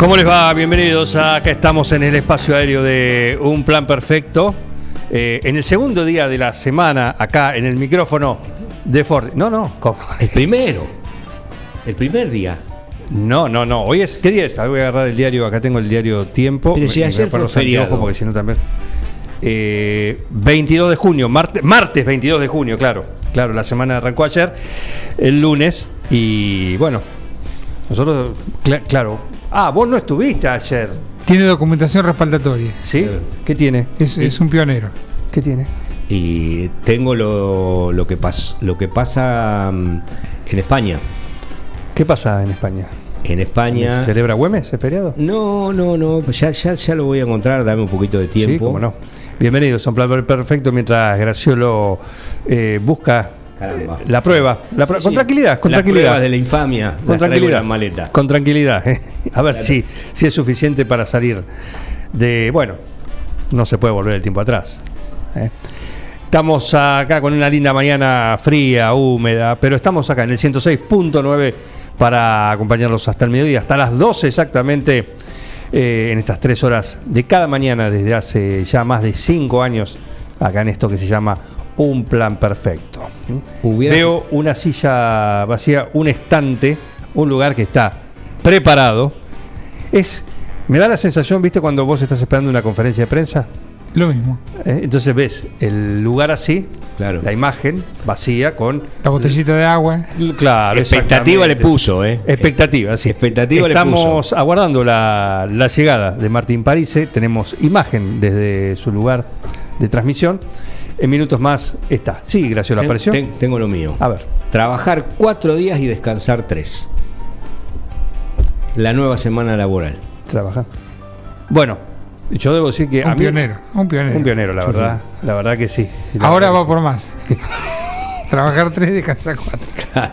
¿Cómo les va? Bienvenidos. Acá estamos en el espacio aéreo de Un Plan Perfecto. Eh, en el segundo día de la semana, acá en el micrófono de Ford. No, no. ¿cómo? El primero. El primer día. No, no, no. Hoy es. ¿Qué día es? Ahora voy a agarrar el diario. Acá tengo el diario Tiempo. Pero si Me- ayer me fue feriado. Porque si no también. Eh, 22 de junio, martes, martes 22 de junio, claro. Claro, la semana arrancó ayer, el lunes. Y bueno, nosotros, cla- claro. Ah, vos no estuviste ayer. Tiene documentación respaldatoria. ¿Sí? ¿Qué tiene? Es, es un pionero. ¿Qué tiene? Y tengo lo, lo, que, pas- lo que pasa mm, en España. ¿Qué pasa en España? En España. ¿Se celebra Güemes ese feriado? No, no, no. Ya, ya, ya lo voy a encontrar. Dame un poquito de tiempo. Sí, cómo no. Bienvenidos a un plan perfecto mientras Graciolo eh, busca Caramba. la prueba. La prue- Sí, con sí. tranquilidad, con Las tranquilidad. de la infamia. con las tranquilidad. maleta. Con tranquilidad. eh. A ver si, si es suficiente para salir de. Bueno, no se puede volver el tiempo atrás. eh. Estamos acá con una linda mañana fría, húmeda, pero estamos acá en el 106.9 para acompañarlos hasta el mediodía, hasta las 12 exactamente, eh, en estas tres horas de cada mañana desde hace ya más de cinco años, acá en esto que se llama Un Plan Perfecto. Hubiera- Veo una silla vacía, un estante, un lugar que está preparado. Es, me da la sensación, viste, cuando vos estás esperando una conferencia de prensa, Lo mismo. ¿eh? entonces ves el lugar así, Claro. la imagen vacía con... La botellita de agua. Claro, Expectativa le puso, ¿eh? Expectativa, sí. Expectativa le Estamos aguardando la, la llegada de Martín Parise. Tenemos imagen desde su lugar de transmisión. En minutos más está. Sí, Graciela, apareció. ten- tengo lo mío. A ver. Trabajar cuatro días y descansar tres. La nueva semana laboral. Trabaja. Bueno, yo debo decir que a Un mí- pionero. Un pionero. Un pionero, la Sí, verdad. La verdad que sí. La Ahora va por más. Trabajar tres, descansar cuatro.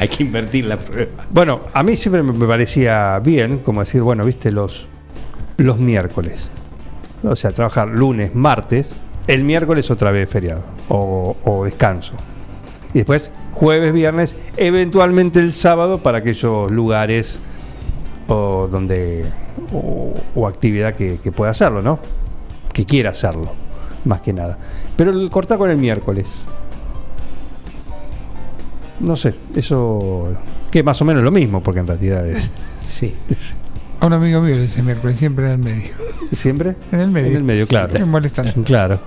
Hay que invertir la prueba. Bueno, a mí siempre me me parecía bien, como decir, bueno, viste, los, los miércoles. O sea, trabajar lunes, martes, el miércoles otra vez feriado o, o descanso. Y después jueves, viernes, eventualmente el sábado para aquellos lugares o donde o, o actividad que, que pueda hacerlo, ¿no? Que quiera hacerlo, más que nada. Pero el cortar con el miércoles. No sé, eso que más o menos lo mismo, porque en realidad es Sí. A un amigo mío le dice miércoles, siempre en el medio. siempre En el medio. En el medio, claro. Me molestan. Claro.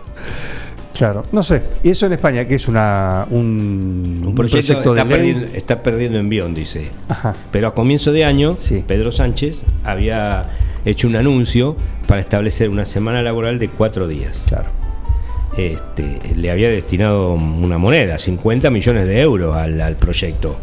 Claro, no sé. Y eso en España, que es una un, Un proyecto, de está, ley. perdiendo, está perdiendo envión, dice. Ajá. Pero a comienzo de año, Sí. Pedro Sánchez había hecho un anuncio para establecer una semana laboral de cuatro días. Claro. Este, le había destinado una moneda, 50 millones de euros al, al proyecto.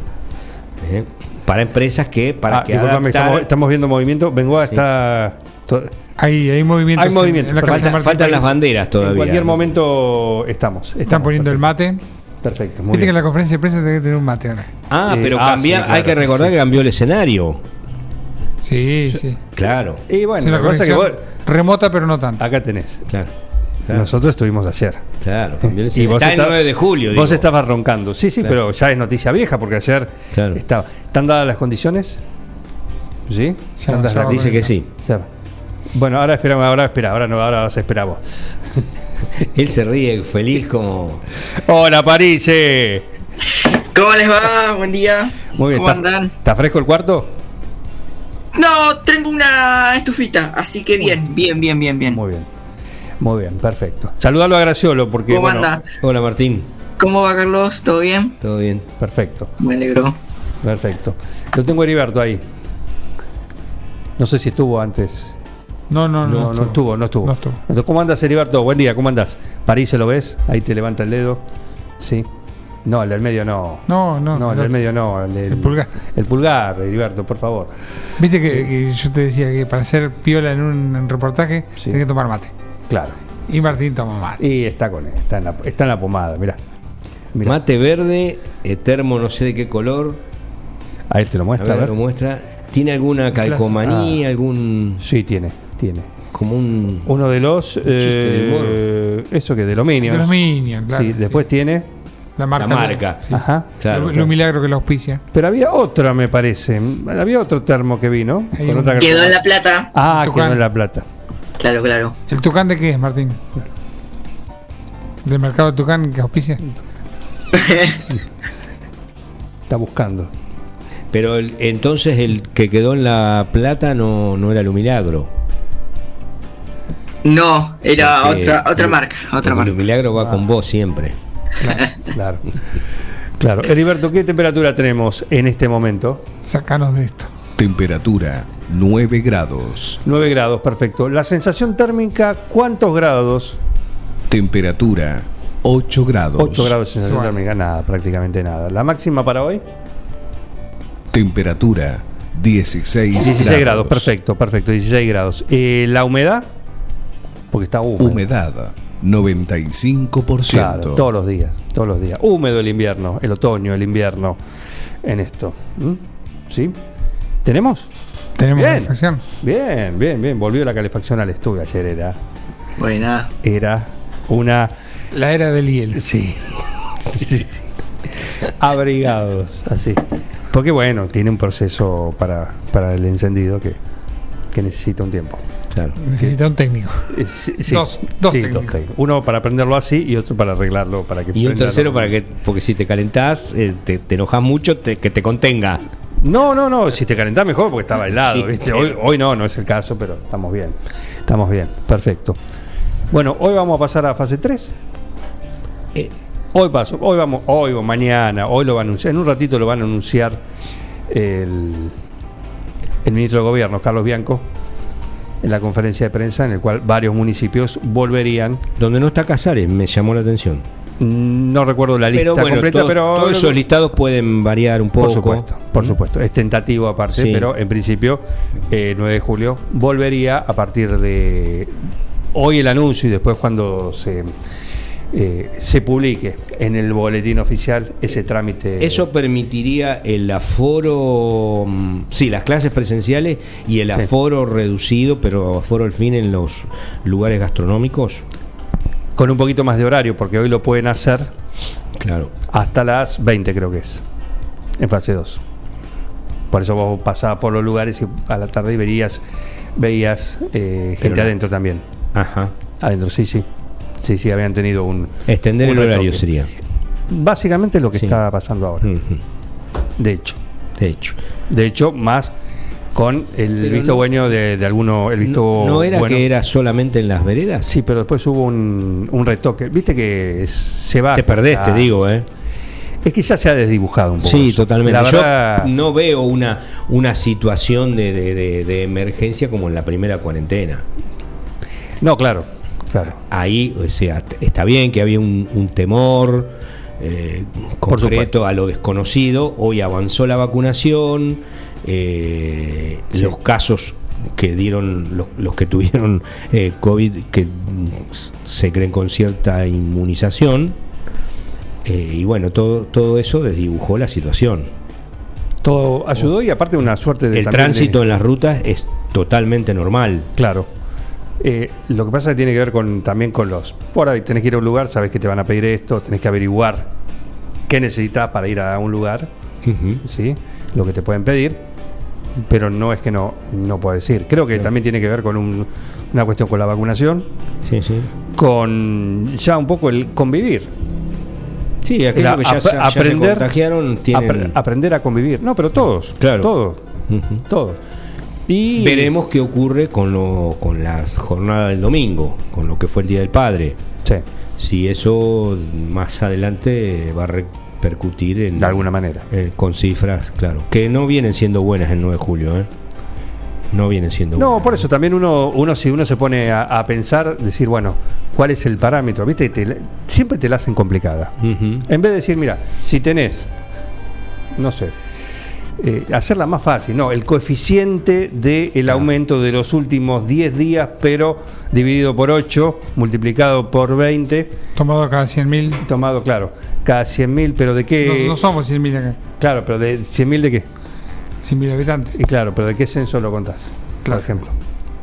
¿Eh? Para empresas que, para Ah, que estamos, estamos viendo movimiento. Bengoa Sí. está. to- Hay, hay movimientos. Hay en- la Falta- faltan las banderas todavía. en cualquier momento estamos. Están poniendo el mate. Perfecto, muy Viste que en la conferencia de prensa tiene que tener un mate ahora. Ah, Eh, pero ah, cambia, sí, claro, hay que recordar sí. que cambió el escenario. Sí, sí. Claro, Y bueno, que vos- remota, pero no tanto. acá tenés. claro. Claro, Nosotros estuvimos ayer. claro, cambió el Y vos Está el estabas- 9 de julio. Vos digo. estabas roncando. Sí, sí, Claro. pero ya es noticia vieja porque ayer Claro. estaba. ¿Están dadas las condiciones? ¿Sí? Ya, ¿Están dadas ya las- va Dice que sí. Ya. Bueno, ahora esperamos, ahora espera, ahora no, ahora vas a esperar vos. Él se ríe feliz como. Hola, París. eh. ¿Cómo les va? Buen día. Muy bien. ¿Cómo ¿Está, andan? está fresco el cuarto? No, tengo una estufita, así que bien, bien, bien, bien, bien. Muy bien. Muy bien, perfecto. Saludalo a Graciolo porque. ¿Cómo bueno, anda? Hola Martín, ¿Cómo va Carlos? ¿Todo bien? ¿todo bien? Perfecto, Me alegro. perfecto. Lo tengo a Heriberto ahí. No sé si estuvo antes. No, no, no. No, no estuvo, no estuvo. No estuvo. Entonces, ¿Cómo andas, Heriberto? Buen día, ¿cómo andas? París, ¿se lo ves? Ahí te levanta el dedo. Sí. No, el del medio no. No, no, No, el el del medio no. El, del- El pulgar. El pulgar, Heriberto, por favor. Viste que, que yo te decía que para hacer piola en un en reportaje Sí. tienes que tomar mate. Claro. Y Martín toma mate. Y está con está en la, está en la pomada, mirá. Mirá. Mate verde, termo no sé de qué color, Ahí te lo a muestra, a ver, ver. lo muestra. ¿Tiene alguna calcomanía, Ah. algún Sí, tiene, tiene. como un Uno de los. de eh, eso que de aluminio. De los Minions, claro. sí, después tiene. La marca. La marca. Sí. Ajá. Claro, lo, claro. lo milagro que lo auspicia. Pero había otra, me parece. Había otro termo que vino. Con un- otra Quedó en La Plata. Ah, Tucán. quedó en La Plata. Claro, claro. ¿El Tucán de qué es, Martín? ¿Del mercado de Tucán que auspicia? Está buscando. Pero el- entonces el que quedó en la plata no, no era lo milagro. No, era Porque otra otra marca, otra marca. milagro va con vos siempre. Claro. Claro. Heriberto, ¿qué temperatura tenemos en este momento? Sacanos de esto. Temperatura 9 grados. 9 grados, perfecto. La sensación térmica, ¿cuántos grados? Temperatura 8 grados. 8 grados de sensación Bueno. térmica, nada, prácticamente nada. ¿La máxima para hoy? Temperatura 16, 16 grados, perfecto, perfecto, 16 grados. Eh, ¿La humedad? Porque está húmedo. Humedad 95%. Claro, todos los días, todos los días. Húmedo el invierno, el otoño, el invierno en esto. ¿Mm? ¿Sí? ¿Tenemos? Tenemos Bien. calefacción. Bien, bien, bien. Volvió la calefacción al estudio ayer. Era, Buena. era una. La era del hielo. Sí. sí, sí. Abrigados, así. Porque bueno, tiene un proceso para, para el encendido que, que necesita un tiempo. Claro. Necesita un técnico. Eh, sí, sí. Dos- dos Sí, técnicos. técnicos. Uno para prenderlo así y otro para arreglarlo para que Y un tercero para que, porque si te calentás, eh, te, te enojas mucho, te- que te contenga. No, no, no, si te calentás mejor porque estaba helado, Sí. ¿viste? Hoy, hoy no, no es el caso, pero estamos bien. Estamos bien, perfecto. Bueno, hoy vamos a pasar a fase 3. Eh, Hoy paso, hoy vamos, hoy o mañana, hoy lo van a anunciar, en un ratito lo van a anunciar el, el ministro de Gobierno, Carlos Bianco, en la conferencia de prensa, en el cual varios municipios volverían. donde no está Casares, me llamó la atención. Mm, No recuerdo la lista Pero bueno, completa, todo- pero todos esos listados pueden variar un poco. Por supuesto, por supuesto. Es tentativo aparte, Sí. pero en principio, eh, 9 de julio, volvería a partir de hoy el anuncio y después cuando se, eh, se publique en el boletín oficial ese trámite. Eso permitiría el aforo, mm, sí, las clases presenciales y el Sí. aforo reducido, pero aforo al fin en los lugares gastronómicos. Con un poquito más de horario, porque hoy lo pueden hacer Claro. hasta las 20, creo que es, en fase 2. Por eso vos pasabas por los lugares y a la tarde y verías, veías eh, gente no. adentro también. Ajá. Adentro, sí, sí. Sí, sí, habían tenido un. Extender un el horario retoque. sería. Básicamente lo que Sí. está pasando ahora. De hecho. De hecho. De hecho, más con el Pero visto no- bueno de, de alguno. El visto ¿No, no era bueno. que era solamente en las veredas? Sí, pero después hubo un, un retoque. Viste que se va. Te perdés, te digo, ¿eh? Es que ya se ha desdibujado un poco. Sí, eso. totalmente. La verdad, Yo no veo una, una situación de, de- de- de emergencia como en la primera cuarentena. no, claro. Claro. Ahí, o sea, está bien que había un, un temor eh, concreto a lo desconocido. Hoy avanzó la vacunación. Eh, Sí. Los casos que dieron, los, los que tuvieron eh, COVID, que se creen con cierta inmunización. eh, y bueno, todo, todo eso desdibujó la situación. Todo ayudó y aparte una suerte de. El de- tránsito en las rutas es totalmente normal. Claro. Eh, lo que pasa es que tiene que ver con, también con los. Por ahí tenés que ir a un lugar, sabes que te van a pedir esto, tenés que averiguar qué necesitas para ir a un lugar. ¿sí? Lo que te pueden pedir, pero no es que no, no puedes ir. Creo que también tiene que ver con un- una cuestión con la vacunación, Sí, sí. con ya un poco el convivir. Sí, aquellos La- que ya, ap- se- ya aprender- contagiaron tienen. Aprender a convivir. No, pero todos. Claro. Todos. Todos. Y Veremos qué ocurre con, lo, con las jornadas del domingo, con lo que fue el Día del Padre. Sí, Si eso más adelante va a repercutir en, de alguna manera. eh, con cifras, claro, que no vienen siendo buenas el 9 de julio. ¿eh? No vienen siendo No, buenas. por eso también uno, uno si uno se pone a, a pensar, decir, bueno, ¿cuál es el parámetro? ¿Viste? Te siempre te la hacen complicada. En vez de decir, mira, si tenés, no sé, eh, hacerla más fácil, no, el coeficiente del aumento de los últimos 10 días, pero dividido por 8, multiplicado por 20, Tomado cada 100.000. tomado, claro, cada 100.000, pero de qué... No, no somos 100.000 acá. Claro, pero de 100.000 de qué? 100.000 habitantes. Y claro, pero de qué censo lo contás, Claro. por ejemplo.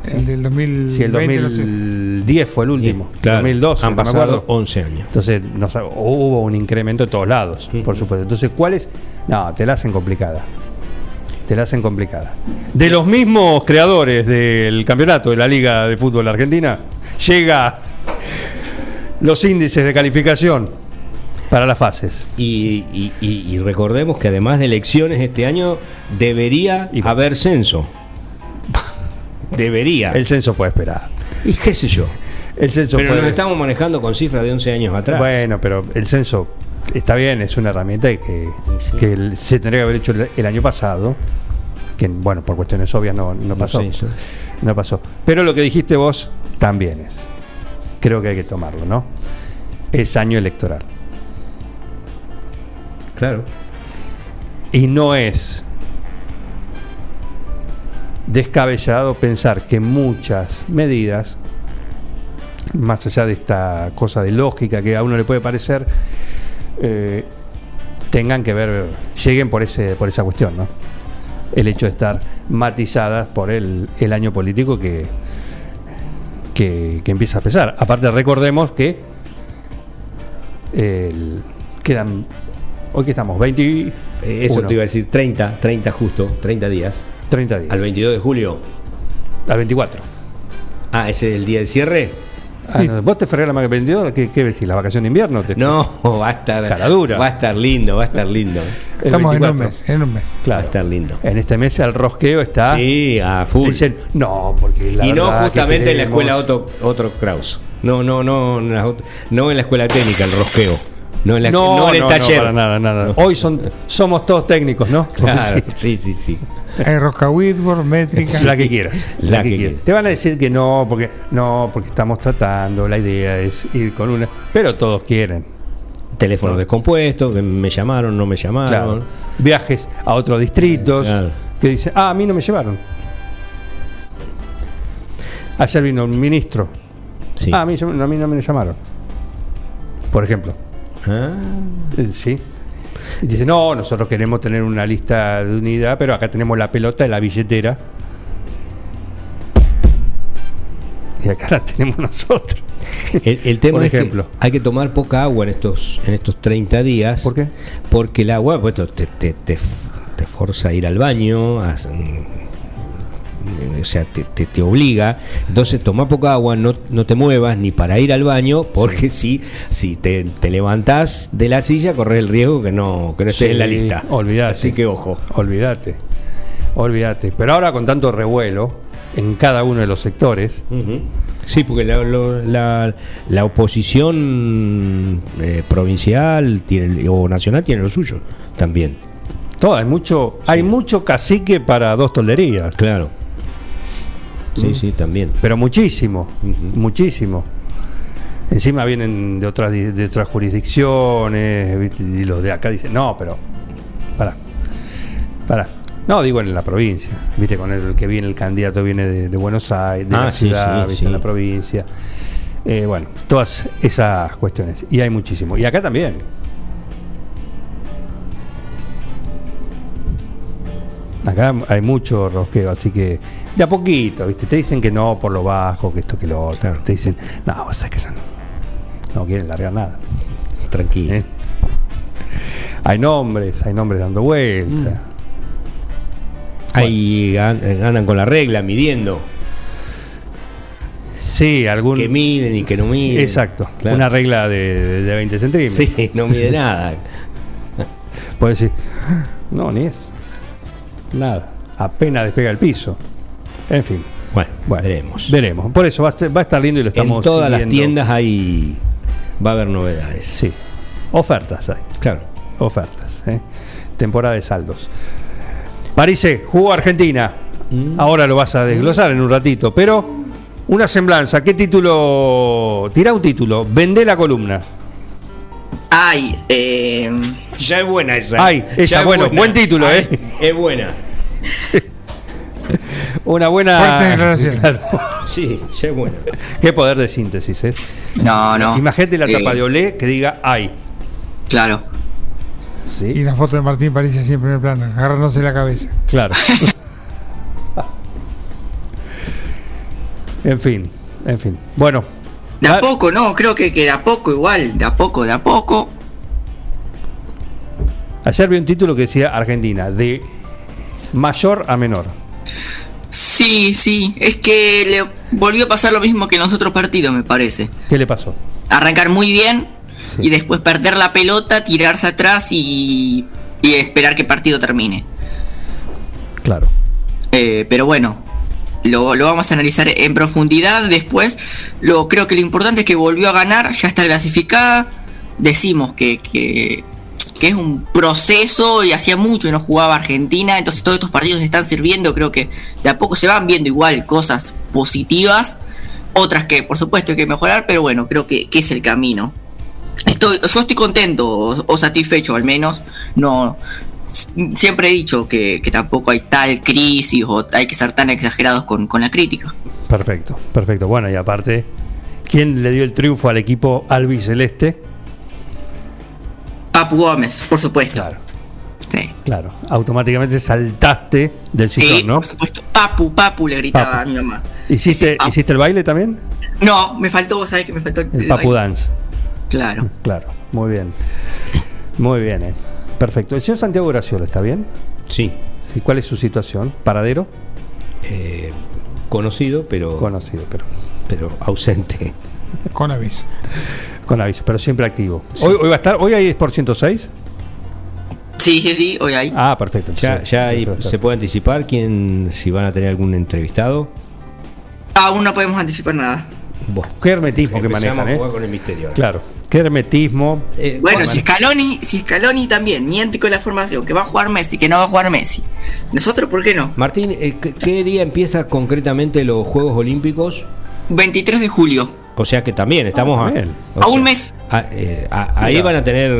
El del 2020. Si el no sé. 2010 fue el último, Claro, 2012, han no me pasado acuerdo. 11 años. Entonces, no hubo un incremento de todos lados, por supuesto. Entonces, ¿cuál es? No, te la hacen complicada. Te la hacen complicada. De los mismos creadores del campeonato de la Liga de Fútbol Argentina, llega los índices de calificación para las fases. Y, y- y- y recordemos que además de elecciones este año debería haber censo. debería. El censo puede esperar. y qué sé yo. El censo Pero puede- nos estamos manejando con cifras de 11 años atrás. Bueno, pero el censo está bien, es una herramienta que, sí. que se tendría que haber hecho el, el año pasado, que bueno, por cuestiones obvias no, no pasó. Sí, sí. No pasó. Pero lo que dijiste vos también es. Creo que hay que tomarlo, ¿no? Es año electoral. Claro. Y no es descabellado pensar que muchas medidas, más allá de esta cosa de lógica que a uno le puede parecer, eh, tengan que ver, lleguen por, ese, por esa cuestión, ¿no? El hecho de estar matizadas por el, el año político que, que, empieza a pesar. Aparte, recordemos que quedan, hoy que estamos, 20, y Eh, Eso te iba a decir 30, 30 justo, 30 días. 30 días. Al 22 de julio. Al 24. Ah, ese es el día de cierre. Ah, no, ¿Vos te ferré la más que 22? ¿Qué, qué decís? ¿La vacación de invierno? Te No, va a estar. Jaladura. Va a estar lindo, va a estar lindo. Estamos en un 24. mes. En un mes. Va a Claro. estar lindo. En este mes el rosqueo está. Sí, a full. Dicen, no, porque la y no verdad que justamente en la escuela queremos- otro, otro Kraus. No, no, no, en la ot- no en la escuela técnica, el rosqueo. No en, la, No, no en el no, taller. No, para nada, nada. Hoy son, somos todos técnicos, ¿no? Claro, Sí. sí, sí, rosca Whitworth, métrica. La que quieras. La La, que que quieras. quieras. Te van a decir que no, porque no, porque estamos tratando. La idea es ir con una. Pero todos quieren. Teléfono descompuesto, que me llamaron, no me llamaron. Claro. Viajes a otros distritos Claro. que dicen, ah, a mí no me llevaron. Ayer vino un ministro. Sí. Ah, a mí, a mí no me llamaron. Por ejemplo. Ah, Sí. Y dice, no, nosotros queremos tener una lista de unidad, pero acá tenemos la pelota de la billetera. Y acá la tenemos nosotros. El, el tema Por es que ejemplo. hay que tomar poca agua en estos, en estos 30 días. ¿Por qué? Porque el agua pues, te, te, te, te forza a ir al baño, a- o sea, te, te, te obliga. Entonces toma poca agua, no, no te muevas ni para ir al baño, porque si, si te, te levantás de la silla, corres el riesgo que no, que no estés Sí, en la lista. olvidate. Así que ojo. Olvídate. Olvídate. Pero ahora con tanto revuelo en cada uno de los sectores. Sí, porque la, lo- la, la oposición eh, provincial tiene, o nacional tiene lo suyo también. todo, hay mucho, hay mucho cacique para dos tolderías. Claro. Sí, sí, también. Pero muchísimo, muchísimo. Encima vienen de otras de otras jurisdicciones, y los de acá dicen, no, pero para, para. No, digo en la provincia, viste, con el que viene el candidato viene de, de Buenos Aires, de Ah, la sí, ciudad, sí, viste, sí. en la provincia. Eh, bueno, todas esas cuestiones. Y hay muchísimo. Y acá también. Acá hay mucho rosqueo, así que de a poquito, ¿viste? Te dicen que no por lo bajo, que esto, que lo otro. Claro. Te dicen, no, vos sabés que ya no, no quieren largar nada. Tranquilo. ¿eh? Hay nombres, hay nombres dando vueltas. Ahí an- andan con la regla, midiendo. Sí, algún. Que miden y que no miden. Exacto, Claro. una regla de, de 20 centímetros. Sí, no mide nada. Puedes decir, no, ni es. Nada. Apenas despega el piso. En fin. Bueno, Bueno, veremos. Veremos. Por eso va a, estar- va a estar lindo y lo estamos en todas las tiendas hay va a haber novedades. Sí. Ofertas hay. Claro. Ofertas. ¿eh? Temporada de saldos. Parise, jugó Argentina. Mm. Ahora lo vas a desglosar en un ratito, pero una semblanza. ¿Qué título? Tira un título. Vende la columna. Ay, eh, Ya es buena esa. Ay, esa, Ya es bueno, buena. buen título, Ay, ¿eh? Es buena. Una buena. Claro. Sí, ya es buena. Qué poder de síntesis, ¿eh? no, no. Imagínate la tapa Eh, de Olé que diga ay. Claro. Y Sí, la foto de Martín París siempre en el plano, agarrándose la cabeza. claro. en fin, en fin. Bueno. De ah, a poco, no, creo que, que de a poco igual, de a poco, de a poco. Ayer vi un título que decía Argentina, de mayor a menor. Sí, sí, es que le volvió a pasar lo mismo que en los otros partidos, me parece. ¿Qué le pasó? Arrancar muy bien Sí. y después perder la pelota, tirarse atrás y, y esperar que el partido termine. Claro. Eh, pero bueno, lo, lo vamos a analizar en profundidad después. Lo, creo que lo importante es que volvió a ganar, ya está clasificada. Decimos que, que, que es un proceso y hacía mucho que no jugaba Argentina, entonces todos estos partidos están sirviendo. Creo que de a poco se van viendo igual cosas positivas, otras que por supuesto hay que mejorar, pero bueno, creo que, es el camino. Estoy, yo estoy contento o, satisfecho al menos. No, siempre he dicho que, que tampoco hay tal crisis o hay que ser tan exagerados con, con la crítica. Perfecto, perfecto. Bueno, y aparte, ¿quién le dio el triunfo al equipo albiceleste? Papu Gómez, por supuesto. Claro, Sí, claro. Automáticamente saltaste del Sí, sillón, ¿no? por supuesto. Papu, Papu le gritaba Papu. a mi mamá. ¿Hiciste, Sí, Papu. ¿Hiciste el baile también? No, me faltó, ¿sabes qué me faltó? El Papu baile. Dance. Claro. Claro, muy bien. Muy bien, eh. Perfecto. ¿El señor Santiago Graciola está bien? Sí. Sí, ¿Cuál es su situación? ¿Paradero? Eh, conocido, pero, Conocido, pero pero ausente. Con aviso. Con aviso, pero siempre activo. Hoy, hoy va a estar, hoy hay es por 106. Sí, sí, sí, hoy hay. Ah, perfecto. Ya, ya hay- se puede anticipar quién, si van a tener algún entrevistado. Aún no podemos anticipar nada. Bueno, Qué hermetismo que empezamos manejan, a ¿eh? jugar con el misterio. Claro, qué hermetismo. Eh, Bueno, si Scaloni, si Scaloni también miente con la formación, que va a jugar Messi, que no va a jugar Messi. Nosotros, ¿por qué no? Martín, eh, ¿qué, qué día empieza concretamente los Juegos Olímpicos? 23 de julio. O sea que también estamos Ah, a, A un sea, mes. a- eh, a- ahí van a tener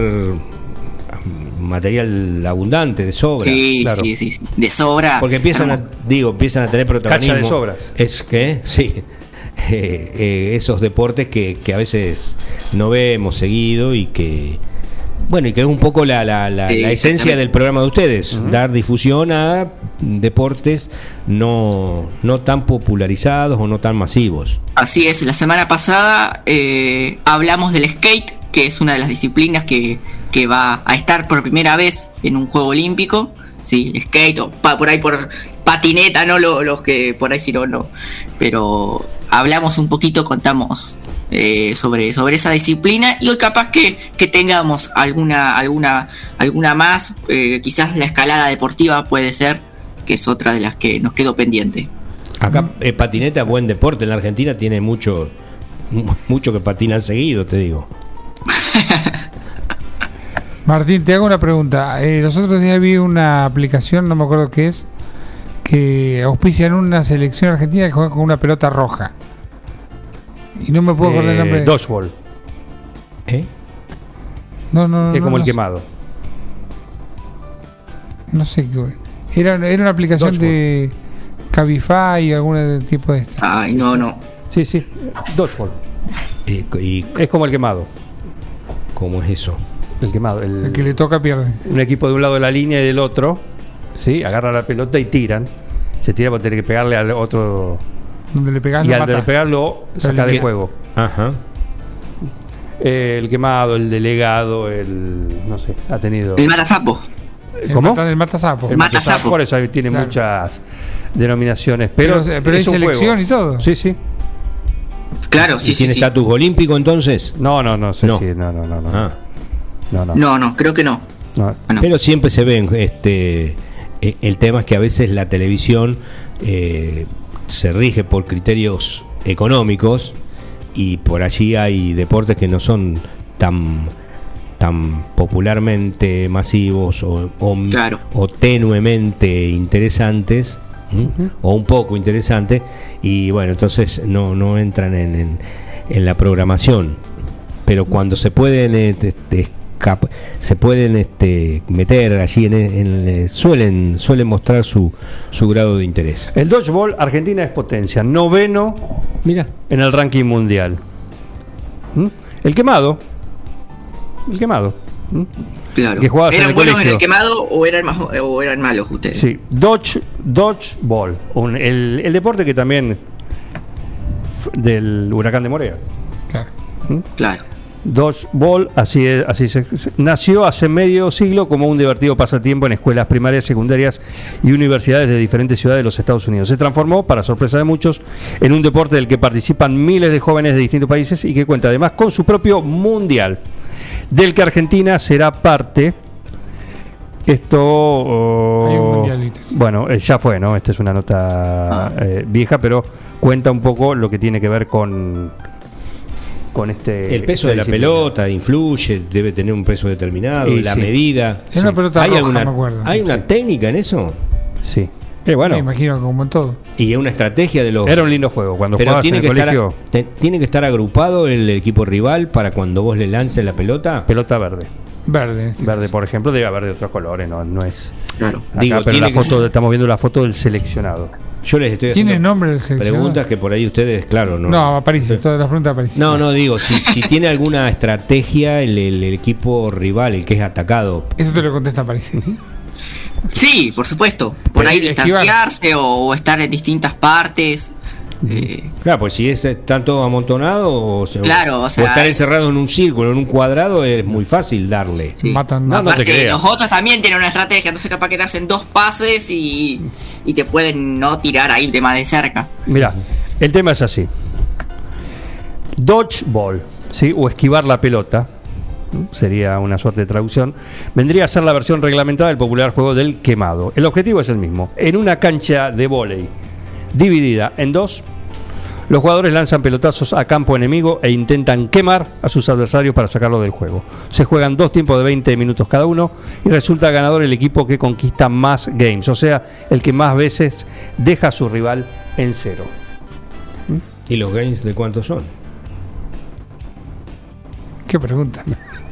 material abundante de sobra. Sí, claro. sí, sí, sí. De sobra. Porque empiezan a, digo, empiezan a tener protagonismo. Cacha de sobras. Es que, sí. eh, eh, esos deportes que, que a veces no vemos seguido y que. Bueno, y que es un poco la, la- la- la esencia del programa de ustedes, dar difusión a deportes no, no tan popularizados o no tan masivos. Así es, la semana pasada eh, hablamos del skate, que es una de las disciplinas que, que va a estar por primera vez en un juego olímpico. Sí, skate o pa- por ahí por patineta, no Lo- los que por ahí sí no, no. Pero hablamos un poquito, contamos eh, sobre, sobre esa disciplina y hoy capaz que, que tengamos alguna, alguna, alguna más, eh, quizás la escalada deportiva puede ser, que es otra de las que nos quedó pendiente. Acá eh, patineta, buen deporte. En la Argentina tiene mucho, mu- mucho que patinan seguido, te digo. Martín, te hago una pregunta. Eh, los otros días vi una aplicación, no me acuerdo qué es, que auspician una selección argentina que juega con una pelota roja. Y no me puedo acordar el Eh, nombre. dodgeball, ¿Eh? No, no, no. que es no, como el no sé. quemado. No sé qué. Era, era una aplicación Dodgeball. de Cabify y algún tipo de esta. Ay, no, no. Sí, sí, dodgeball. Eh, ¿Y Es como el quemado. cómo es eso? El quemado. el- El que le toca pierde. un equipo de un lado de la línea y del otro, ¿sí? Agarra la pelota y tiran. Se tira para tener que pegarle al otro. Donde le pegas y lo al pegarlo, saca de ¿Qué? juego. Ajá. Eh, el quemado, el delegado, el. No sé, ha tenido. El matasapo. ¿Cómo? el matasapo. El Mata matasapo, sapo. Por eso tiene Claro. muchas denominaciones. Pero, Pero- pero hay es un selección juego. y todo. Sí, sí. Claro, sí, ¿Y sí, tiene sí. estatus olímpico entonces? No, no, no sé No. si- no, no, no, no. Ah. No, no. No, no, creo que no. no. Bueno, Pero siempre se ven, este, eh, el tema es que a veces la televisión eh, se rige por criterios económicos y por allí hay deportes que no son tan tan popularmente masivos o, o, Claro. o tenuemente interesantes o un poco interesantes y bueno entonces no, no entran en, en- en la programación. Pero cuando se pueden este, se pueden este, meter allí en, en- suelen suelen mostrar su, su grado de interés El dodgeball, Argentina es potencia, noveno mira en el ranking mundial. ¿Mm? El quemado. El quemado. ¿Mm? Claro. Que en ¿Eran el buenos en el quemado o eran, más, o eran malos ustedes? Sí, dodge, dodgeball, un- el, el deporte que también del huracán de Morea. Claro. Claro. Dodgeball, así es, así se, nació hace medio siglo como un divertido pasatiempo en escuelas primarias, secundarias y universidades de diferentes ciudades de los Estados Unidos. Se transformó, para sorpresa de muchos, en un deporte del que participan miles de jóvenes de distintos países y que cuenta además con su propio mundial, del que Argentina será parte. Esto. oh. Bueno, eh, ya fue, ¿no? Esta es una nota Ah. eh, vieja, pero cuenta un poco lo que tiene que ver con. Con este. el peso de la disciplina. pelota influye debe tener un peso determinado Y la sí. medida Es una pelota ¿Hay roja, alguna, me acuerdo. ¿hay una técnica en eso? Sí. Eh, bueno, Me imagino como en todo. Y es una estrategia de los. era un lindo juego. Cuando pero en tiene el que, estar, te- tiene que estar agrupado el equipo rival para cuando vos le lances la pelota. pelota verde. Verde. este Verde, caso. por ejemplo, debe haber de otros colores, no, no es. Claro. Acá, Digo, pero tiene la que- foto, estamos viendo la foto del seleccionado. Yo les estoy ¿Tiene haciendo nombre el seleccionado? preguntas que por ahí ustedes, claro, no. No, aparece. Todas las preguntas aparecen. No, no, digo, si, si tiene alguna estrategia el, el- el equipo rival, el que es atacado. Eso te lo contesta aparece. Sí, por supuesto. Por Pero ahí distanciarse o, o estar en distintas partes. Eh, Claro, pues si es están todos amontonados o, se- Claro, o sea, estar es- encerrados en un círculo, en un cuadrado, es muy fácil darle. sí. Matan. No, no te Aparte, creas. los otros también tienen una estrategia, entonces capaz que te hacen dos pases y, y te pueden no tirar ahí de más de cerca. Mira, el tema es así: dodgeball, ¿sí? o esquivar la pelota, sería una suerte de traducción, vendría a ser la versión reglamentada del popular juego del quemado. El objetivo es el mismo: en una cancha de vóley dividida en dos. Los jugadores lanzan pelotazos a campo enemigo e intentan quemar a sus adversarios para sacarlo del juego. Se juegan dos tiempos de 20 minutos cada uno y resulta ganador el equipo que conquista más games, o sea, el que más veces deja a su rival en cero. ¿Y los games de cuántos son? ¿Qué pregunta?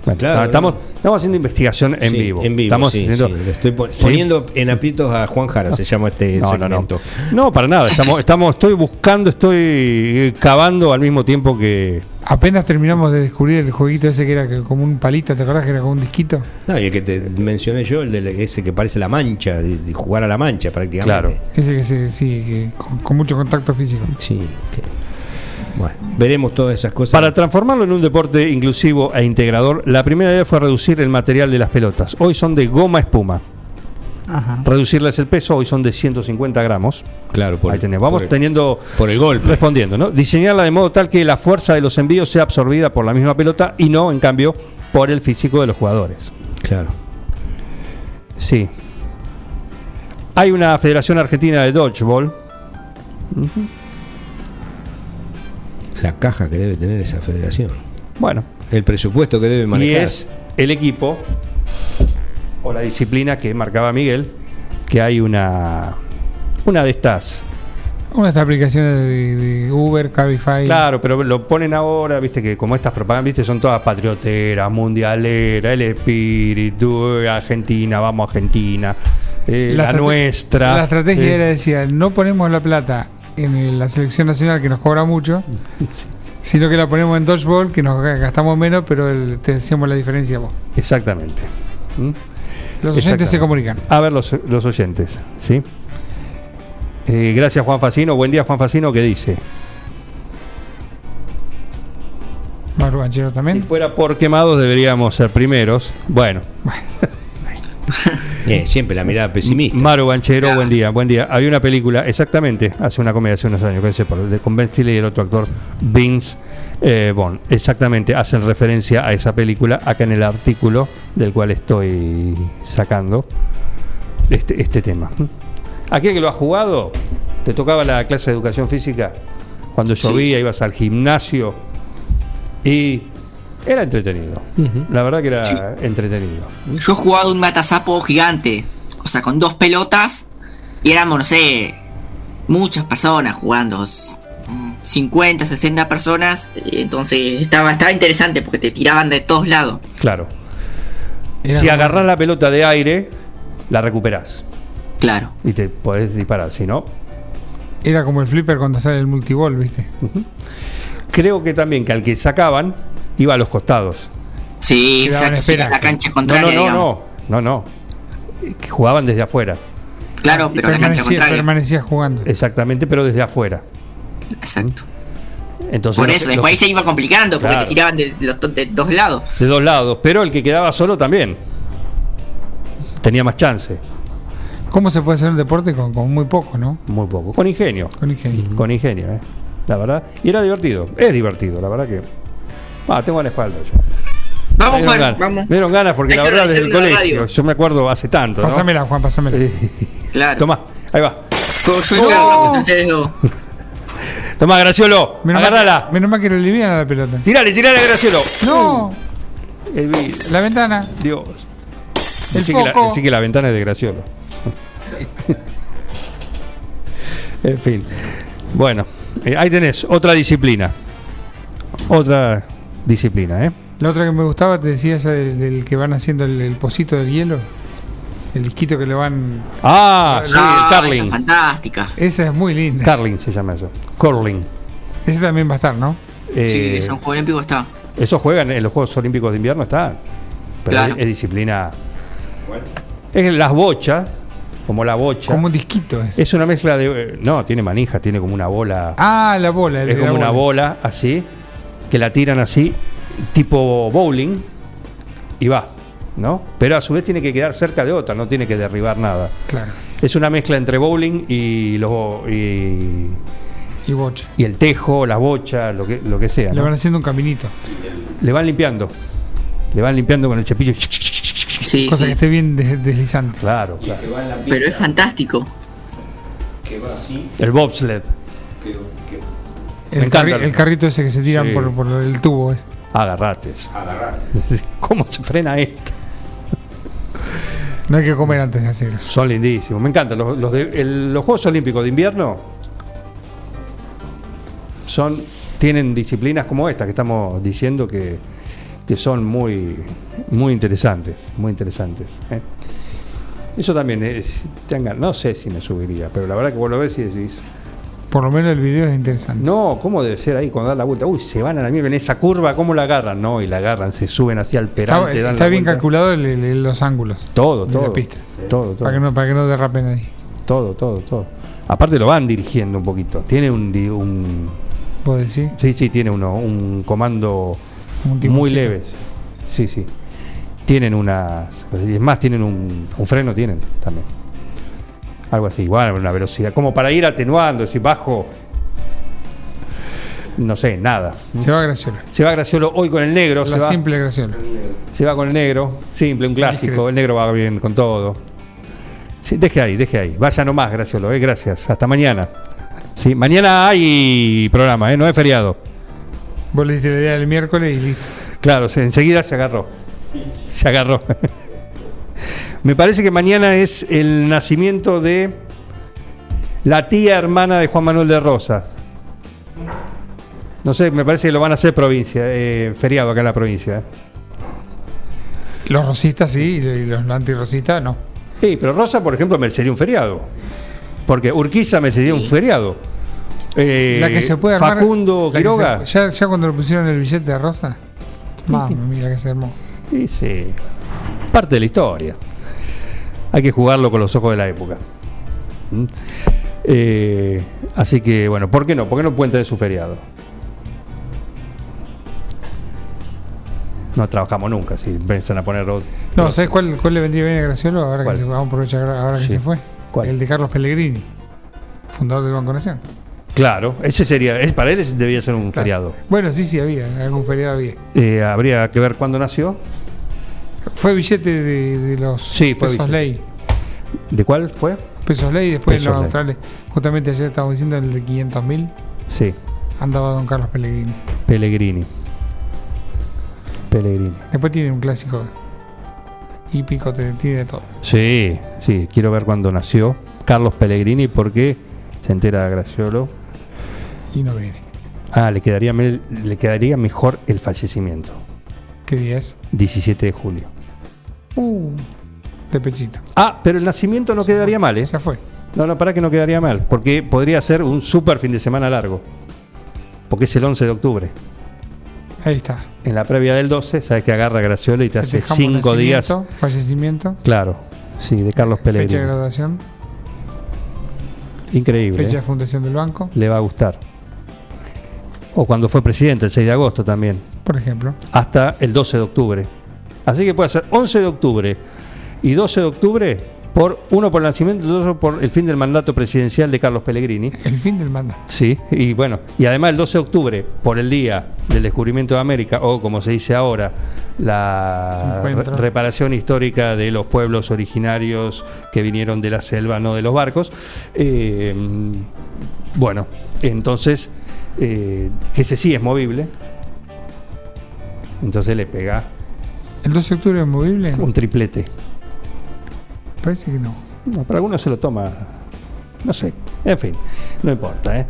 Bueno, Claro, estamos, estamos haciendo investigación en Sí, vivo. En vivo, Estamos sí, haciendo- sí, le estoy pon- Sí. poniendo en aprietos a Juan Jara, se llama este No, no, no. segmento. No, para nada. Estamos, estamos, estoy buscando, estoy eh, cavando al mismo tiempo que. Apenas terminamos de descubrir el jueguito ese que era que- como un palito, ¿te acordás que era como un disquito? No, y el que te mencioné yo, el de ese que parece la mancha, de, de jugar a la mancha prácticamente. Claro. Ese que se, sí, que con, con mucho contacto físico. Sí. que- bueno, veremos todas esas cosas. Para transformarlo en un deporte inclusivo e integrador, la primera idea fue reducir el material de las pelotas. Hoy son de goma espuma. Ajá. Reducirles el peso, hoy son de 150 gramos. claro, por, Ahí tenemos. Vamos por el- teniendo. por el golpe. Respondiendo, ¿no? Diseñarla de modo tal que la fuerza de los envíos sea absorbida por la misma pelota y no, en cambio, por el físico de los jugadores. Claro. Sí. Hay una Federación Argentina de Dodgeball. La caja que debe tener esa federación. Bueno, El presupuesto que debe y manejar. es el equipo o la disciplina que marcaba Miguel, que hay una una de estas. Una de estas aplicaciones de, de Uber, Cabify. Claro, pero lo ponen ahora, viste que como estas propagandas, viste, son todas patrioteras, mundialeras, el espíritu, eh, Argentina, vamos Argentina, eh, la, nuestra. La estrategia Eh, era, decía, no ponemos la plata en la selección nacional que nos cobra mucho, sino que la ponemos en dodgeball que nos ga- gastamos menos, pero el- te decíamos la diferencia vos. Exactamente. ¿Mm? Los oyentes se comunican. A ver los, los oyentes, ¿sí? Eh, gracias Juan Facino. Buen día Juan Facino, ¿qué dice? Maru Banchero Si también. fuera por quemados deberíamos ser primeros. Bueno, Eh, siempre la mirada pesimista. Maru Banchero, buen día, buen día. Había una película, exactamente, hace una comedia hace unos años, con Ben Stiller y el otro actor, Vince eh, Vaughn. Exactamente, hacen referencia a esa película acá en el artículo del cual estoy sacando este, este tema. Aquel que lo ha jugado, Te tocaba la clase de educación física. Cuando Sí. llovía, ibas al gimnasio. Y era entretenido. La verdad que era entretenido. Yo he jugado un matasapo gigante, o sea, con dos pelotas, y éramos, no sé, muchas personas jugando, s- 50, 60 personas, y entonces estaba, estaba interesante porque te tiraban de todos lados. Claro. Era si como- agarrás la pelota de aire, la recuperás. Claro. Y te podés disparar. Si no, Era como el flipper cuando sale el multiball, ¿viste? creo que también que al que sacaban, iba a los costados. Sí, exacto, a la cancha No, contraria, no, no, no, no, no. Jugaban desde afuera. Claro, pero a la cancha contraria. permanecía jugando. Exactamente, pero desde afuera. Exacto. Entonces, Por eso, los- después ahí se iba complicando porque Claro. te tiraban de, los to- de dos lados. de dos lados. Pero el que quedaba solo también. Tenía más chance. ¿Cómo se puede hacer un deporte con, con muy poco, no? Muy poco. Con ingenio. Con ingenio. Con ingenio, ¿eh? La verdad. Y era divertido. Es divertido, la verdad que. Ah, tengo en la espalda yo. Vamos, Juan, ganas, vamos. Me dieron ganas porque Hay la que verdad desde el una colegio. radio. Yo me acuerdo hace tanto. ¿no? Pásamela, Juan, pásamela. Claro. Tomá, ahí va. Con ustedes dos. Tomá, Graciolo. Menos mal- Agárrala. Menos mal que lo liviana la pelota. Tirale, tirale, Graciolo. ¡No! El vidrio. La ventana. Dios. El Decí que, la, foco. decí que la ventana es de Graciolo. en fin. Bueno, eh, ahí tenés otra disciplina. Otra disciplina, ¿eh? La otra que me gustaba, te decía esa del, del que van haciendo el, el pocito del hielo. El disquito que le van. Ah, sí, Ah, el curling. esa fantástica. Esa es muy linda. Curling se llama eso. Curling. Ese también va a estar, ¿no? Eh, Sí, es un juego olímpico está. Eso juegan en los Juegos Olímpicos de Invierno, está. Pero Claro. es, es disciplina. Es las bochas, como la bocha. Como un disquito. Es. Es una mezcla de. No, tiene manija, tiene como una bola. Ah, la bola. el es de la como una bola. bola así, que la tiran así, tipo bowling, y va, ¿no? Pero a su vez tiene que quedar cerca de otra, no tiene que derribar nada. Claro. Es una mezcla entre bowling y, los, y, Y bocha. y el tejo, la bocha, lo que, lo que sea. Le ¿no? van haciendo un caminito. Le van limpiando. Le van limpiando con el cepillo. Sí, Cosa sí. que esté bien des- deslizante. Claro, claro. Pero es fantástico. Que va así, El bobsled. que, que El, Me encanta. carri- el carrito ese que se tiran Sí. por, por el tubo. Es. Agarrates. agarrar. ¿Cómo se frena esto? No hay que comer antes de hacer eso. Son lindísimos. Me encantan. Los, los de- el- los Juegos Olímpicos de invierno son, tienen disciplinas como esta que estamos diciendo que, que son muy, muy interesantes. Muy interesantes. ¿eh? Eso también es. no sé si me subiría, pero la verdad que vos lo ves y decís. Por lo menos el video es interesante. No, ¿cómo debe ser ahí cuando dan la vuelta? Uy, se van a la mierda en esa curva, ¿cómo la agarran? No, y la agarran, se suben hacia el está perante. dan está la bien vuelta. calculado el- el- los ángulos Todo, de todo. la pista. Todo, todo. Para que, no, para que no derrapen ahí. Todo, todo, todo. Aparte lo van dirigiendo un poquito. Tiene un, un ¿Puedo decir? sí, sí, tiene uno, un comando Un muy timoncito. leve. Sí, sí. Tienen unas, es más, tienen un, un freno, tienen también. Algo así, igual, una velocidad, como para ir atenuando, si bajo, no sé, nada. Se va Graciola. Se va Graciolo hoy con el negro, se La va, simple Graciola. se va con el negro, simple, un clásico, el negro va bien con todo. Sí, deje ahí, deje ahí. Vaya nomás, Graciolo, eh, gracias. Hasta mañana. Sí, mañana hay programa, eh, no es feriado. Vos le diste la idea del miércoles y listo. Claro, se- enseguida se agarró. Se agarró. Me parece que mañana es el nacimiento de la tía hermana de Juan Manuel de Rosas. No sé, me parece que lo van a hacer provincia, eh, feriado acá en la provincia. eh. Los rosistas sí, y los antirrosistas no. Sí, pero Rosa, por ejemplo, me sería un feriado. Porque Urquiza me sería un feriado. Eh, la que se puede armar. Facundo Quiroga. se- ya, ya cuando le pusieron el billete de rosa. Mamma mía, que se armó. Y sí, parte de la historia. Hay que jugarlo con los ojos de la época. ¿Mm? Eh, así que, bueno, ¿por qué no? ¿Por qué no pueden tener su feriado? No trabajamos nunca, si empiezan a poner otro. No, ¿sabes cuál, cuál le vendría bien a Graciolo? Ahora ¿Cuál? que se, vamos a aprovechar ahora que Sí. se fue. ¿Cuál? El de Carlos Pellegrini, fundador del Banco Nación. Claro, ese sería, es, para él debía ser un Claro. feriado. Bueno, sí, sí, había, algún feriado había. Eh, habría que ver cuándo nació. Fue billete de, de los Sí, pesos billete. ley. ¿De cuál fue? Pesos ley, después Pesos los ley. australes. Justamente ayer estábamos diciendo el de 500 mil. Sí, Andaba Don Carlos Pellegrini. Pellegrini. Pellegrini. Después tiene un clásico hípico, te- tiene de todo. Sí, sí, quiero ver cuándo nació Carlos Pellegrini porque se entera Graciolo. Y no viene. Ah, le quedaría, le quedaría mejor el fallecimiento. ¿Qué día es? 17 de julio. Uh, de pechito. Ah, pero el nacimiento no quedaría mal, ¿eh? Ya fue. No, no, para que no quedaría mal, porque podría ser un super fin de semana largo. Porque es el 11 de octubre. Ahí está. En la previa del 12, sabes que agarra Graciolo y te hace Festejamos 5 días. Fallecimiento. Claro, sí, de Carlos Fecha de Pellegrini. graduación. Increíble. Fecha ¿eh? de fundación del banco, Le va a gustar. O cuando fue presidente, el 6 de agosto también. por ejemplo. hasta el 12 de octubre. Así que puede ser 11 de octubre y 12 de octubre por uno por el nacimiento y otro por el fin del mandato presidencial de Carlos Pellegrini. El fin del manda. Sí, y bueno, y además el 12 de octubre por el día del descubrimiento de América o como se dice ahora, la Encuentro. reparación histórica de los pueblos originarios que vinieron de la selva, no de los barcos. Eh, bueno, entonces, eh, que ese sí es movible. Entonces le pega ¿El 12 de octubre es movible? un triplete. Parece que no. No, para algunos se lo toma, no sé, en fin, no importa. ¿eh?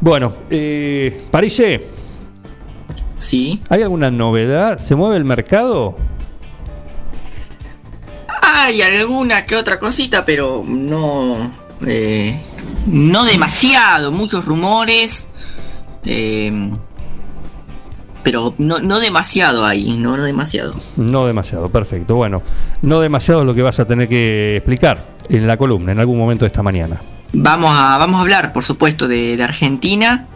Bueno, eh, Parise, Sí. ¿hay alguna novedad? ¿Se mueve el mercado? Hay alguna que otra cosita, pero no. eh, no demasiado. Muchos rumores. eh, pero no, no demasiado ahí, no, no demasiado. No demasiado, perfecto. Bueno, no demasiado es lo que vas a tener que explicar en la columna en algún momento de esta mañana. Vamos a, vamos a hablar, por supuesto, de, de Argentina.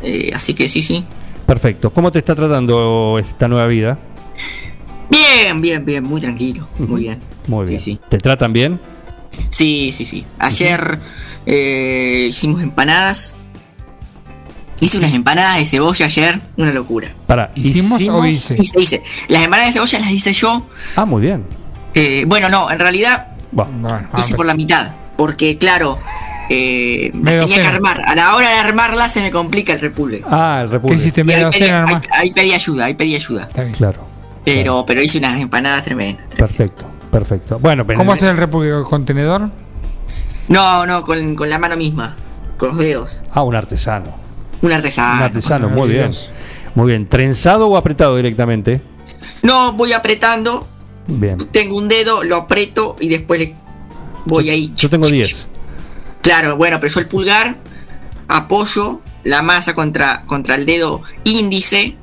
eh, así que sí, sí. Perfecto. ¿Cómo te está tratando esta nueva vida? Bien, bien, bien, muy tranquilo. Muy bien. Muy Sí, bien. sí. ¿Te tratan bien? Sí, sí, sí. Ayer eh, hicimos empanadas. Hice unas empanadas de cebolla ayer, una locura. Para, ¿Hicimos o hice? Hice, hice. Las empanadas de cebolla las hice yo. Ah, muy bien. Eh, bueno, no, en realidad Bueno, Bueno, hice por la mitad. Porque, claro, eh, las Medio tenía que armar. A la hora de armarlas se me complica el repule. Ah, el ¿Qué República. hiciste? Y ahí ¿Media pedí, docena ahí- nomás? ahí pedí ayuda, ahí pedí ayuda. Está bien. Claro. Pero, pero hice unas empanadas tremendas. Perfecto, perfecto. Bueno, pero ¿Cómo hacer el repúblico contenedor? No, no, con, con la mano misma. Con los dedos. Ah, un artesano. Un artesano. un artesano, muy bien. Muy bien. ¿Trenzado o apretado directamente? No, voy apretando. Bien. Tengo un dedo, lo aprieto y después voy ahí. Yo tengo 10. Claro, bueno, pero yo el pulgar apoyo la masa contra, contra el dedo índice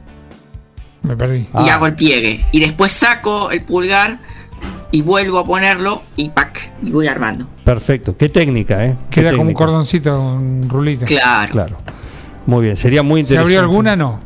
Me perdí. y Ah. hago el pliegue. Y después saco el pulgar y vuelvo a ponerlo y pac, y voy armando. Perfecto. Qué técnica, ¿eh? Qué Queda como un cordoncito, un rulito. Claro. Claro. Muy bien. Sería muy ¿Se interesante. abrió alguna? No.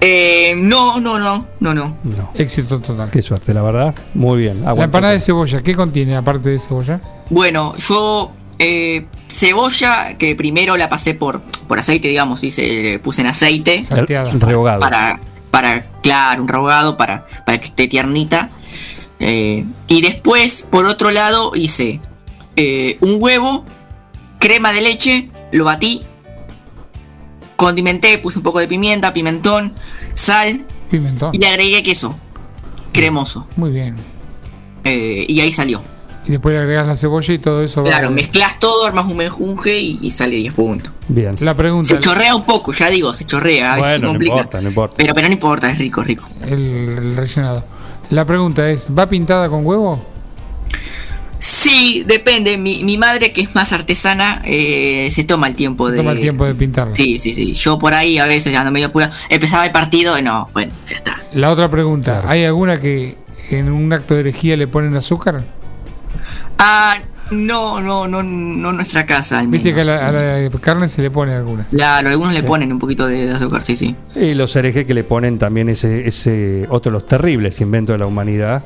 Eh, no, no, no, no, no. No. Éxito total. Qué suerte, la verdad. Muy bien. La empanada de cebolla, ¿qué contiene aparte de cebolla? Bueno, yo eh, cebolla que primero la pasé por, por aceite, digamos, hice, puse en aceite. Salteada. el rehogado. para, para, claro, un rehogado para, para que esté tiernita. Eh, y después, por otro lado, hice eh, un huevo, crema de leche, lo batí, condimenté, puse un poco de pimienta, pimentón, sal Pimentón. y le agregué queso cremoso. Muy bien. Eh, y ahí salió. Y después le agregas la cebolla y todo eso va- Claro, mezclas todo, armas un menjunje y, y sale 10 puntos. Bien. La pregunta, Se chorrea un poco, ya digo, se chorrea, a veces se Bueno, no importa, no importa. Pero, pero no importa, es rico, rico. el, el rellenado. La pregunta es, ¿va pintada con huevo? Sí, depende. Mi, mi madre, que es más artesana, eh, se toma el tiempo de. Toma el tiempo de pintarla. Sí, sí, sí. Yo por ahí a veces ya ando medio apurado. Empezaba el partido y no, bueno, ya está. La otra pregunta, ¿hay alguna que en un acto de herejía le ponen azúcar? Ah, no, no, no, no nuestra casa. Al Viste menos. que a la, a la carne se le pone alguna. Claro, algunos le ponen un poquito de, de azúcar, sí, sí. Y los herejes que le ponen también ese, ese otro de los terribles inventos de la humanidad,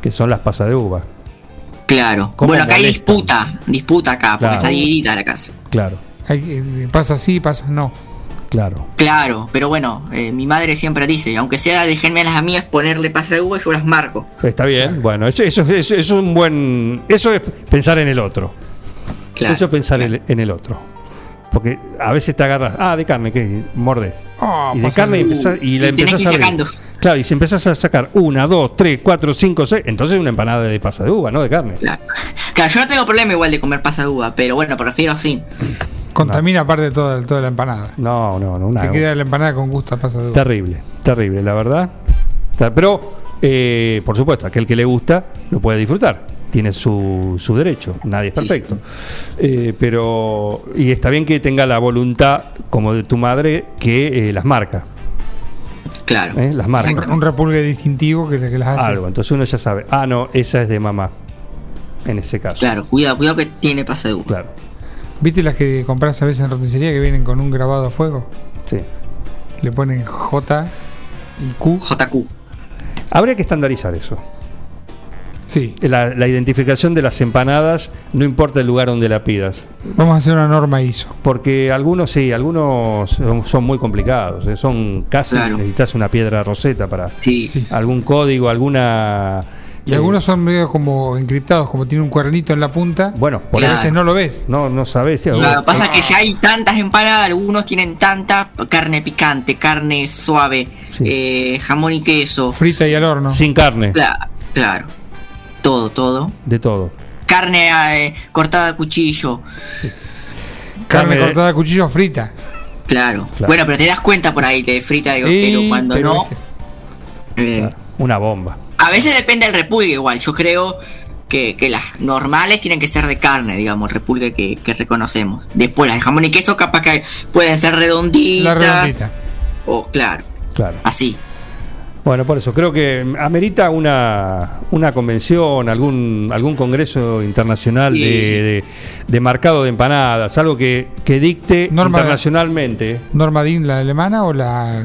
que son las pasas de uva. Claro. ¿Cómo Bueno, acá hay disputa, disputa acá, porque Claro. está dividida la casa. Claro. Hay, eh, pasa sí, pasa no. Claro. Claro, pero bueno, eh, mi madre siempre dice, aunque sea déjenme las amigas ponerle pasa de uva, yo las marco. Está bien. Bueno, eso, eso, es- eso es un buen. Eso es pensar en el otro. Claro. eso es pensar en, en el otro. Porque a veces te agarras. Ah, de carne, ¿qué? Mordes. Oh, y de carne y, de empezás- y la Y empezás que a ir abrir. sacando. Claro, y si empezás a sacar una, dos, tres, cuatro, cinco, seis, entonces una empanada de pasa de uva, no de carne. Claro. Claro, yo no tengo problema igual de comer pasa de uva, pero bueno, prefiero sin. Contamina aparte toda, toda la empanada. No, no, no. Una, Te queda la empanada con gusto a pasa de uva. Terrible, terrible, la verdad. Pero, eh, por supuesto, aquel que le gusta lo puede disfrutar. Tiene su, su derecho, nadie es perfecto. Eh, pero, y está bien que tenga la voluntad, como de tu madre, que eh, las marca. Claro. ¿eh? Las marca. Un, un repulgue distintivo que, que las hace. Algo. Entonces uno ya sabe, ah, no, esa es de mamá. En ese caso. Claro, cuidado, cuidado que tiene pasa de uva. Claro. ¿Viste las que compras a veces en roticería que vienen con un grabado a fuego? Sí. Le ponen J y Q. JQ. Habría que estandarizar eso. Sí. La, la identificación de las empanadas, no importa el lugar donde la pidas. Vamos a hacer una norma ISO. Porque algunos sí, algunos son, muy complicados. eh, Son casi Claro. necesitas una piedra roseta para Sí. Sí. algún código, alguna. Y eh, algunos son medio como encriptados, como tiene un cuernito en la punta. Bueno, por y a Claro. veces no lo ves. No, no sabes. si- Lo que pasa es que ya hay tantas empanadas, algunos tienen tanta carne picante, carne suave, Sí. eh, jamón y queso. Frita y al horno. Sin carne, Cla- claro. Todo, todo. de todo. Carne eh, cortada a cuchillo. Carne carne de- cortada a cuchillo frita. Claro. Claro. Bueno, pero te das cuenta por ahí, te frita, digo, Sí, pero cuando pero no. eh, Una bomba. a veces depende del repulgue igual. Yo creo que, que las normales tienen que ser de carne, digamos, repulgue que, que reconocemos. Después las de jamón y queso capaz que pueden ser redonditas. La redondita. O claro, Claro. así. Bueno, por eso creo que amerita una, una convención, algún, algún congreso internacional Sí. de, de- de marcado de empanadas, algo que, que dicte Norma- internacionalmente. ¿Norma Dean, la alemana o la,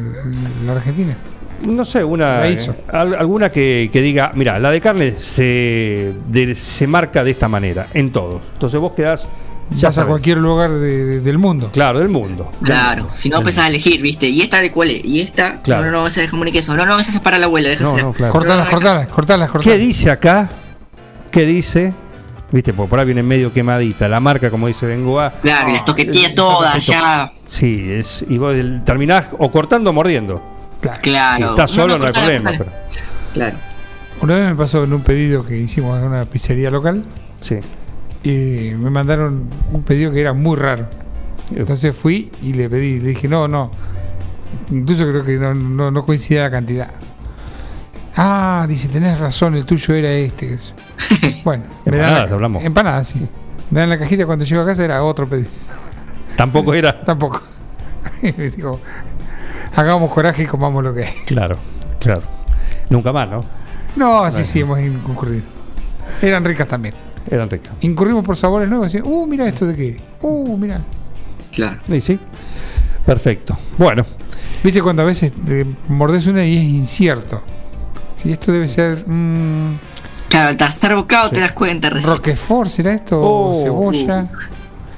la argentina? No sé, una eh, al- alguna que, que diga, mira, la de carne se, de- se marca de esta manera, en todos. Entonces vos quedás ya Vas a cualquier lugar de- de- del mundo. Claro, del mundo. Claro, si no empezás a elegir, ¿viste? ¿Y esta de cuál es? ¿Y esta? Claro. No, no, no, esa de jamón y queso. No, no, esa es para la abuela, déjasela. No, no, claro. Cortalas, No, cortalas, cortalas, ¿Qué dice acá? ¿Qué dice? Viste, porque por ahí viene medio quemadita. La marca, como dice Bengoa. Claro, y las toqueteas Eh, todas, ya. Sí, es, y vos el- terminás o cortando o mordiendo. Claro. Claro. Si estás solo no, hay problema. Pero, Claro. Una vez me pasó en un pedido que hicimos en una pizzería local sí. Y me mandaron un pedido que era muy raro. Entonces fui y le pedí, le dije, no, no. Incluso creo que no, no, no coincide la cantidad. Ah, dice, tenés razón, el tuyo era este. Bueno, me dan Empanadas, la, hablamos. Empanadas, sí. Me dan la cajita cuando llego a casa era otro pedido. Tampoco era. Tampoco. Y me dijo, hagamos coraje y comamos lo que hay. Claro, claro. Nunca más, ¿no? No, así sí hemos incurrido. Eran ricas también. Eran ricas. Incurrimos por sabores nuevos. y, Uh, mira esto de qué. Uh, mira. Claro. Y sí. Perfecto. Bueno, Viste cuando a veces te mordés una y es incierto. Si esto debe ser mm, Claro, al estar bocado te das cuenta recién. Roquefort, ¿será esto? Oh, ¿O cebolla.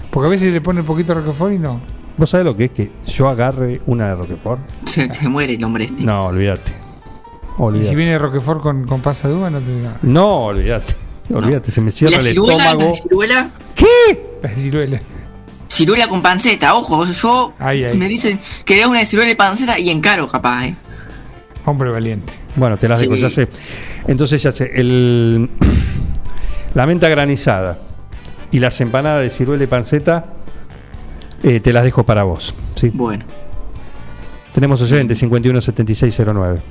Porque a veces le ponen un poquito de Roquefort y no. ¿vos sabés lo que es que yo agarre una de Roquefort? Se, se muere el hombre este. No, olvídate. Y Olvídate. si viene Roquefort con, con pasa de uva, no te digo. No, olvídate. Olvídate, se me ¿Y cierra la el ciruela? estómago. ¿La ciruela? ¿Qué? La ciruela. Ciruela con panceta, ojo, yo Ay, ay. me dicen que una de ciruela y panceta y encaro capaz, eh. Hombre valiente. Bueno, te las Sí. dejo, ya sé. Entonces ya sé, el, la menta granizada y las empanadas de ciruela y panceta eh, te las dejo para vos. ¿sí? Bueno. Tenemos oyente 517609.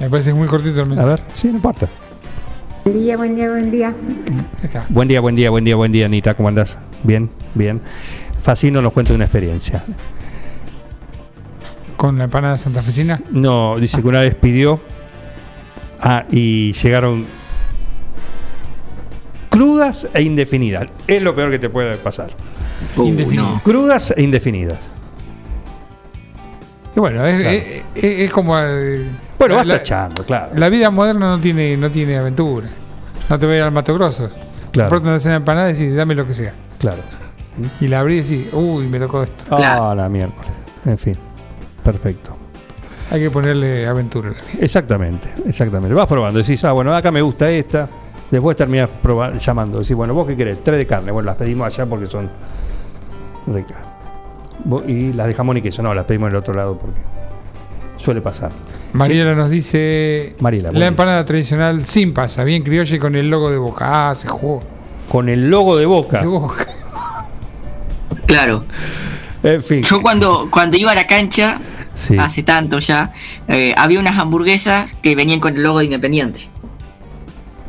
Me parece muy cortito el A mensaje. ver, sí, no importa. Buen día, buen día, buen día. Buen día, buen día, buen día, buen día, Anita. ¿Cómo andás? Bien, bien. Facino nos cuenta una experiencia. Con la empanada santafesina. No, dice que una vez pidió. Ah, y llegaron crudas e indefinidas. Es lo peor que te puede pasar. Uh, Indefinido. no. Crudas e indefinidas. Y bueno, es, Claro. es- es- es como. eh, Bueno, la- vas la- tachando, claro. La vida moderna no tiene, no tiene aventura. No te voy a ir al Mato Grosso. Claro. Pronto hacen empanada y decís, dame lo que sea. Claro. Y la abrí y decís, uy, me tocó esto. Ah, la miércoles. En fin, perfecto. Hay que ponerle aventura. a la vida. Exactamente, exactamente. Vas probando, decís, ah, bueno, acá me gusta esta. Después terminas proba- llamando, decís, bueno, ¿vos qué querés? Tres de carne. Bueno, las pedimos allá porque son ricas. Y las de jamón y queso, no, las pedimos del otro lado porque suele pasar. Mariela nos dice Mariela, la empanada tradicional sin pasa, bien criolla y con el logo de Boca. Ah, se jugó. Con el logo de boca. De Boca. Claro. En fin. Yo cuando, cuando iba a la cancha, Sí. hace tanto ya, eh, había unas hamburguesas que venían con el logo de Independiente.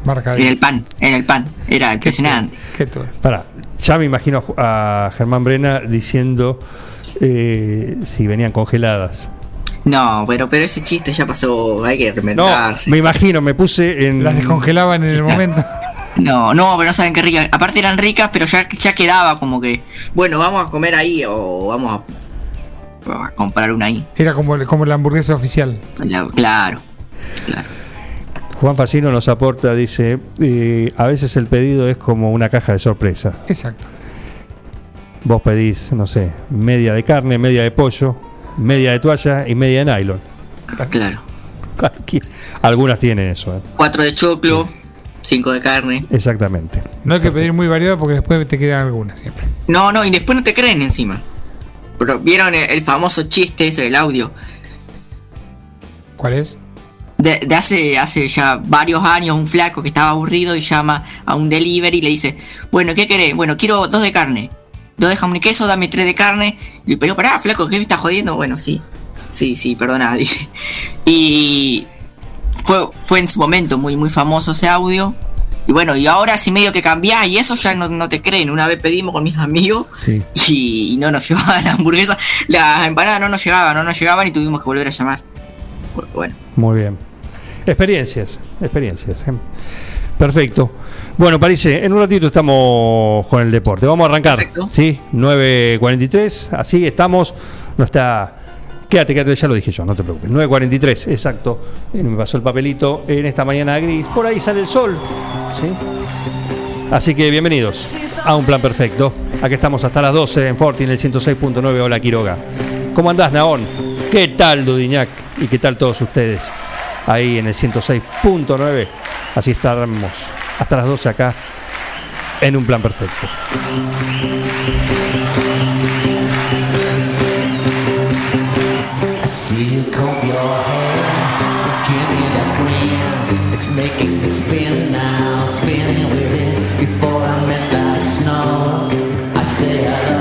Marca En de el pan, en el pan. Era impresionante. Qué. Pará, ya me imagino a Germán Brena diciendo eh, si venían congeladas. No, pero, pero ese chiste ya pasó, hay que No, remendarse. me imagino, me puse en. Las descongelaban en el momento. No, no, pero no saben qué ricas. Aparte eran ricas, pero ya, ya quedaba como que, bueno, vamos a comer ahí o vamos a, a comprar una ahí. Era como, como la hamburguesa oficial. La- claro, claro. Juan Facino nos aporta, dice, eh, a veces el pedido es como una caja de sorpresa. Exacto. Vos pedís, no sé, media de carne, media de pollo, media de toalla y media de nylon. Claro. Cualquier- Algunas tienen eso, ¿eh? Cuatro de choclo, cinco de carne. exactamente. No hay que pedir muy variado porque después te quedan algunas siempre. No, no, y después no te creen encima. Pero vieron el, el famoso chiste ese del audio. ¿Cuál es? De, de hace, hace ya varios años, un flaco que estaba aburrido y llama a un delivery y le dice, bueno, ¿qué querés? Bueno, quiero dos de carne. Dos de jamón y queso, dame tres de carne. Y pero pará, flaco, ¿qué me estás jodiendo? Bueno, sí. Sí, sí, perdona, dice. Y fue, fue en su momento muy, muy famoso ese audio. Y bueno, y ahora si medio que cambiás y eso ya no, no te creen. Una vez pedimos con mis amigos Sí. y, y no nos llevaban la hamburguesa. Las empanadas no nos llegaban, no nos llegaban y tuvimos que volver a llamar. Bueno. Muy bien. Experiencias, experiencias. ¿eh? Perfecto. Bueno, parece, en un ratito estamos con el deporte. Vamos a arrancar. Perfecto. Sí, 9.43. Así estamos. No está. Quédate, quédate, ya lo dije yo, no te preocupes. 9.43, exacto. Eh, Me pasó el papelito en esta mañana gris. Por ahí sale el sol. ¿sí? Así que bienvenidos a un plan perfecto. Aquí estamos hasta las 12 en Forti en el 106.9. Hola Quiroga. ¿Cómo andás, Naón? ¿Qué tal, Dudiñac? ¿Y qué tal todos ustedes? Ahí en el 106.9. Así estaremos hasta las 12 acá en un plan perfecto. It's making me spin now, spinning with it. Before I met like snow, I say hello.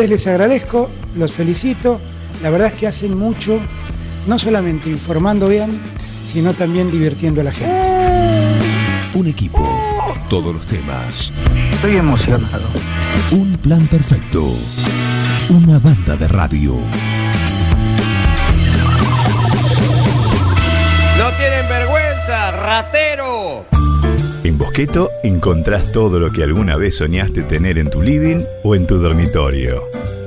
Ustedes les agradezco, los felicito. La verdad es que hacen mucho, no solamente informando bien, sino también divirtiendo a la gente. Un equipo, todos los temas, Estoy emocionado. un plan perfecto, una banda de radio. ¡No tienen vergüenza, ratero! En Bosqueto encontrás todo lo que alguna vez soñaste tener en tu living o en tu dormitorio.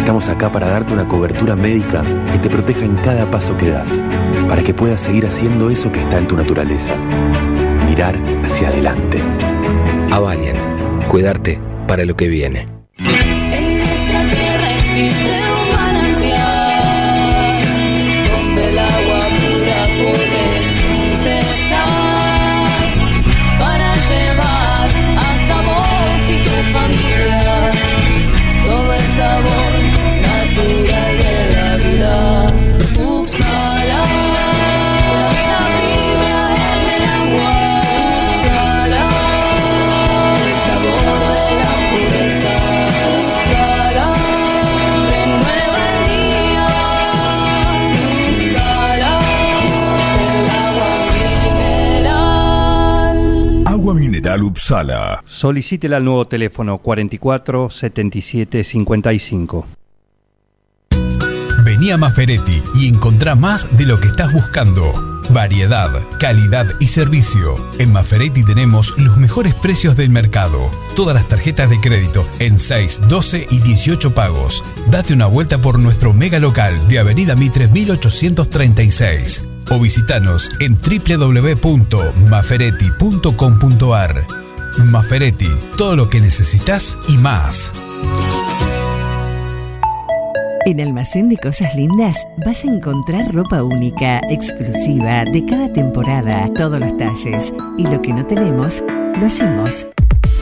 Estamos acá para darte una cobertura médica que te proteja en cada paso que das, para que puedas seguir haciendo eso que está en tu naturaleza. Mirar hacia adelante. Avalian, cuidarte para lo que viene. En nuestra tierra existe un manantial donde el agua pura corre sin cesar para llevar hasta vos y tu familia todo el sabor Upsala. Solicítela al nuevo teléfono 44 77 55. Vení a Maferetti y encontrá más de lo que estás buscando. Variedad, calidad y servicio. En Maferetti tenemos los mejores precios del mercado. Todas las tarjetas de crédito en 6, 12 y 18 pagos. Date una vuelta por nuestro mega local de Avenida Mitre 1836 o visitanos en www.maferetti.com.ar. Maferetti, todo lo que necesitas y más. En Almacén de Cosas Lindas vas a encontrar ropa única, exclusiva, de cada temporada, todos los talles. Y lo que no tenemos, lo hacemos.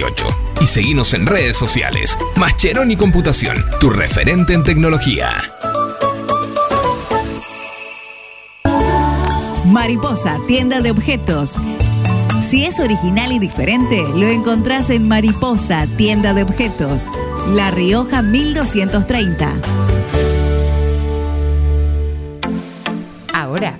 1278 y seguinos en redes sociales. Mascheroni Computación, tu referente en tecnología. Mariposa, tienda de objetos. Si es original y diferente, lo encontrás en Mariposa, tienda de objetos. La Rioja 1230. Ahora,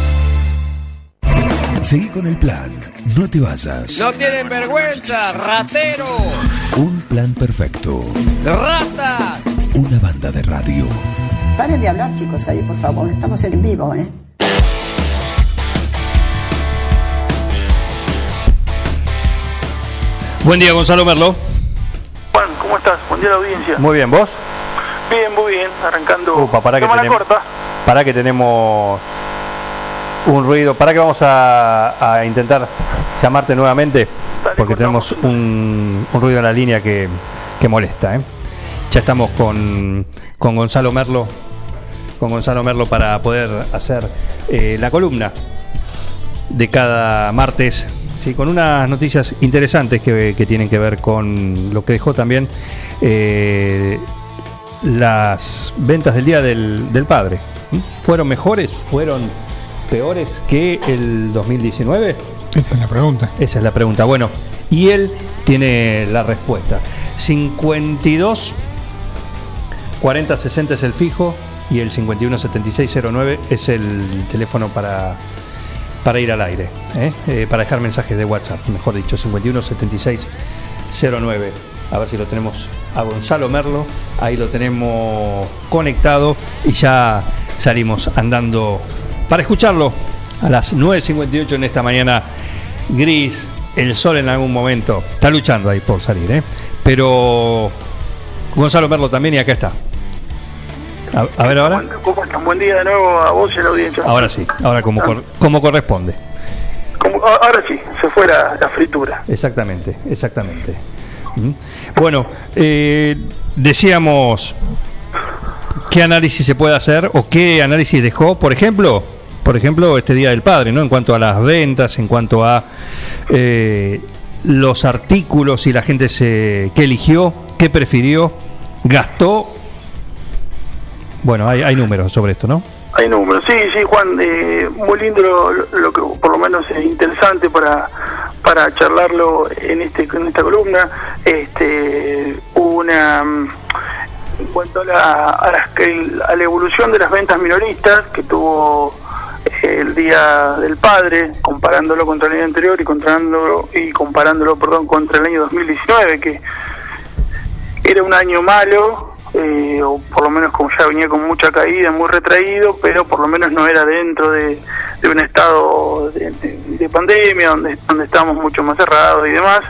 Seguí con el plan. No te vayas. No tienen vergüenza, ratero. Un plan perfecto. Rata. Una banda de radio. Paren de hablar, chicos, ahí, por favor. Estamos en vivo, ¿eh? Buen día, Gonzalo Merlo. Juan, ¿cómo estás? Buen día a la audiencia. Muy bien, ¿vos? Bien, muy bien. Arrancando Upa, para que tenemos, corta. para que tenemos un ruido. Para que vamos a, a intentar llamarte nuevamente. Porque tenemos un, un ruido en la línea que, que molesta. ¿eh? Ya estamos con, con Gonzalo Merlo. Con Gonzalo Merlo para poder hacer eh, la columna de cada martes. Sí, con unas noticias interesantes que, que tienen que ver con lo que dejó también eh, las ventas del Día del, del Padre. ¿Fueron mejores? ¿Fueron peores que el 2019? Esa es la pregunta. Esa es la pregunta. Bueno, y él tiene la respuesta. 52 40 60 es el fijo y el 51 76 09 es el teléfono para, para ir al aire, ¿eh? Eh, para dejar mensajes de WhatsApp, mejor dicho, 51 76 09. A ver si lo tenemos a Gonzalo Merlo, ahí lo tenemos conectado y ya salimos andando para escucharlo a las 9.58 en esta mañana gris, el sol en algún momento está luchando ahí por salir, ¿eh? pero Gonzalo Merlo también y acá está. A, a ver ahora. ¿Cómo están? Buen día de nuevo a vos y a la audiencia. Ahora sí, ahora como, cor- como corresponde. Como- ahora sí, se fue la, la fritura. Exactamente, exactamente. ¿Mm? Bueno, eh, decíamos qué análisis se puede hacer o qué análisis dejó, por ejemplo, por ejemplo, este Día del Padre, ¿no? En cuanto a las ventas, en cuanto a eh, los artículos y la gente se, que eligió, qué prefirió, gastó. Bueno, hay, hay números sobre esto, ¿no? Hay números. Sí, sí, Juan, eh, muy lindo lo, lo que por lo menos es interesante para, para charlarlo en este en esta columna. Este, una en cuanto a la, a, las que- a la evolución de las ventas minoristas que tuvo el Día del Padre, comparándolo contra el año anterior y comparándolo, y comparándolo perdón, contra el año 2019, que era un año malo, eh, o por lo menos como ya venía con mucha caída, muy retraído, pero por lo menos no era dentro de, un estado de pandemia, donde, donde estábamos mucho más cerrados y demás.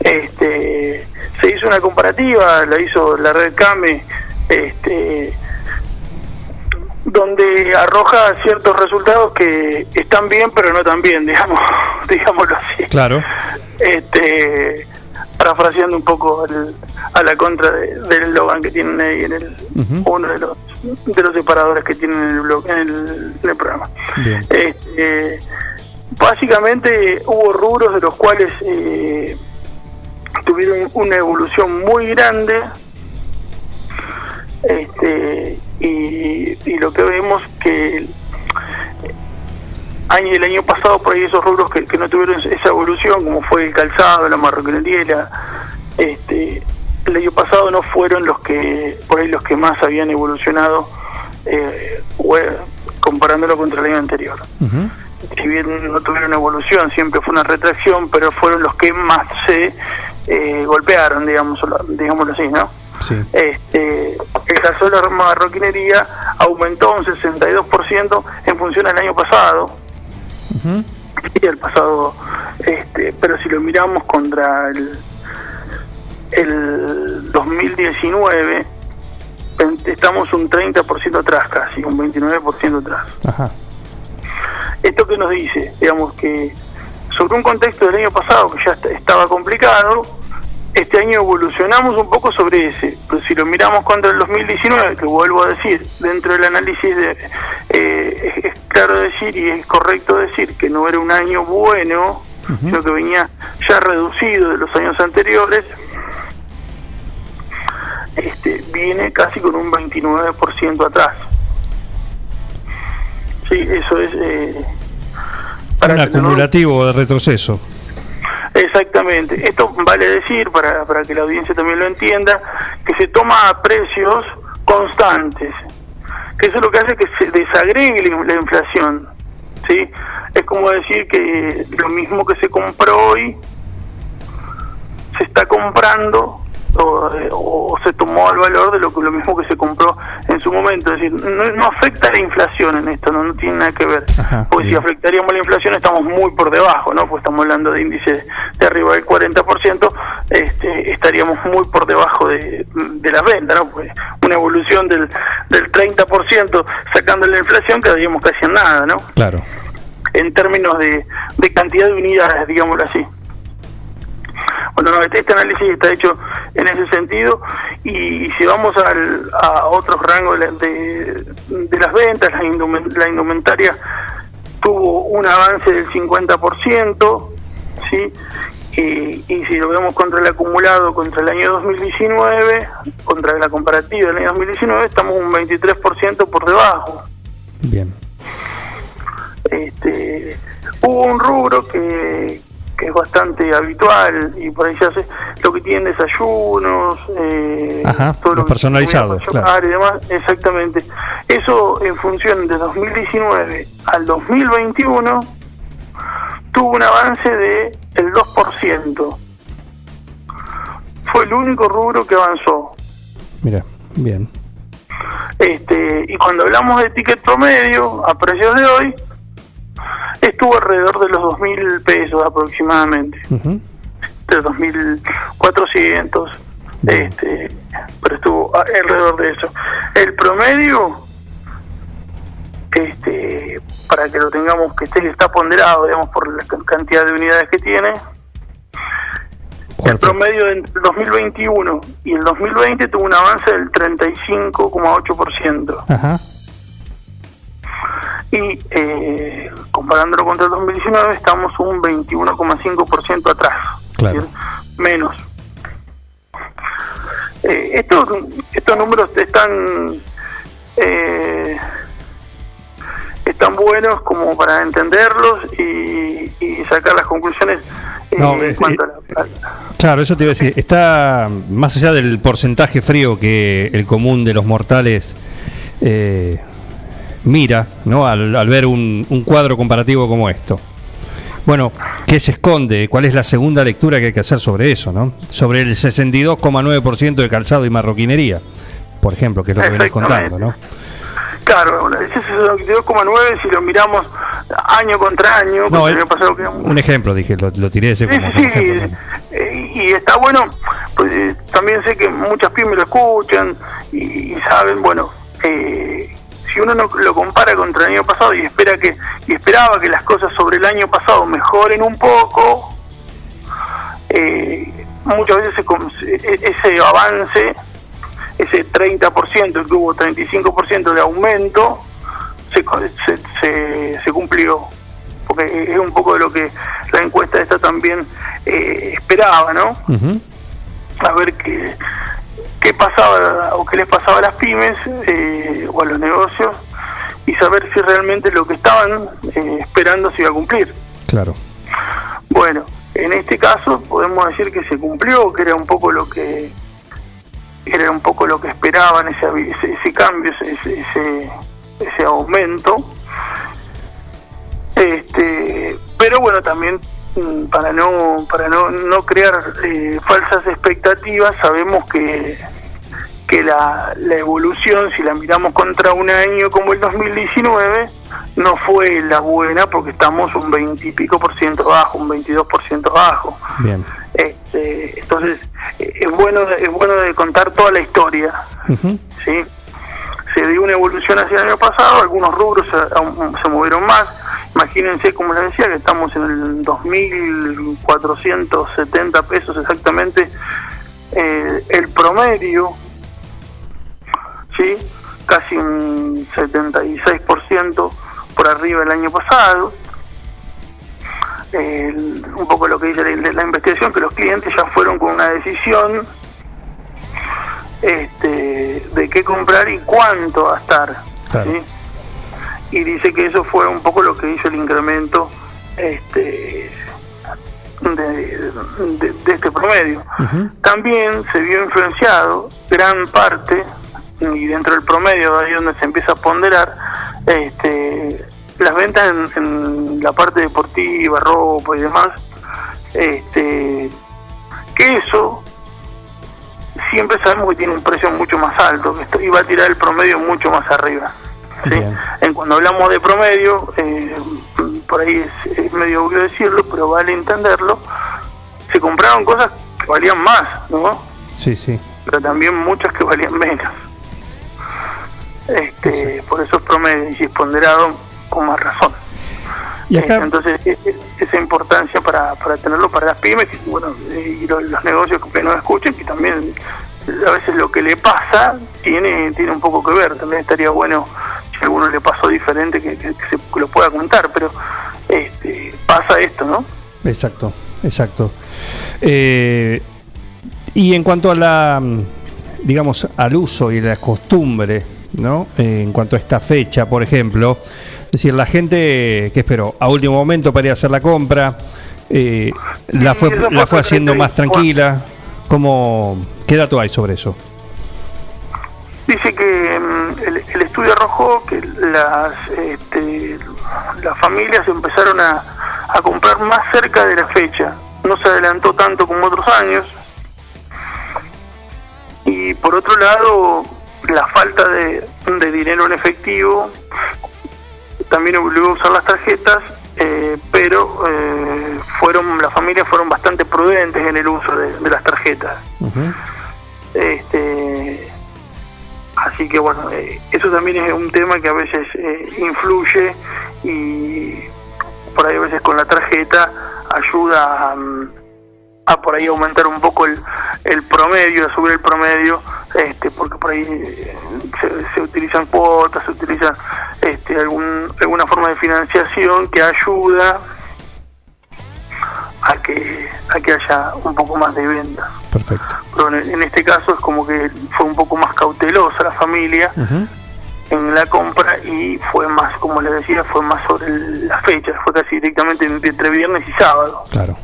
Este, se hizo una comparativa, la hizo la red CAME, este, donde arroja ciertos resultados que están bien, pero no tan bien, digamos, digámoslo así Claro. este parafraseando un poco el- a la contra de- del eslogan que tienen ahí en el uno de los de los separadores que tienen en el blog en el, en el programa Bien. este, básicamente hubo rubros de los cuales eh, tuvieron una evolución muy grande este y, y lo que vemos que el año el año pasado por ahí esos rubros que, que no tuvieron esa evolución como fue el calzado la marroquinería la este el año pasado no fueron los que por ahí los que más habían evolucionado eh, hue- comparándolo contra el año anterior si bien no tuvieron evolución, siempre fue una retracción, pero fueron los que más se eh, golpearon, digamos, digámoslo así, ¿no? Sí. este, el calzado de la marroquinería aumentó un 62% en función al año pasado. Sí, el pasado, este, pero si lo miramos contra el, el 2019, pen- estamos un 30% atrás casi, un 29% atrás. Ajá. ¿Esto que nos dice? Digamos que sobre un contexto del año pasado que ya est- estaba complicado, este año evolucionamos un poco sobre ese, pero si lo miramos contra el 2019, que vuelvo a decir, dentro del análisis de, eh, es, es claro decir y es correcto decir que no era un año bueno, sino que venía ya reducido de los años anteriores, este, viene casi con un 29% atrás. Sí, eso es... Eh, Un acumulativo de retroceso. Exactamente. Esto vale decir, para, para que la audiencia también lo entienda, que se toma a precios constantes. Que eso es lo que hace que se desagregue la, la inflación. ¿sí? Es como decir que lo mismo que se compró hoy se está comprando o, eh, o se tomó al valor de lo, que- lo mismo que se compró en su momento. Es decir, no, no afecta la inflación en esto, no, no tiene nada que ver. Porque si afectaríamos la inflación estamos muy por debajo, ¿no? Pues estamos hablando de índices de arriba del 40%, este, estaríamos muy por debajo de, de las ventas, ¿no? Pues una evolución del, del 30% sacando la inflación quedaríamos casi en nada, ¿no? Claro. En términos de, de cantidad de unidades, digámoslo así. Bueno, no, este, este análisis está hecho en ese sentido y si vamos al- a otros rangos de, la- de- de las ventas, la, la indumentaria tuvo un avance del 50%, ¿sí? Y, y si lo vemos contra el acumulado contra el año 2019, contra la comparativa del año 2019, estamos un 23% por debajo. Bien. Este, hubo un rubro que, que es bastante habitual y por ahí se hace lo que tienen desayunos, eh, Ajá, todo lo claro. y demás, exactamente. Eso en función de 2019 al 2021 tuvo un avance de el 2%. Fue el único rubro que avanzó. Mira, bien. Este, y cuando hablamos de ticket promedio, a precios de hoy, estuvo alrededor de los 2.000 pesos aproximadamente, Ujú. de 2.400, este, pero estuvo alrededor de eso. El promedio, este, para que lo tengamos, que esté, está ponderado, digamos, por la can- cantidad de unidades que tiene, el promedio en 2021 y el 2020 tuvo un avance del 35,8%. Ajá. Y eh, comparándolo contra el 2019 estamos un 21,5% atrás, Claro. ¿sí? menos. Eh, estos, estos números están eh, están buenos como para entenderlos y, y sacar las conclusiones eh, No, en es- cuanto a la- Claro, eso te iba a decir. Está más allá del porcentaje frío que el común de los mortales eh, mira, ¿no? Al, al ver un, un cuadro comparativo como esto. Bueno, ¿qué se esconde? ¿Cuál es la segunda lectura que hay que hacer sobre eso, no? Sobre el 62,9% de calzado y marroquinería, por ejemplo, que es lo que venís contando, ¿no? Claro, ese 62,9 si lo miramos año contra año, No, el pasado que Un ejemplo, dije, lo, lo tiré ese Sí, como, sí, como sí, eh, y está bueno, pues eh, también sé que muchas pymes lo escuchan y, y saben, bueno, eh, si uno no lo compara contra el año pasado y espera que y esperaba que las cosas sobre el año pasado mejoren un poco, eh, muchas veces e- ese avance, ese 30%, el que hubo 35% de aumento, se, se, se, se cumplió porque es un poco de lo que la encuesta esta también eh, esperaba, ¿no? Ujú. A ver qué, qué pasaba o qué les pasaba a las pymes eh, o a los negocios y saber si realmente lo que estaban eh, esperando se iba a cumplir. Claro. Bueno, en este caso podemos decir que se cumplió, que era un poco lo que era un poco lo que esperaban ese, ese, ese cambio, ese, ese, ese- aumento. Este, pero bueno, también para no para no, no crear eh, falsas expectativas, sabemos que que la, la evolución, si la miramos contra un año como el 2019, no fue la buena porque estamos un 20 y pico por ciento bajo, un 22 por ciento bajo. Bien. Este, entonces, eh, es bueno, es bueno de contar toda la historia. ¿sí? Se dio una evolución hacia el año pasado, algunos rubros se, movieron más. Imagínense, como les decía, que estamos en el 2.470 pesos exactamente eh, el promedio, ¿sí? Casi un 76% por arriba del año pasado. Un poco lo que dice la investigación, que los clientes ya fueron con una decisión este, de qué comprar y cuánto gastar. Claro. ¿sí? Y dice que eso fue un poco lo que hizo el incremento este, de, de- de este promedio. También se vio influenciado gran parte, y dentro del promedio, ahí donde se empieza a ponderar, este, las ventas en, en la parte deportiva, ropa y demás, este, que eso siempre sabemos que tiene un precio mucho más alto, que esto iba a tirar el promedio mucho más arriba. ¿sí? En cuando hablamos de promedio, eh, por ahí es, es medio obvio decirlo, pero vale entenderlo, se compraron cosas que valían más, ¿no? Sí, sí. Pero también muchas que valían menos. Este, Por eso es promedio y si es ponderado con más razón. Y acá, Entonces, e- e- esa importancia para, para tenerlo para las pymes y, bueno, eh, y los, los negocios que nos escuchen, que también a veces lo que le pasa tiene tiene un poco que ver. También estaría bueno, si a alguno le pasó diferente, que, que- que se que lo pueda contar, pero este, pasa esto, ¿no? Exacto, exacto. Eh, y en cuanto a la, mm, digamos, al uso y la costumbre, ¿no? Eh, en cuanto a esta fecha, por ejemplo, es decir, la gente que esperó a último momento para ir a hacer la compra, eh, la Sí, fue, la fue haciendo más tranquila. ¿Cómo, ¿Qué dato hay sobre eso? Dice que mm, el, el estudio arrojó que las, este, las familias empezaron a, a comprar más cerca de la fecha. No se adelantó tanto como otros años. Y por otro lado, la falta de, de dinero en efectivo también obligó a usar las tarjetas, eh, pero eh, fueron las familias fueron bastante prudentes en el uso de- de las tarjetas. Este, así que bueno, eh, eso también es un tema que a veces eh, influye y por ahí a veces con la tarjeta ayuda a, a por ahí aumentar un poco el, el promedio, a subir el promedio, este, porque por ahí eh, se, se utilizan cuotas, se utiliza este, algún, alguna forma de financiación que ayuda a que, a que haya un poco más de venta Perfecto. pero en, en este caso es como que fue un poco más cautelosa la familia en la compra y fue más, como les decía, fue más sobre el- la fecha, fue casi directamente entre viernes y sábado. Claro.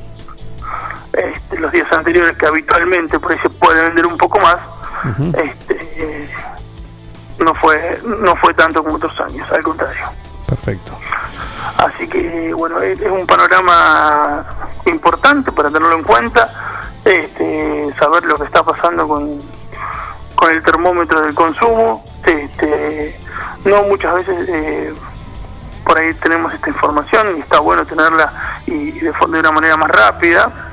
Este, los días anteriores que habitualmente por ahí se puede vender un poco más, este, no fue no fue tanto como otros años, al contrario. Perfecto. Así que bueno, es, un panorama importante para tenerlo en cuenta, este, saber lo que está pasando con, con el termómetro del consumo. Este, no muchas veces eh, por ahí tenemos esta información y está bueno tenerla y de, fo- de una manera más rápida.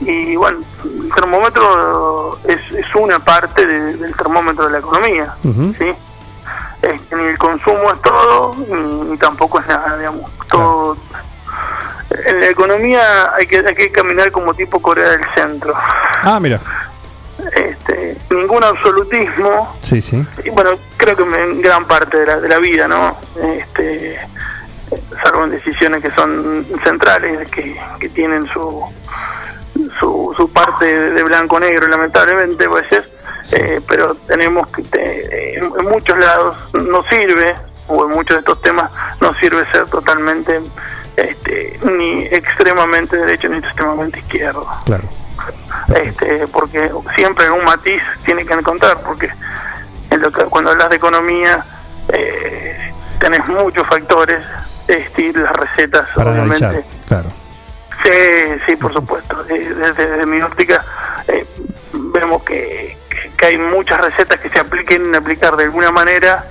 Y bueno, el termómetro es, es una parte de- del termómetro de la economía. ¿sí? Este, ni el consumo es todo, ni, ni tampoco es nada, digamos. Todo. En la economía hay que, hay que caminar como tipo Corea del Centro. Ah, mira. Este, ningún absolutismo, Sí, sí. y bueno, creo que en gran parte de la, de la vida, ¿no? Este, salvo en decisiones que son centrales, que, que tienen su, su, su parte de blanco-negro, lamentablemente, a veces, eh, pero tenemos que, te- en, en muchos lados no sirve, o en muchos de estos temas no sirve ser totalmente este, ni extremamente derecho ni extremamente izquierdo Claro. este, porque siempre un matiz tiene que encontrar, porque en lo que, cuando hablas de economía eh, tenés muchos factores, este, las recetas Para obviamente. analizar. Claro. Sí, sí, por supuesto. Eh, Desde, desde mi óptica eh, vemos que, que- que hay muchas recetas que se apliquen aplicar de alguna manera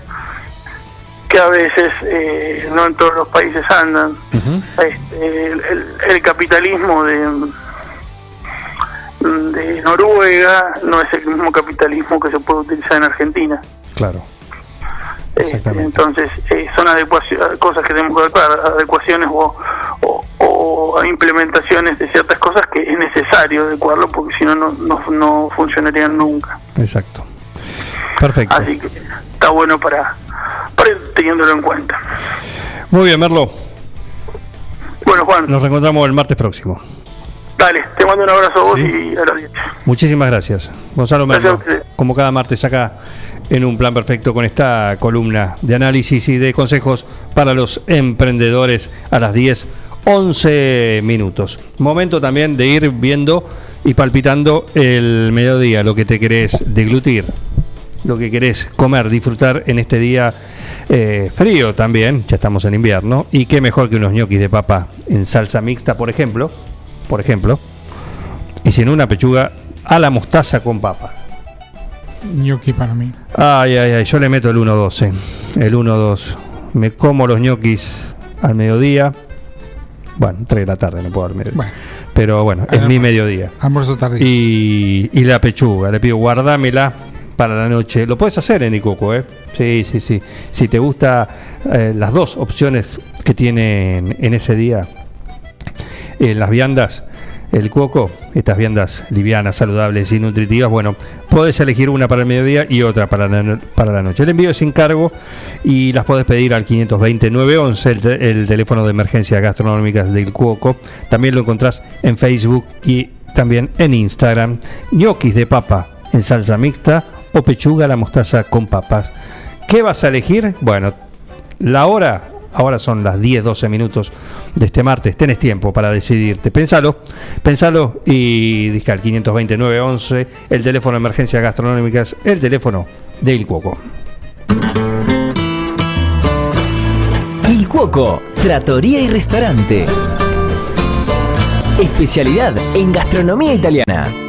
que a veces eh, no en todos los países andan. Este, el, el- el capitalismo de, de Noruega no es el mismo capitalismo que se puede utilizar en Argentina. Claro. Este, entonces, eh, son adecuacio- cosas que tenemos que adecuar, adecuaciones o, o- o implementaciones de ciertas cosas que es necesario adecuarlo porque si no, no, no, funcionarían nunca. Exacto. Perfecto. Así que está bueno para, para ir teniéndolo en cuenta. Muy bien, Merlo. Bueno, Juan, Nos reencontramos el martes próximo. dale, te mando un abrazo a vos y a la audiencia. Muchísimas gracias. Gonzalo Merlo, como cada martes acá en un plan perfecto con esta columna de análisis y de consejos para los emprendedores a las 10, 11 minutos. Momento también de ir viendo y palpitando el mediodía, lo que te querés deglutir, lo que querés comer, disfrutar en este día eh, frío también, ya estamos en invierno, y qué mejor que unos ñoquis de papa en salsa mixta, por ejemplo, por ejemplo, y sin una pechuga a la mostaza con papa. Gnocchi para mí. Ay, ay, ay, yo le meto el 1-2, eh. el 1-2. Me como los ñoquis al mediodía. Bueno, 3 de la tarde, no puedo dormir. Pero bueno, es mi mediodía. Almuerzo tardío. Y, y la pechuga, le pido guardámela para la noche. Lo puedes hacer en Icoco, ¿eh? Sí, sí, sí. Si te gusta eh, las dos opciones que tienen en ese día, eh, las viandas, el cuoco, estas viandas livianas, saludables y nutritivas, bueno, podés elegir una para el mediodía y otra para la, para la noche. El envío es sin cargo y las podés pedir al 520-911, el, el teléfono de emergencias gastronómicas del cuoco. También lo encontrás en Facebook y también en Instagram. Ñoquis de papa en salsa mixta o pechuga a la mostaza con papas. ¿Qué vas a elegir? Bueno, la hora, ahora son las 10, 12 minutos de este martes. Tenés tiempo para decidirte. Pensalo, pensalo y disca al 52911, el teléfono de emergencias gastronómicas, el teléfono del Cuoco. Il Cuoco, Trattoria y Restaurante. Especialidad en gastronomía italiana.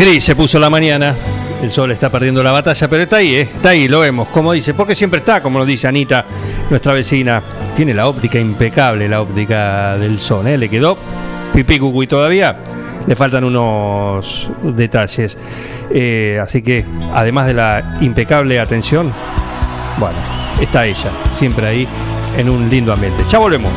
Gris se puso la mañana. El sol está perdiendo la batalla, pero está ahí, ¿eh? está ahí, lo vemos, como dice, porque siempre está, como lo dice Anita, nuestra vecina. Tiene la óptica impecable, la óptica del sol, ¿eh? Le quedó pipí cucuy todavía. Le faltan unos detalles. Eh, así que, además de la impecable atención, bueno, está ella, siempre ahí, en un lindo ambiente. Ya volvemos.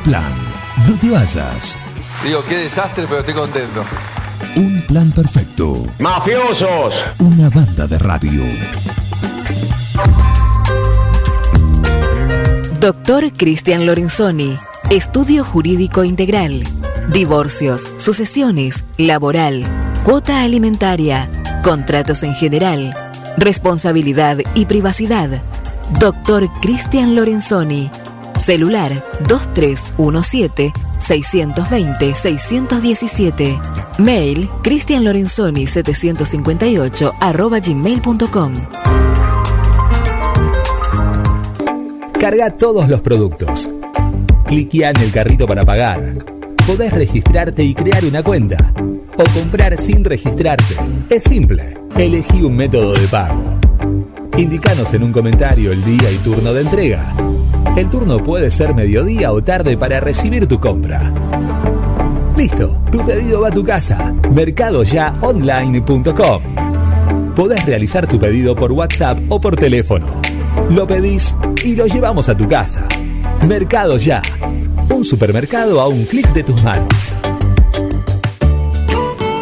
Plan. No te vayas. Digo, qué desastre, pero estoy contento. Un plan perfecto. ¡Mafiosos! Una banda de radio. Doctor Cristian Lorenzoni. Estudio Jurídico Integral. Divorcios, sucesiones, laboral, cuota alimentaria, contratos en general, responsabilidad y privacidad. Doctor Cristian Lorenzoni. Celular 2317-620-617. Mail cristianlorenzoni758 arroba gmail.com. Carga todos los productos. Cliquea en el carrito para pagar. Podés registrarte y crear una cuenta. O comprar sin registrarte. Es simple. Elegí un método de pago. Indicanos en un comentario el día y turno de entrega. El turno puede ser mediodía o tarde para recibir tu compra. Listo, tu pedido va a tu casa. Mercadoyaonline.com. Podés realizar tu pedido por WhatsApp o por teléfono. Lo pedís y lo llevamos a tu casa. Mercado Ya. Un supermercado a un clic de tus manos.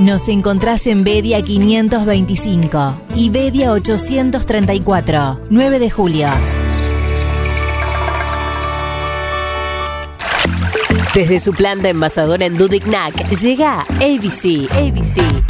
Nos encontrás en Bedia 525 y Bedia 834, 9 de julio. Desde su planta envasadora en Dudignac llega ABC. ABC.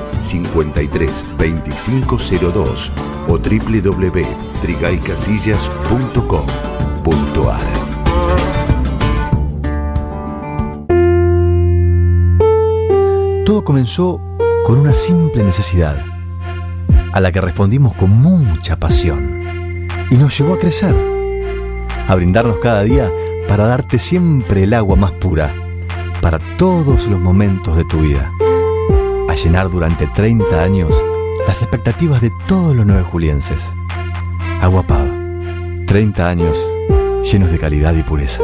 53 2502 o www.trigaycasillas.com.ar Todo comenzó con una simple necesidad, a la que respondimos con mucha pasión, y nos llevó a crecer, a brindarnos cada día para darte siempre el agua más pura, para todos los momentos de tu vida, a llenar durante 30 años las expectativas de todos los nueve julienses. Agua Pava, 30 años llenos de calidad y pureza.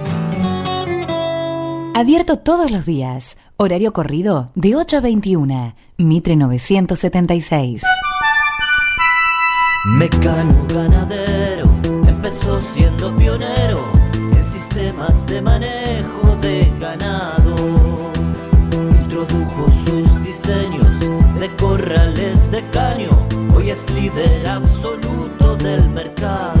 Abierto todos los días, horario corrido de 8 a 21, Mitre 976. Mecano ganadero empezó siendo pionero en sistemas de manejo de ganado. Introdujo sus diseños de corrales de caño, hoy es líder absoluto del mercado.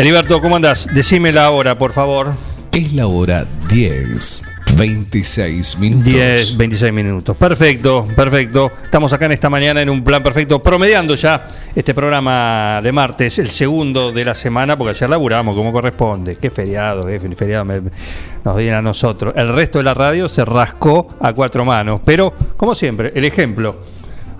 Heriberto, ¿cómo andás? Decime la hora, por favor. Es la hora 10, 26 minutos. 10, 26 minutos. Perfecto, perfecto. Estamos acá en esta mañana en un plan perfecto, promediando ya este programa de martes, el segundo de la semana, porque ayer laburamos como corresponde. Qué feriado, qué feriado me- nos viene a nosotros. El resto de la radio se rascó a cuatro manos, pero como siempre, el ejemplo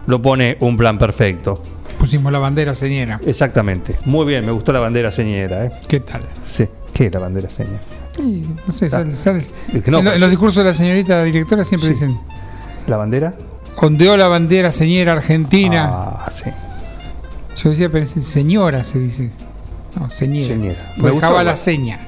lo pone un plan perfecto. Pusimos la bandera señera. Exactamente. Muy bien, me gustó la bandera señera. ¿eh? ¿Qué tal? Sí, ¿qué es la bandera señera? Sí, no sé, sale- sale- Es que no, en, lo- en pues- los discursos de la señorita directora siempre Sí. dicen, ¿La bandera? ondeó la bandera señera argentina. Ah, sí. Yo decía, pero señora se dice. No, señera. Señera. Me dejaba la seña.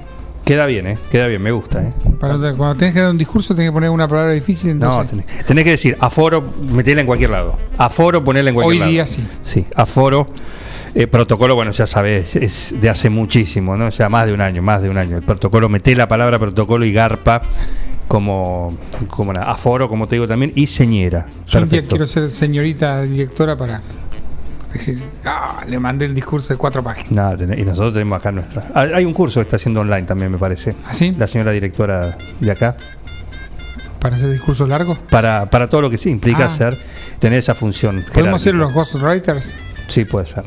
Queda bien, ¿eh? Queda bien, me gusta, ¿eh? Para cuando tenés que dar un discurso tenés que poner una palabra difícil. No, Entonces, tenés, tenés que decir aforo, metela en cualquier lado. Aforo, ponela en cualquier Hoy lado. día sí. Sí, aforo. eh, protocolo, bueno, ya sabes, es de hace muchísimo, ¿no? Ya más de un año, más de un año. El protocolo, meté la palabra protocolo y garpa como, como nada. aforo, como te digo también, y señera. yo un día quiero ser señorita directora para decir, ah, le mandé el discurso de cuatro páginas. Nada, y nosotros tenemos acá nuestra. Ah, Hay un curso que está haciendo online también, me parece. ¿Ah, sí? La señora directora de acá. ¿Para hacer discursos largos? Para, para todo lo que sí implica Ah. hacer, tener esa función. ¿Podemos ser los ghostwriters? Sí, puede ser.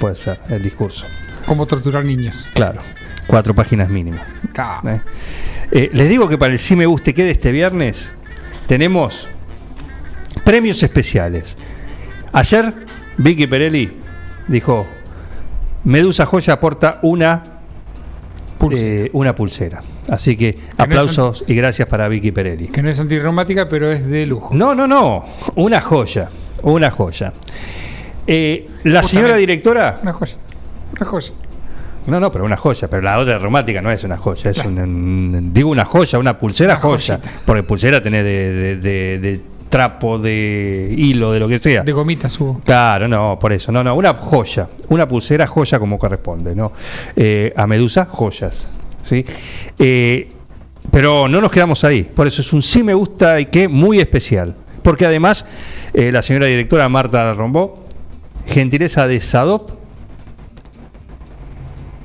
Puede ser, el discurso. ¿Cómo torturar niños? Claro. Cuatro páginas mínimo. Ah. ¿eh? Eh, les digo que para el Sí Me Guste Quede este viernes tenemos premios especiales. Ayer Vicky Perelli dijo, Medusa Joya aporta una eh, una pulsera. Así que aplausos y gracias para Vicky Perelli. Que no es antirreumática, pero es de lujo. No, no, no. Una joya. Una joya. Eh, la señora directora. Una joya. Una joya. No, no, pero una joya. Pero la otra reumática no es una joya. Es un- un- digo una joya, una pulsera Una joya. Porque pulsera tenés de, de- de- de trapo, de hilo, de lo que sea. De gomitas hubo. Claro, no, por eso. No, no, una joya. Una pulsera joya como corresponde, ¿no? Eh, a Medusa, joyas. ¿sí? Eh, pero no nos quedamos ahí. Por eso es un sí me gusta y que muy especial. Porque además, eh, la señora directora Marta Rombó, gentileza de SADOP,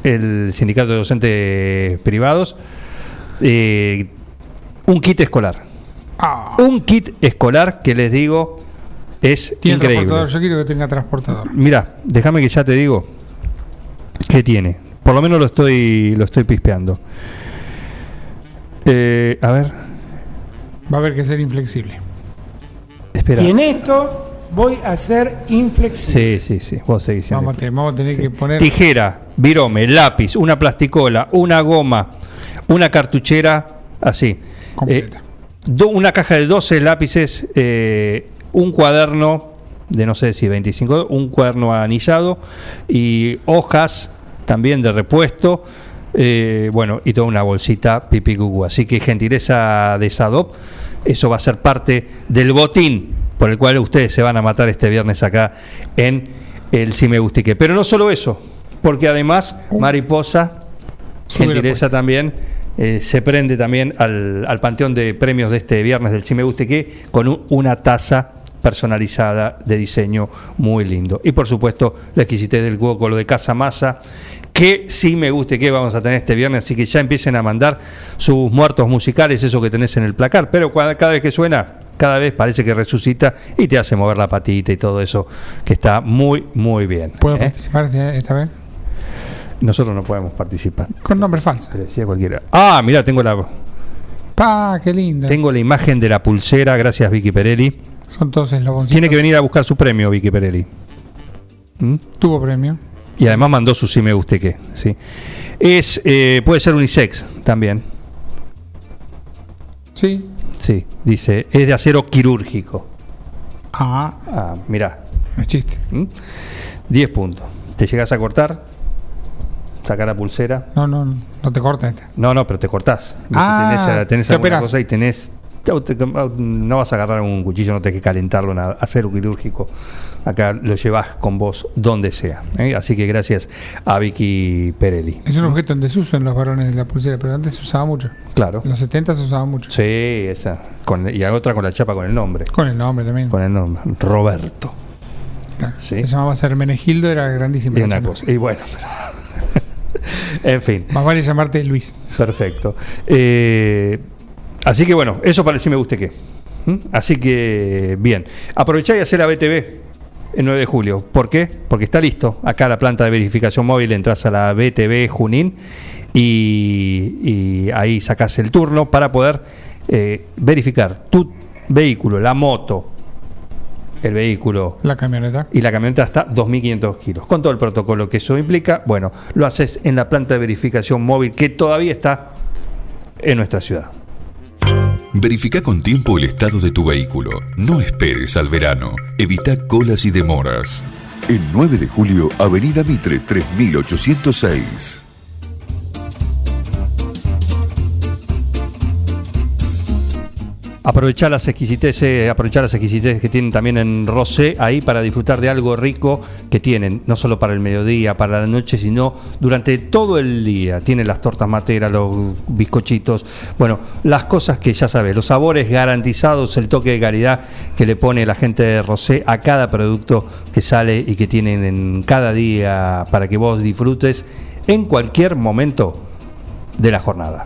el sindicato de docentes privados, eh, un kit escolar. Un kit escolar que les digo es Tiene increíble. transportador. Yo quiero que tenga transportador. Mira, déjame que ya te digo qué tiene. Por lo menos lo estoy lo estoy pispeando. Eh, a ver, Va a haber que ser inflexible. espera. Y en esto voy a ser inflexible. Sí, sí, sí. Vos seguís. siendo Vamos a, tener, vamos a tener que poner. Tijera, virome, lápiz, una plasticola, una goma, una cartuchera, así. Eh, do- una caja de 12 lápices, eh, un cuaderno de no sé si 25, un cuaderno anillado y hojas también de repuesto. eh, bueno, y toda una bolsita pipí cucú. Así que gentileza de Sadop, eso va a ser parte del botín por el cual ustedes se van a matar este viernes acá en el Si Me Gustique. Pero no solo eso, porque además Mariposa, gentileza también, eh, se prende también al, al panteón de premios de este viernes del Si Me Gustique con un- una taza personalizada de diseño muy lindo. Y por supuesto, la exquisitez del huevo con lo de Casa Masa, que sí me guste que vamos a tener este viernes, así que ya empiecen a mandar sus muertos musicales, eso que tenés en el placar, pero cada, cada vez que suena, cada vez parece que resucita y te hace mover la patita y todo eso, que está muy, muy bien. ¿Puedo ¿eh? participar esta vez? Nosotros no podemos participar. Con nombre falso. Decía cualquiera. Ah, mira, tengo la, Pa, qué linda. tengo la imagen de la pulsera, gracias Vicky Perelli. Son todos eslaboncitos. Tiene que venir a buscar su premio, Vicky Perelli. ¿Mm? Tuvo premio. Y además mandó su sí me guste que. Sí. Es, eh, puede ser unisex también. Sí. Sí, dice, es de acero quirúrgico. Ah. Ah, mirá. No chiste. ¿Mm? 10 puntos. ¿Te llegas a cortar? Sacar la pulsera. No, no, no, no te corta esta. No, no, pero te cortás. Ah, tenés tenés te alguna cosa y tenés. te- No vas a agarrar un cuchillo, no tenés que calentarlo, nada. Acero quirúrgico. Acá lo llevas con vos donde sea. ¿eh? Así que gracias a Vicky Perelli. Es un objeto en desuso en los varones de la pulsera, pero antes se usaba mucho. Claro. En los 70 se usaba mucho. Sí, esa. Con, y otra con la chapa con el nombre. Con el nombre también. Con el nombre. Roberto. Claro. Sí. Se llamaba Hermenegildo, era grandísimo. Y una cosa. Y bueno, en fin. Más vale llamarte Luis. Perfecto. Eh, así que bueno, eso para el sí me guste que. ¿Mm? Así que bien. Aprovechá y hacer la BTV el 9 de julio. ¿Por qué? Porque está listo. Acá la planta de verificación móvil entras a la BTV Junín y, y ahí sacás el turno para poder eh, verificar tu vehículo, la moto, el vehículo La camioneta. y la camioneta hasta 2.500 kilos. Con todo el protocolo que eso implica, bueno, lo haces en la planta de verificación móvil que todavía está en nuestra ciudad. Verifica con tiempo el estado de tu vehículo. No esperes al verano. Evita colas y demoras. El 9 de julio, Avenida Mitre 3806. Aprovechar las exquisiteces, aprovechar las exquisiteces que tienen también en Rosé ahí para disfrutar de algo rico que tienen, no solo para el mediodía, para la noche, sino durante todo el día. Tienen las tortas materas, los bizcochitos, bueno, las cosas que ya sabes, los sabores garantizados, el toque de calidad que le pone la gente de Rosé a cada producto que sale y que tienen en cada día para que vos disfrutes en cualquier momento de la jornada.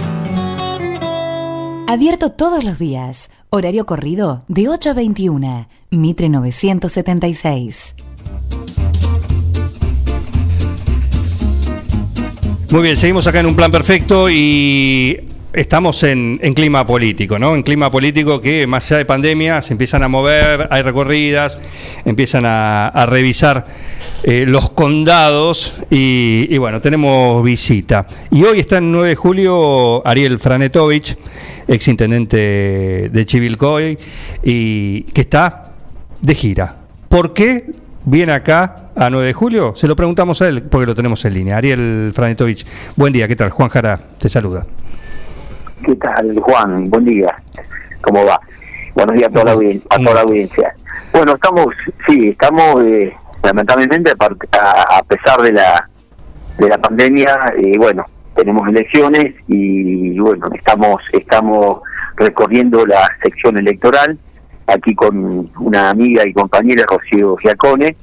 Abierto todos los días. Horario corrido de 8 a 21. Mitre 976. Muy bien, seguimos acá en un plan perfecto y estamos en, clima político, ¿no? En clima político que más allá de pandemia se empiezan a mover, hay recorridas, empiezan a, revisar eh, los condados y, bueno, tenemos visita. Y hoy está en 9 de julio Ariel Franetovich, ex intendente de Chivilcoy, y que está de gira. ¿Por qué viene acá a 9 de julio? Se lo preguntamos a él porque lo tenemos en línea. Ariel Franetovich, buen día, ¿qué tal? Juan Jara te saluda. ¿Qué tal, Juan? Buen día. ¿Cómo va? Buenos días a toda la, a toda la audiencia. Bueno, estamos, sí, estamos eh, lamentablemente, a, a pesar de la de la pandemia, eh, bueno, tenemos elecciones y bueno, estamos estamos recorriendo la sección electoral aquí con una amiga y compañera Rocío Giacone,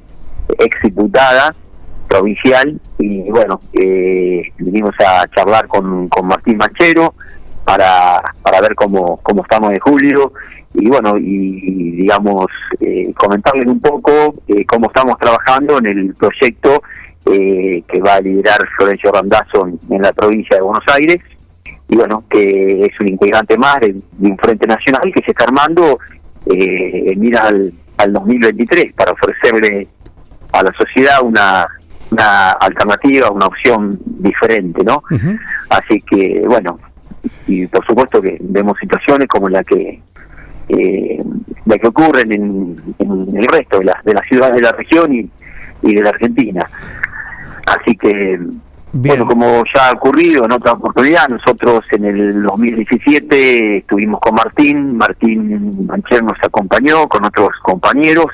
ex diputada provincial y bueno, eh, vinimos a charlar con, con Martín Manchero para, para ver cómo, cómo estamos de julio. Y bueno, y digamos, eh, comentarles un poco eh, cómo estamos trabajando en el proyecto eh, que va a liderar Florencio Randazzo en, en la provincia de Buenos Aires. Y bueno, que es un integrante más de, de un frente nacional que se está armando eh, en mira al, al 2023 para ofrecerle a la sociedad una, una alternativa, una opción diferente, ¿no? Así que, bueno, y por supuesto que vemos situaciones como la que eh, la que ocurren en, en el resto de las de las ciudades de la región y, y de la Argentina. Así que, bueno, como ya ha ocurrido en otra oportunidad, nosotros en el 2017 estuvimos con Martín, Martín Mancher nos acompañó con otros compañeros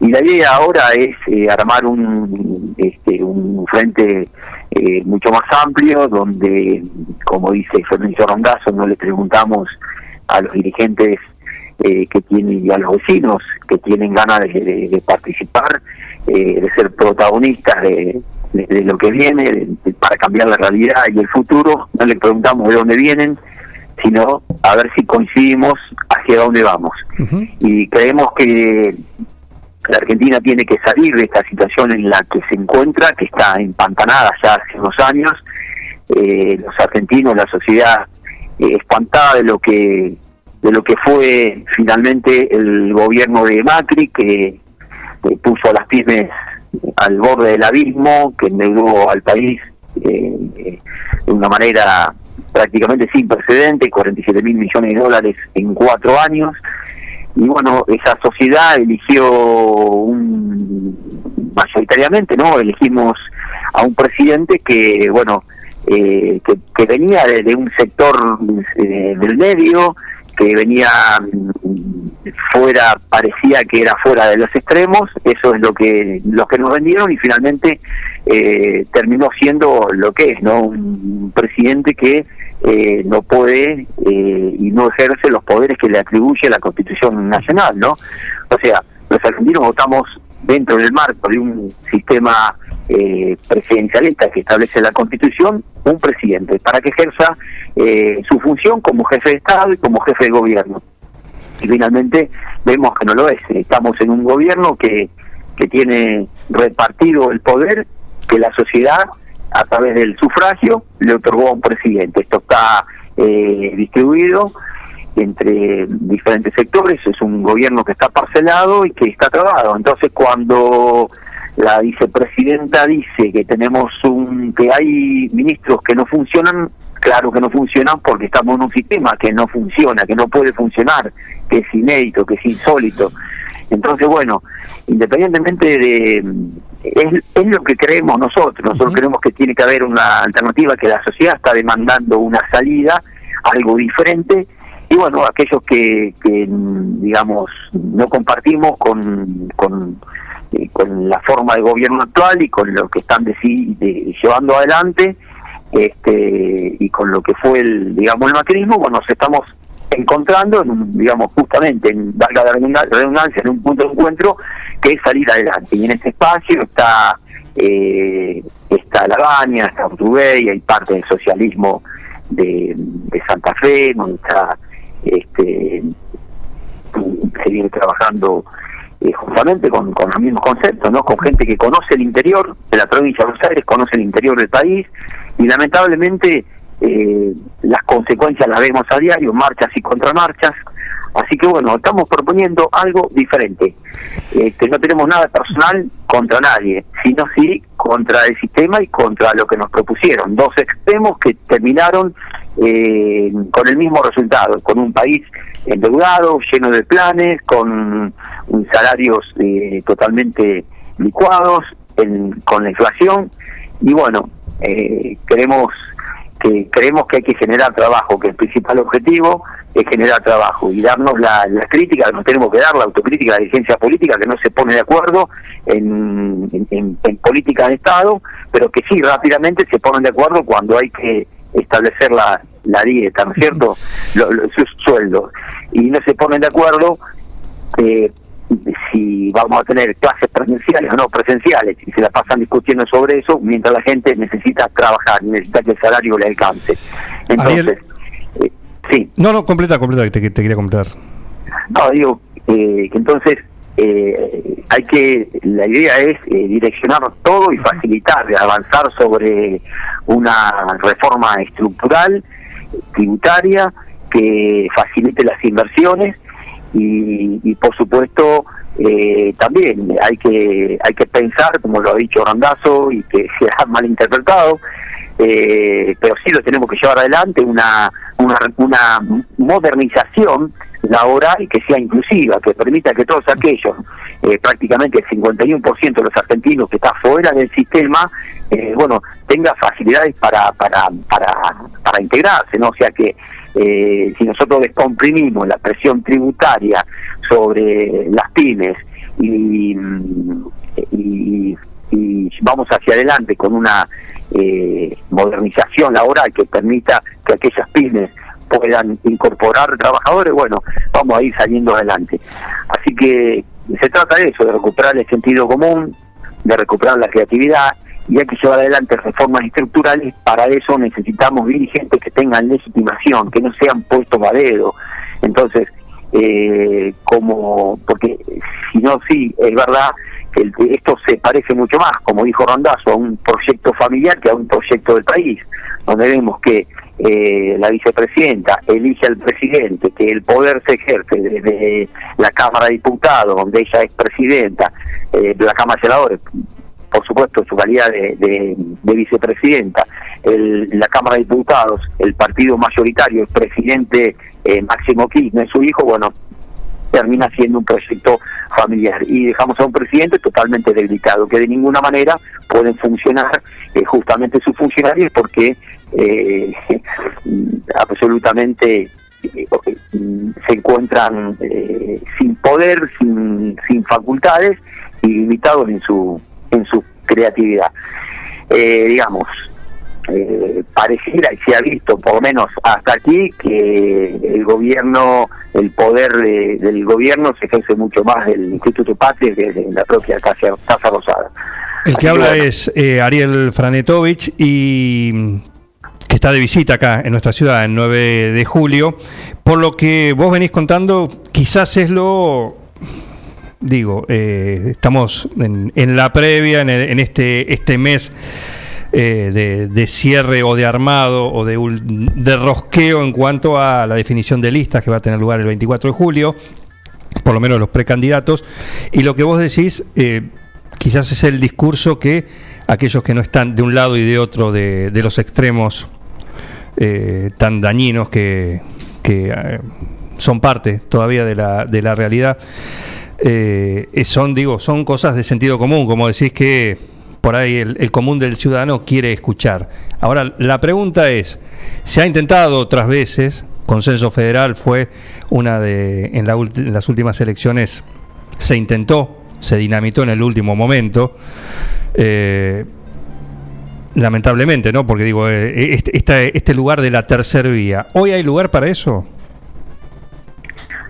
y la idea ahora es eh, armar un, este, un frente eh, mucho más amplio donde, como dice Fernando Rondazo, no le preguntamos a los dirigentes eh, que tienen y a los vecinos que tienen ganas de, de- de participar, eh, de ser protagonistas de, lo que viene, para cambiar la realidad y el futuro. No le preguntamos de dónde vienen, sino a ver si coincidimos hacia dónde vamos. Y creemos que la Argentina tiene que salir de esta situación en la que se encuentra, que está empantanada ya hace unos años. Eh, los argentinos, la sociedad eh, espantada de lo que de lo que fue finalmente el gobierno de Macri, que eh, puso a las pymes al borde del abismo, que endeudó al país eh, de una manera prácticamente sin precedente, 47 mil millones de dólares en cuatro años. Y bueno, esa sociedad eligió un, mayoritariamente, ¿no? Elegimos a un presidente que, bueno, eh, que, que venía de, un sector eh, del medio, que venía mm, fuera, parecía que era fuera de los extremos, eso es lo que, lo que nos vendieron y finalmente eh, terminó siendo lo que es, ¿no? Un presidente que eh, no puede eh, y no ejerce los poderes que le atribuye la Constitución Nacional, ¿no? O sea, los argentinos votamos dentro del marco de un sistema eh, presidencialista que establece la Constitución, un presidente, para que ejerza eh, su función como jefe de Estado y como jefe de gobierno. Y finalmente vemos que no lo es. Estamos en un gobierno que, que tiene repartido el poder que la sociedad, a través del sufragio, le otorgó a un presidente. Esto está eh, distribuido entre diferentes sectores, es un gobierno que está parcelado y que está trabado. Entonces cuando la vicepresidenta dice que tenemos un que hay ministros que no funcionan, claro que no funcionan porque estamos en un sistema que no funciona, que no puede funcionar, que es inédito, que es insólito. Entonces, bueno, independientemente de... Es, es lo que creemos nosotros, nosotros creemos que tiene que haber una alternativa, que la sociedad está demandando una salida, algo diferente, y bueno, aquellos que, que digamos, no compartimos con, con, eh, con la forma de gobierno actual y con lo que están deci- de- llevando adelante, este, y con lo que fue el, digamos, el macrismo, bueno, nos estamos encontrando, en un, digamos, justamente, en, valga la redunda- redundancia, en un punto de encuentro que es salir adelante. Y en este espacio está eh, está La Baña, está Urtubey, hay parte del socialismo de, de Santa Fe, donde está este, se viene trabajando eh, justamente con, con los mismos conceptos, ¿no? con gente que conoce el interior de la provincia de Buenos Aires, conoce el interior del país y lamentablemente eh, las consecuencias las vemos a diario, marchas y contramarchas. Así que bueno, estamos proponiendo algo diferente. Este, no tenemos nada personal contra nadie, sino sí contra el sistema y contra lo que nos propusieron. Dos extremos que terminaron eh, con el mismo resultado, con un país endeudado, lleno de planes, con salarios eh, totalmente licuados, en- con la inflación. Y bueno, eh, queremos que creemos que hay que generar trabajo, que el principal objetivo es generar trabajo y darnos la, la crítica nos tenemos que dar, la autocrítica, la dirigencia política que no se pone de acuerdo en, en, en- de Estado, pero que sí rápidamente se ponen de acuerdo cuando hay que establecer la, la dieta, ¿no es cierto? Lo- lo- sus sueldos. Y no se ponen de acuerdo eh, si vamos a tener clases presenciales o no presenciales, y se la pasan discutiendo sobre eso, mientras la gente necesita trabajar, necesita que el salario le alcance. Entonces, eh, sí, No, no, completa, completa, que te, te quería comentar. no, digo eh, que entonces eh, hay que, la idea es eh, direccionar todo y facilitar, avanzar sobre una reforma estructural, tributaria, que facilite las inversiones y, y, por supuesto eh, también hay que hay que pensar, como lo ha dicho Randazo y que se ha malinterpretado, eh, pero sí lo tenemos que llevar adelante, una, una, una modernización laboral que sea inclusiva, que permita que todos aquellos, eh, prácticamente el 51% de los argentinos que está fuera del sistema, eh, bueno, tenga facilidades para, para, para, para integrarse, ¿no? O sea que eh, si nosotros descomprimimos la presión tributaria sobre las pymes y, y, y vamos hacia adelante con una eh, modernización laboral que permita que aquellas pymes puedan incorporar trabajadores, bueno, vamos a ir saliendo adelante. Así que se trata de eso, de recuperar el sentido común, de recuperar la creatividad y hay que llevar adelante reformas estructurales. Para eso necesitamos dirigentes que tengan legitimación, que no sean puestos a dedo. Entonces, eh, como, porque si no, sí, es verdad que el- esto se parece mucho más, como dijo Rondazo, a un proyecto familiar que a un proyecto del país, donde vemos que eh, la vicepresidenta elige al presidente, que el poder se ejerce desde la Cámara de Diputados, donde ella es presidenta, eh, la Cámara de Senadores, por supuesto, su calidad de, de- de vicepresidenta, el- la Cámara de Diputados, el partido mayoritario, el presidente eh, Máximo Kirchner, su hijo, bueno, termina siendo un proyecto familiar. Y dejamos a un presidente totalmente debilitado que de ninguna manera pueden funcionar eh, justamente sus funcionarios porque eh, absolutamente eh, se encuentran eh, sin poder, sin, sin facultades y limitados en su en su creatividad. Eh, digamos, eh, pareciera y se ha visto, por lo menos hasta aquí, que el gobierno, el poder de- del gobierno se ejerce mucho más del Instituto Patria que de la propia Casa, Casa Rosada. El que habla es eh, Ariel Franetovich y que está de visita acá en nuestra ciudad el 9 de julio. Por lo que vos venís contando, quizás es lo digo, eh, estamos en, la previa, en, este, este mes eh, de, cierre o de armado o de, rosqueo en cuanto a la definición de listas que va a tener lugar el 24 de julio, por lo menos los precandidatos. Y lo que vos decís, eh, quizás es el discurso que aquellos que no están de un lado y de otro de, de los extremos tan dañinos que, que, son parte todavía de la, de la realidad, eh, eh, son, digo, son cosas de sentido común, como decís que por ahí el, común del ciudadano quiere escuchar. Ahora, la pregunta es, se ha intentado otras veces, consenso federal fue una de, en, la en las últimas elecciones, se intentó, se dinamitó en el último momento, eh, lamentablemente, ¿no? Porque digo, este, este lugar de la tercer vía, ¿hoy hay lugar para eso?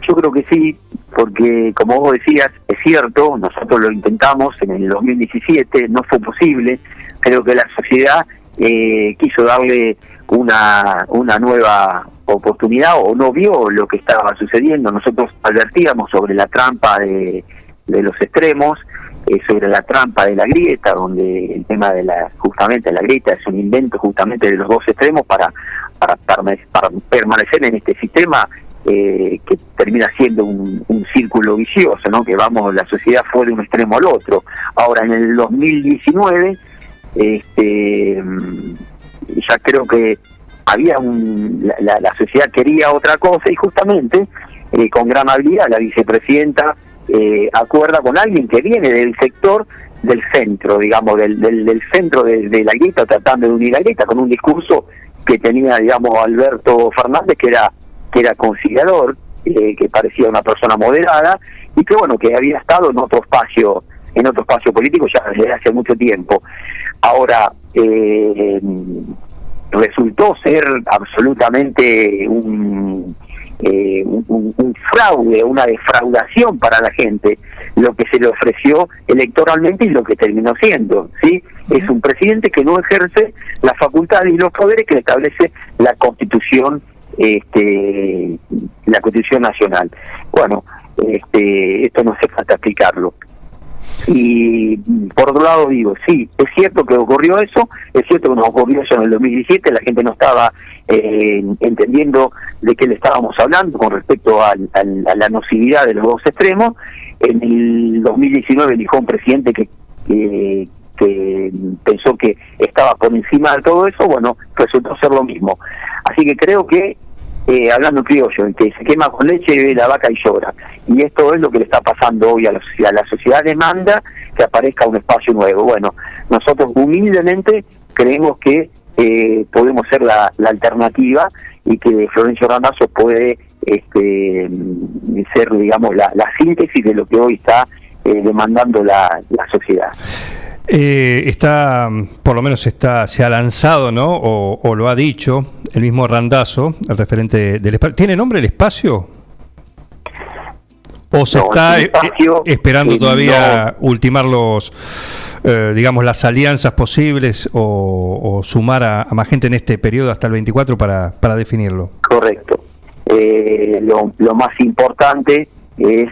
Yo creo que sí, porque como vos decías, es cierto, nosotros lo intentamos en el 2017, no fue posible, creo que la sociedad eh, quiso darle una, una nueva oportunidad o no vio lo que estaba sucediendo. Nosotros advertíamos sobre la trampa de, de los extremos, eh, sobre la trampa de la grieta, donde el tema de la justamente la grieta es un invento justamente de los dos extremos para, para, para permanecer en este sistema eh, que termina siendo un, círculo vicioso, ¿no? Que vamos, la sociedad fue de un extremo al otro. Ahora, en el 2019, este, ya creo que había un, la, sociedad quería otra cosa y justamente eh, con gran habilidad la vicepresidenta eh, acuerda con alguien que viene del sector del centro, digamos, del, del, centro de, de, la grita, tratando de unir la grita con un discurso que tenía, digamos, Alberto Fernández, que era que era conciliador, eh, que parecía una persona moderada y que bueno que había estado en otro espacio en otro espacio político ya desde hace mucho tiempo. Ahora eh, resultó ser absolutamente un, eh, un, un, fraude, una defraudación para la gente, lo que se le ofreció electoralmente y lo que terminó siendo. ¿sí? Es un presidente que no ejerce las facultades y los poderes que establece la Constitución este, la Constitución Nacional. Bueno, este, esto no hace falta explicarlo. Y por otro lado digo, sí, es cierto que ocurrió eso, es cierto que nos ocurrió eso en el 2017, la gente no estaba eh, entendiendo de qué le estábamos hablando con respecto a la nocividad de los dos extremos. En el 2019 dijo un presidente que, que pensó que estaba por encima de todo eso, bueno, resultó ser lo mismo. Así que creo que eh, hablando criollo, el que se quema con leche la vaca y llora. Y esto es lo que le está pasando hoy a la sociedad. La sociedad demanda que aparezca un espacio nuevo. Bueno, nosotros humildemente creemos que eh, podemos ser la, alternativa y que Florencio Randazzo puede este, ser, digamos, la, síntesis de lo que hoy está eh, demandando la, la sociedad. Eh, está, por lo menos está, se ha lanzado, ¿no? O, lo ha dicho el mismo Randazo, el referente del espacio. ¿Tiene nombre el espacio? ¿O se está eh, esperando todavía ultimar los, eh, digamos, las alianzas posibles o, sumar a, más gente en este periodo hasta el 24 para, para definirlo? Correcto. lo, lo, más importante es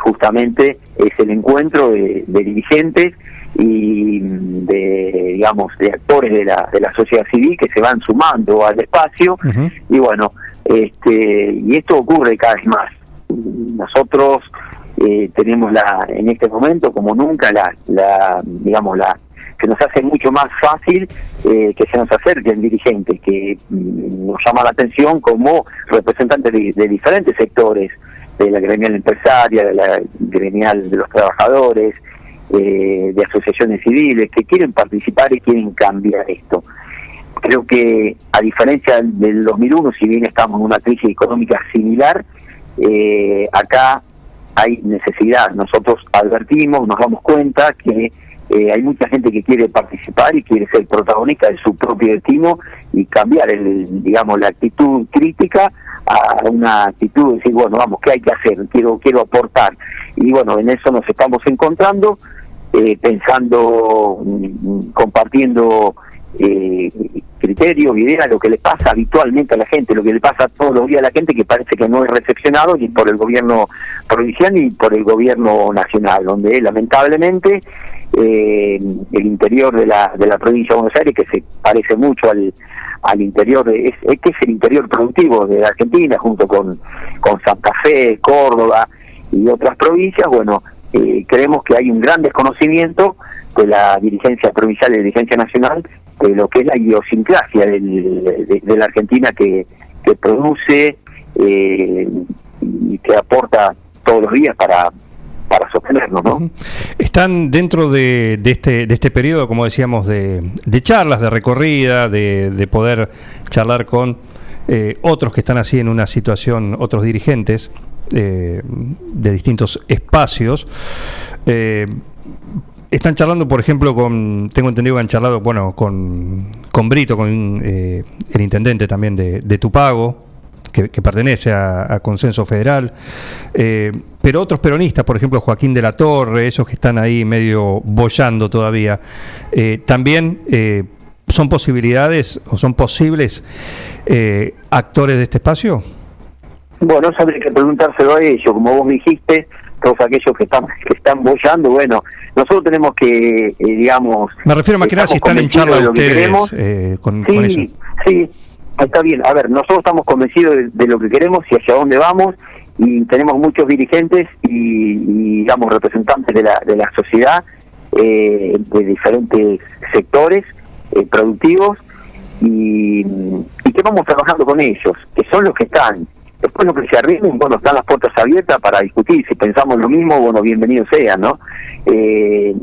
justamente es el encuentro de dirigentes y de digamos de actores de la, de la sociedad civil que se van sumando al espacio. Y bueno este y esto ocurre cada vez más. Nosotros eh, tenemos la en este momento como nunca la, la digamos la que nos hace mucho más fácil eh, que se nos acerquen dirigentes que mm, nos llama la atención como representantes de diferentes sectores de la gremial empresaria, de la gremial de los trabajadores, eh, de asociaciones civiles que quieren participar y quieren cambiar esto. Creo que a diferencia del 2001, si bien estamos en una crisis económica similar, eh, acá hay necesidad. Nosotros advertimos, nos damos cuenta que eh, hay mucha gente que quiere participar y quiere ser protagonista de su propio destino y cambiar, el, digamos, la actitud crítica a una actitud de decir, bueno, vamos, ¿qué hay que hacer? Quiero, quiero aportar. Y bueno, en eso nos estamos encontrando. Eh, pensando, mm, compartiendo eh, criterios, ideas, lo que le pasa habitualmente a la gente, lo que le pasa todos los días a la gente que parece que no es recepcionado ni por el gobierno provincial ni por el gobierno nacional, donde lamentablemente eh, el interior de la, de la provincia de Buenos Aires, que se parece mucho al, al interior, de, es, que es el interior productivo de Argentina, junto con, con Santa Fe, Córdoba y otras provincias, bueno, eh, creemos que hay un gran desconocimiento de la dirigencia provincial y de la dirigencia nacional de lo que es la idiosincrasia de, la Argentina que, produce eh, y que aporta todos los días para, para sostenernos, ¿no? Están dentro de, este, de este periodo, como decíamos, de, charlas, de recorrida, de, poder charlar con eh, otros que están así en una situación, otros dirigentes, eh, de distintos espacios. Eh, están charlando, por ejemplo, con, tengo entendido que han charlado, bueno, con, con Brito, con eh, el intendente también de, de Tupago, que, pertenece a, Consenso Federal, pero otros peronistas, por ejemplo, Joaquín de la Torre, esos que están ahí medio bollando todavía, también son posibilidades o son posibles actores de este espacio. Bueno, habría que preguntárselo a ellos. Como vos dijiste, todos aquellos que están que están bollando, bueno, nosotros tenemos que, eh, digamos... Me refiero más que nada si están en charla de que ustedes eh, con, Sí, con eso. sí, está bien. A ver, nosotros estamos convencidos de, de lo que queremos y hacia dónde vamos y tenemos muchos dirigentes y, y, digamos, representantes de la, de la sociedad eh, de diferentes sectores eh, productivos y, y que vamos trabajando con ellos, que son los que están. Después lo que se arrimen, bueno, están las puertas abiertas para discutir. Si pensamos lo mismo, bueno, bienvenidos sean, ¿no? Eh,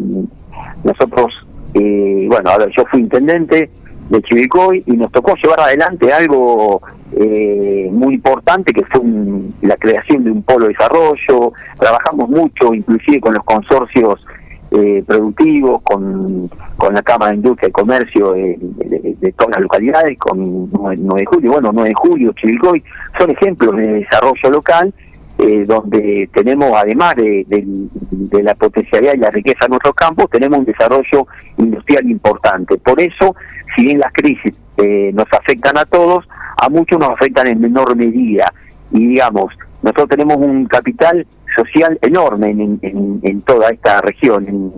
nosotros, eh, bueno, a ver, yo fui intendente de Chivilcoy y nos tocó llevar adelante algo eh, muy importante que fue un- la creación de un polo de desarrollo. Trabajamos mucho, inclusive con los consorcios eh, productivos, con, con la Cámara de Industria y Comercio de, todas las localidades, con 9, de julio, bueno, 9 de julio, Chivilcoy, son ejemplos de desarrollo local eh, donde tenemos, además de, de- de la potencialidad y la riqueza de nuestros campos, tenemos un desarrollo industrial importante. Por eso, si bien las crisis eh, nos afectan a todos, a muchos nos afectan en menor medida. Y digamos, nosotros tenemos un capital social enorme en, en- en toda esta región, en,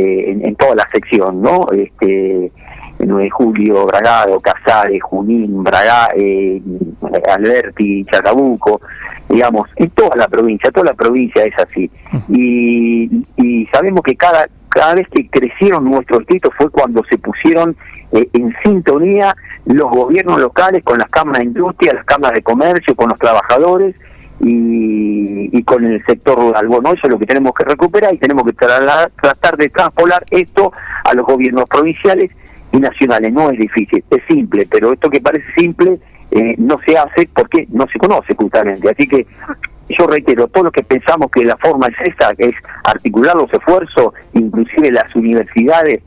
eh, en- toda la sección, ¿no? Este, en 9 de julio, Bragado, Casares, Junín, Braga, eh, Alberti, Chacabuco, digamos, en toda la provincia, toda la provincia es así. Y, y sabemos que cada, cada vez que crecieron nuestros distritos fue cuando se pusieron eh, en sintonía los gobiernos locales con las cámaras de industria, las cámaras de comercio, con los trabajadores y, y con el sector rural. Bueno, eso es lo que tenemos que recuperar y tenemos que tra- tratar de traspolar esto a los gobiernos provinciales y nacionales. No es difícil, es simple, pero esto que parece simple eh, no se hace porque no se conoce justamente. Así que yo reitero, todo lo que pensamos que la forma es esta, que es articular los esfuerzos, inclusive las universidades,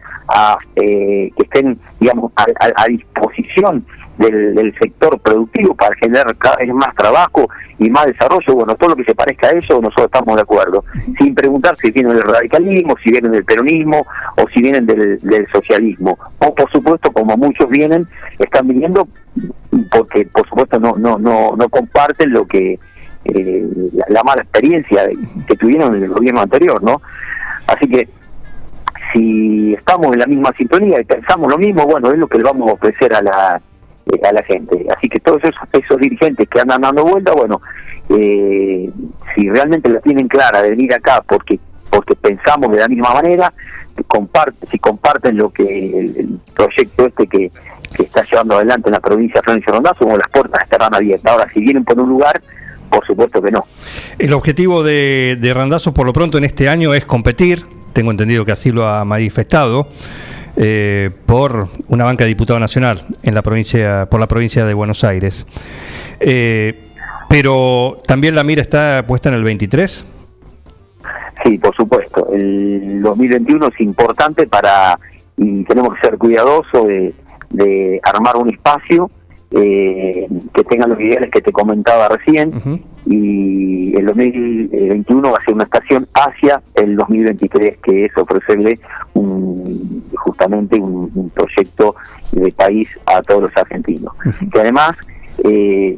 eh, que estén, digamos, a, a- a disposición del, del sector productivo para generar cada vez más trabajo y más desarrollo, bueno, todo lo que se parezca a eso, nosotros estamos de acuerdo, sin preguntar si vienen del radicalismo, si vienen del peronismo o si vienen del, del socialismo. O por supuesto, como muchos vienen, están viniendo porque por supuesto no no no no comparten lo que eh, la, la mala experiencia que tuvieron en el gobierno anterior, ¿no? Así que si estamos en la misma sintonía y pensamos lo mismo, bueno, es lo que le vamos a ofrecer a la a la gente. Así que todos esos, esos dirigentes que andan dando vuelta, bueno, eh, si realmente la tienen clara de venir acá porque porque pensamos de la misma manera, comparte, si comparten lo que el, proyecto este que, que está llevando adelante en la provincia de Florencio Rondazo, como las puertas estarán abiertas. Ahora, si vienen por un lugar, por supuesto que no. El objetivo de, de Randazzo por lo pronto en este año es competir, tengo entendido que así lo ha manifestado, eh, por una banca de diputado nacional en la provincia, por la provincia de Buenos Aires. Eh, pero también la mira está puesta en el 23. Sí, por supuesto. El 2021 es importante para, y tenemos que ser cuidadosos de, de armar un espacio eh, que tenga los ideales que te comentaba recién. Y el 2021 va a ser una estación hacia el 2023, que es ofrecerle un, justamente un, un proyecto de país a todos los argentinos. Que además, eh,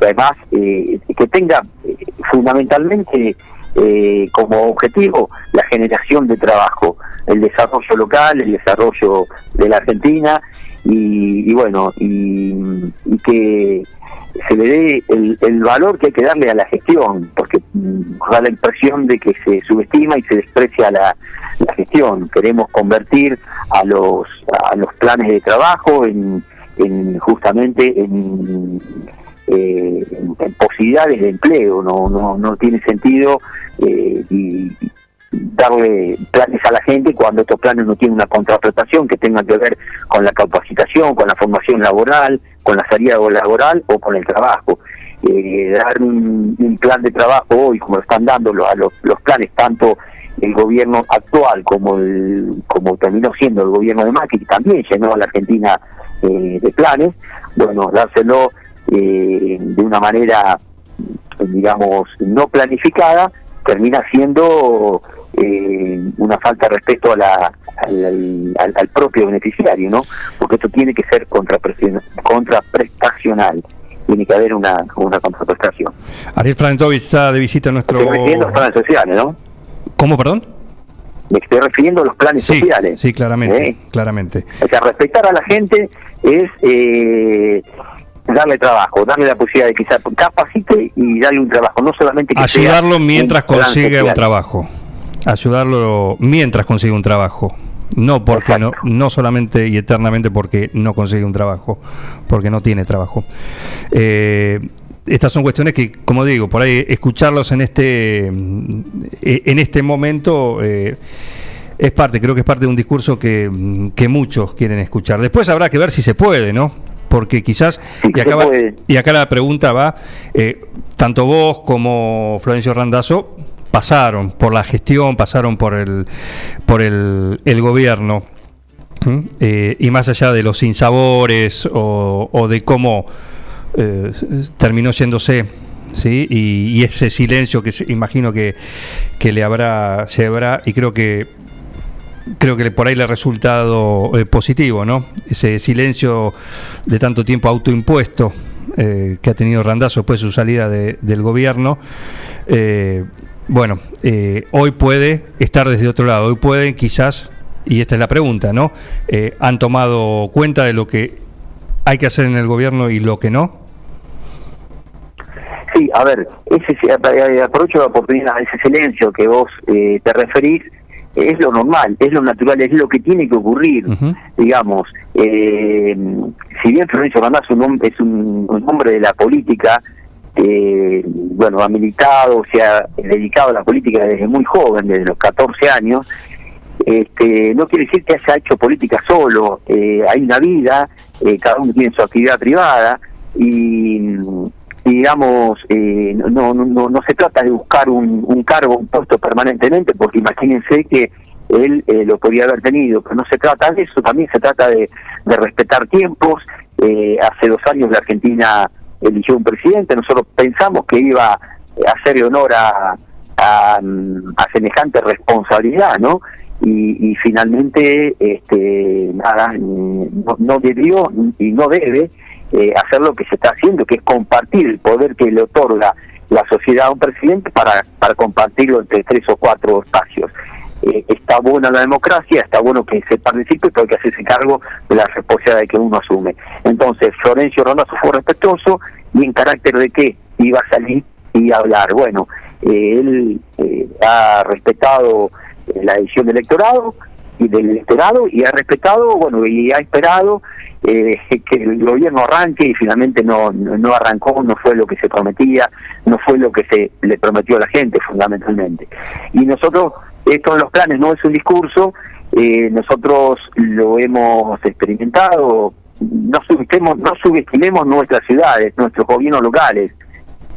además eh, que tenga eh, fundamentalmente eh, como objetivo la generación de trabajo, el desarrollo local, el desarrollo de la Argentina y, y bueno, y, y que se le dé el, el valor que hay que darle a la gestión, porque da la impresión de que se subestima y se desprecia la, la gestión. Queremos convertir a los, a los planes de trabajo en, en justamente en eh, en, en posibilidades de empleo, no, no, no tiene sentido eh, y darle planes a la gente cuando estos planes no tienen una contraprestación que tenga que ver con la capacitación, con la formación laboral, con la salida laboral o con el trabajo. Eh, dar un, un plan de trabajo hoy, como están dando los, los, los planes, tanto el gobierno actual como el como terminó siendo el gobierno de Macri, que también llenó a la Argentina eh, de planes, bueno, dárselo eh, de una manera, digamos, no planificada, termina siendo eh, una falta de respeto a la, al, al- al propio beneficiario, ¿no? Porque esto tiene que ser contraprestacion- contraprestacional. tiene que haber una, una contraprestación. Ariel Franentovich está de visita en nuestro... Estoy refiriendo a los planes sociales, ¿no? ¿Cómo, perdón? Me estoy refiriendo a los planes Sí, sociales. sí, claramente, ¿Eh? claramente. O sea, respetar a la gente es eh, darle trabajo, darle la posibilidad de se capacite y darle un trabajo, no solamente que sea Ayudarlo mientras consigue un trabajo. Ayudarlo mientras consigue un trabajo. No porque no, no solamente y eternamente porque no consigue un trabajo, porque no tiene trabajo. Eh, estas son cuestiones que, como digo, por ahí escucharlos en este eh, en este momento eh, es parte, creo que es parte de un discurso que, mm, que muchos quieren escuchar. Después habrá que ver si se puede, ¿no? Porque quizás, y, acá va- y acá la pregunta va, eh, tanto vos como Florencio Randazzo pasaron por la gestión, pasaron por el, por el, gobierno. Eh, y más allá de los sinsabores o, de cómo eh, terminó yéndose, ¿sí? Y, ese silencio que se- imagino que, que le habrá, se habrá, y creo que creo que por ahí le ha resultado eh, positivo, ¿no? Ese silencio de tanto tiempo autoimpuesto que ha tenido Randazzo después de su salida de- del gobierno. Bueno, eh, hoy puede estar desde otro lado, hoy pueden quizás, y esta es la pregunta, ¿no? Eh, ¿Han tomado cuenta de lo que hay que hacer en el gobierno y lo que no? Sí, a ver, ese eh, aprovecho la oportunidad, ese silencio que vos eh, te referís, es lo normal, es lo natural, es lo que tiene que ocurrir, digamos. Eh, si bien Florencio Randazzo es un, es un, un hombre de la política, eh, bueno, ha militado, se ha dedicado a la política desde muy joven, desde los 14 años, este, no quiere decir que haya hecho política solo, eh, hay una vida, eh, cada uno tiene su actividad privada y, digamos, eh, no, no, no, se trata de buscar un, cargo, un puesto permanentemente, porque imagínense que él lo podría haber tenido, pero no se trata de eso, también se trata de, de respetar tiempos. Hace dos años la Argentina eligió un presidente, nosotros pensamos que iba a hacer honor a, a, semejante responsabilidad, ¿no? Y, y finalmente, este, nada, no, no debió y no debe eh, hacer lo que se está haciendo, que es compartir el poder que le otorga la sociedad a un presidente para, para compartirlo entre tres o cuatro espacios. Eh, está buena la democracia, está bueno que se participe, pero hay que hacerse cargo de la responsabilidad que uno asume. Entonces, Florencio Rondazzo fue respetuoso y en carácter de que iba a salir y hablar. Bueno, eh, él eh, ha respetado eh, la decisión del electorado y del electorado y ha respetado, bueno, y ha esperado eh, que el gobierno arranque y finalmente no no arrancó, no fue lo que se prometía, no fue lo que se le prometió a la gente fundamentalmente. Y nosotros, esto en los planes no es un discurso, eh, nosotros lo hemos experimentado, no subestimemos, no subestimemos nuestras ciudades, nuestros gobiernos locales.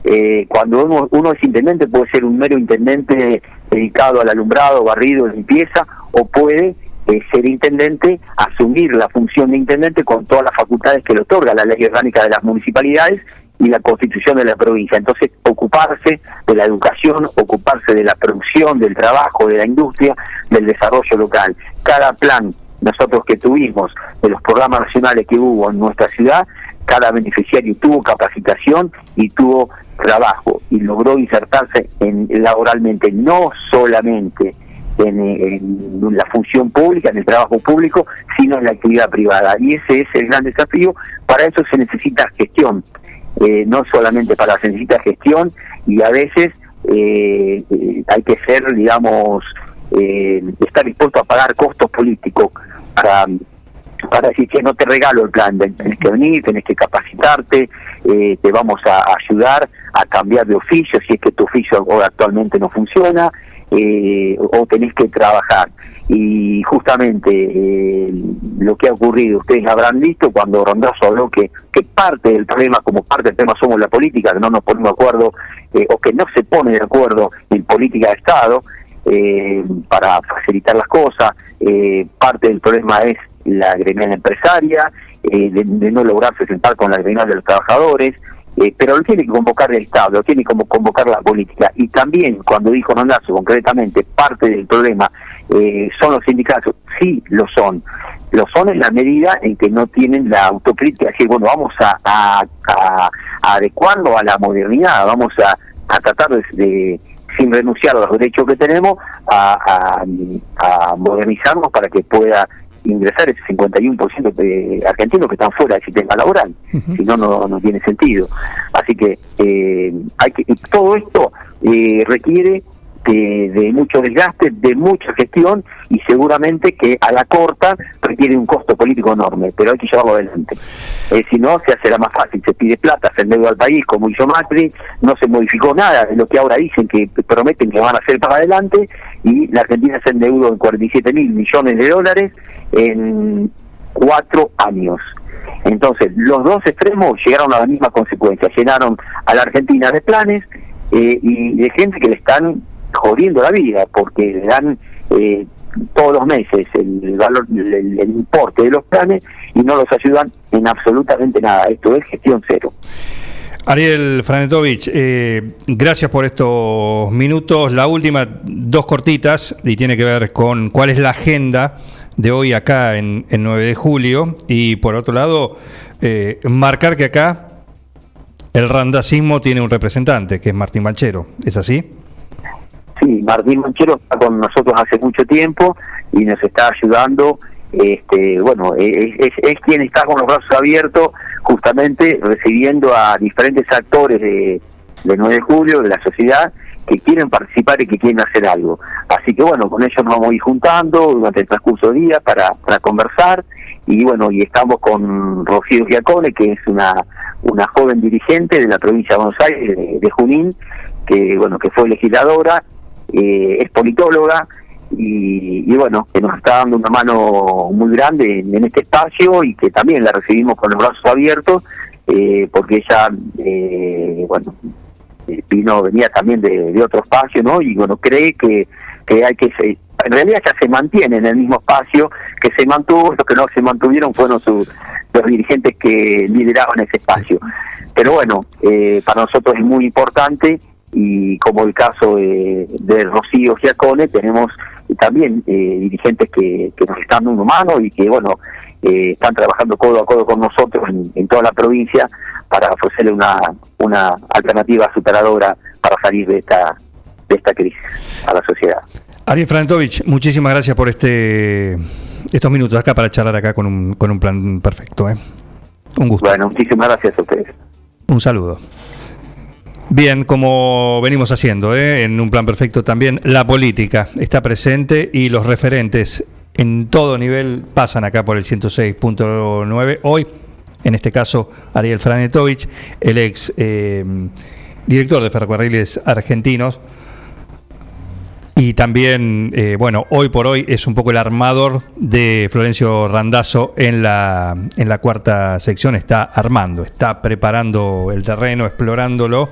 Eh, cuando uno, uno es intendente puede ser un mero intendente dedicado al alumbrado, barrido, limpieza, o puede eh, ser intendente, asumir la función de intendente con todas las facultades que le otorga la ley orgánica de las municipalidades y la constitución de la provincia. Entonces, ocuparse de la educación, ocuparse de la producción, del trabajo, de la industria, del desarrollo local. Cada plan nosotros que tuvimos, de los programas nacionales que hubo en nuestra ciudad, cada beneficiario tuvo capacitación y tuvo trabajo y logró insertarse en, laboralmente, no solamente en, en la función pública, en el trabajo público, sino en la actividad privada. Y ese es el gran desafío. Para eso se necesita gestión, eh, no solamente para se necesita gestión y a veces eh, eh, hay que ser, digamos, eh, estar dispuesto a pagar costos políticos para para decir que no te regalo el plan, tenés que venir, tenés que capacitarte, eh, te vamos a ayudar a cambiar de oficio si es que tu oficio actualmente no funciona, eh, o tenés que trabajar. Y justamente eh, lo que ha ocurrido, ustedes habrán visto cuando Rondazo habló que, que parte del problema, como parte del tema somos la política, que no nos ponemos de acuerdo, eh, o que no se pone de acuerdo en política de Estado, eh, para facilitar las cosas, parte del problema es la gremial empresaria, eh, de, no lograrse sentar con la gremial de los trabajadores, eh, pero lo tiene que convocar el Estado, lo tiene que convocar la política. Y también, cuando dijo Rondazo concretamente, parte del problema eh, son los sindicatos, sí lo son, lo son en la medida en que no tienen la autocrítica, decir, bueno, vamos a, a, a- adecuarlo a la modernidad, vamos a, tratar de, sin renunciar a los derechos que tenemos, a modernizarnos para que pueda ingresar ese 51% de argentinos que están fuera del sistema laboral, si no, no no tiene sentido. Así que eh, hay que todo esto eh, requiere de, de mucho desgaste, de mucha gestión y seguramente que a la corta requiere un costo político enorme, pero hay que llevarlo adelante. Eh, si no, se hace la más fácil, se pide plata, se endeuda al país como hizo Macri, no se modificó nada de lo que ahora dicen que prometen que van a hacer para adelante y la Argentina se endeudó en 47 mil millones de dólares en cuatro años. Entonces, los dos extremos llegaron a la misma consecuencia, llenaron a la Argentina de planes eh, y de gente que le están jodiendo la vida porque le dan eh, todos los meses el valor el, el importe de los planes y no los ayudan en absolutamente nada. Esto es gestión cero Ariel Franetovich, eh, gracias por estos minutos. La última, dos cortitas, y tiene que ver con cuál es la agenda de hoy acá en, en 9 de julio. Y por otro lado, eh, marcar que acá el randacismo tiene un representante, que es Martín Banchero. ¿Es así? Sí, Martín Manchero está con nosotros hace mucho tiempo y nos está ayudando. Este, bueno, es, es, es quien está con los brazos abiertos, justamente recibiendo a diferentes actores de, de 9 de julio, de la sociedad, que quieren participar y que quieren hacer algo. Así que bueno, con ellos nos vamos a ir juntando durante el transcurso del día para, para conversar y bueno, y estamos con Rocío Giacone, que es una, una joven dirigente de la provincia de Buenos Aires, de, de Junín, que bueno, que fue legisladora, eh, es politóloga y, y bueno, que nos está dando una mano muy grande en, este espacio y que también la recibimos con los brazos abiertos, eh, porque ella, eh, bueno, eh, vino venía también de, de otro espacio, ¿no? Y bueno, cree que, que hay que se, en realidad ya se mantiene en el mismo espacio que se mantuvo, los que no se mantuvieron fueron sus los dirigentes que lideraban ese espacio. Pero bueno, eh, para nosotros es muy importante y como el caso de, de Rocío Giacone, tenemos también eh, dirigentes que, que nos están dando mano y que, bueno, eh, están trabajando codo a codo con nosotros en, en toda la provincia para ofrecerle una, una alternativa superadora para salir de esta, de esta crisis a la sociedad. Ariel Franetovich, muchísimas gracias por este estos minutos acá para charlar acá con un, con un plan perfecto. ¿eh? Un gusto. Bueno, muchísimas gracias a ustedes. Un saludo. Bien, como venimos haciendo, ¿eh? en un plan perfecto también, la política está presente y los referentes en todo nivel pasan acá por el 106.9. Hoy, en este caso, Ariel Franetovich, el ex eh, director de Ferrocarriles Argentinos, y también, eh, bueno, hoy por hoy es un poco el armador de Florencio Randazzo en la, en la cuarta sección. Está armando, está preparando el terreno, explorándolo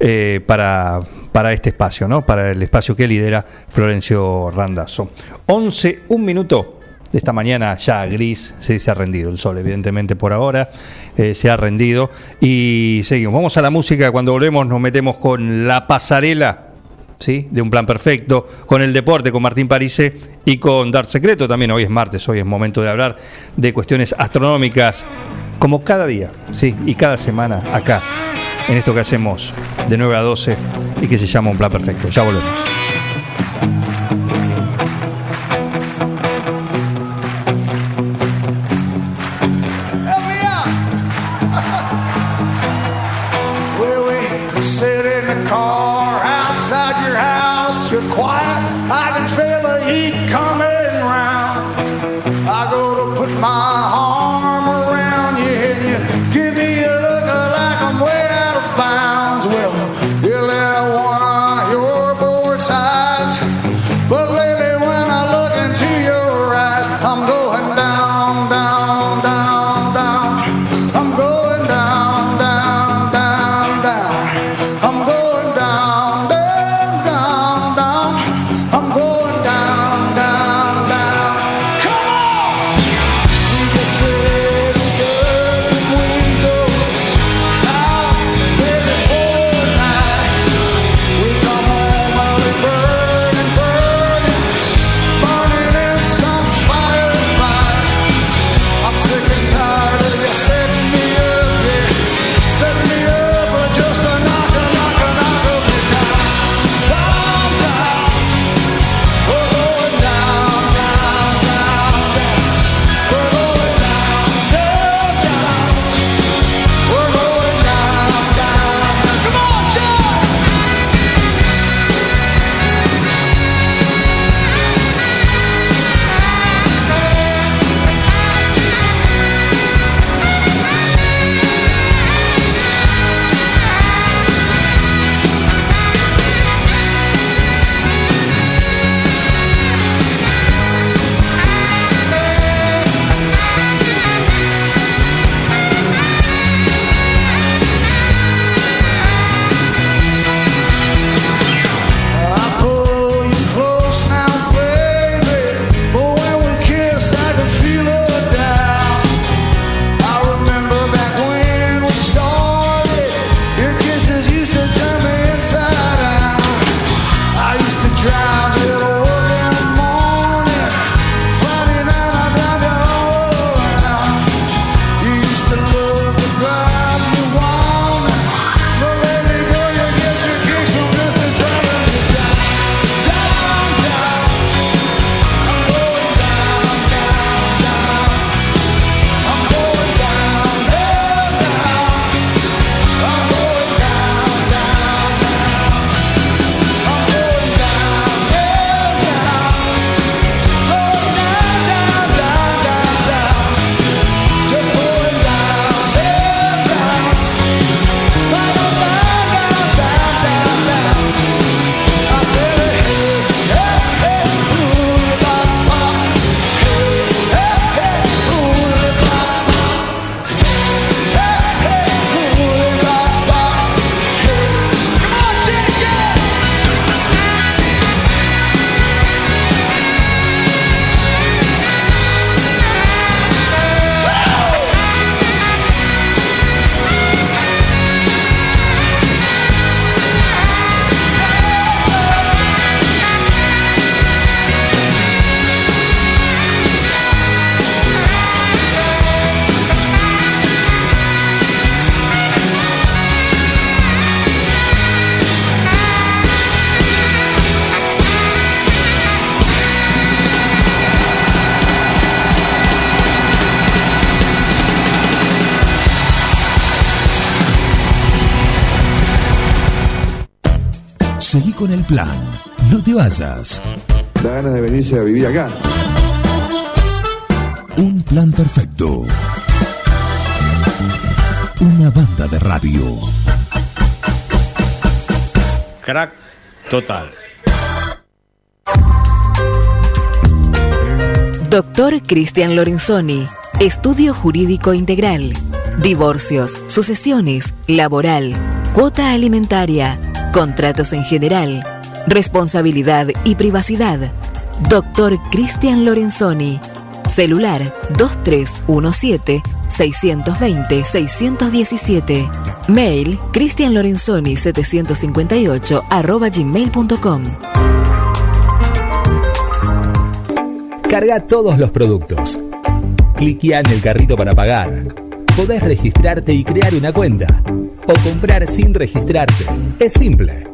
eh, para, para este espacio, ¿no? Para el espacio que lidera Florencio Randazzo. 11, un minuto esta mañana ya gris, sí, se ha rendido el sol, evidentemente por ahora, eh, se ha rendido. Y seguimos. Vamos a la música. Cuando volvemos nos metemos con la pasarela. ¿Sí? de un plan perfecto, con el deporte, con Martín Parise y con Dar Secreto también. Hoy es martes, hoy es momento de hablar de cuestiones astronómicas, como cada día, ¿sí? y cada semana acá, en esto que hacemos de 9 a 12 y que se llama un plan perfecto. Ya volvemos. Plan. No te vayas. Da ganas de venirse a vivir acá. Un plan perfecto. Una banda de radio. Crack total. Doctor Cristian Lorenzoni, Estudio Jurídico Integral, Divorcios, Sucesiones, Laboral, Cuota Alimentaria, Contratos en general, Responsabilidad y Privacidad. Doctor Cristian Lorenzoni, celular 2317-620-617, mail cristianlorenzoni758 arroba gmail.com. Carga todos los productos. Cliquea en el carrito para pagar. Podés registrarte y crear una cuenta. O comprar sin registrarte. Es simple.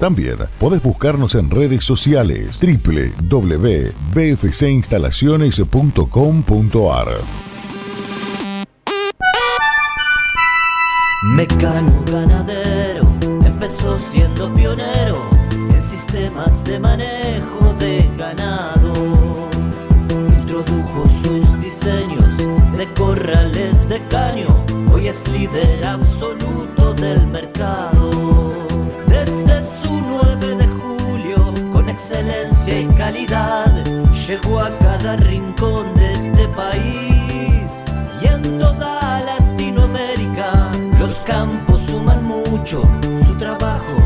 También podés buscarnos en redes sociales www.bfcinstalaciones.com.ar. Mecano ganadero empezó siendo pionero en sistemas de manejo de ganado. Introdujo sus diseños de corrales de caño, hoy es líder absoluto del mercado. Llegó a cada rincón de este país y en toda Latinoamérica. Los campos suman mucho, su trabajo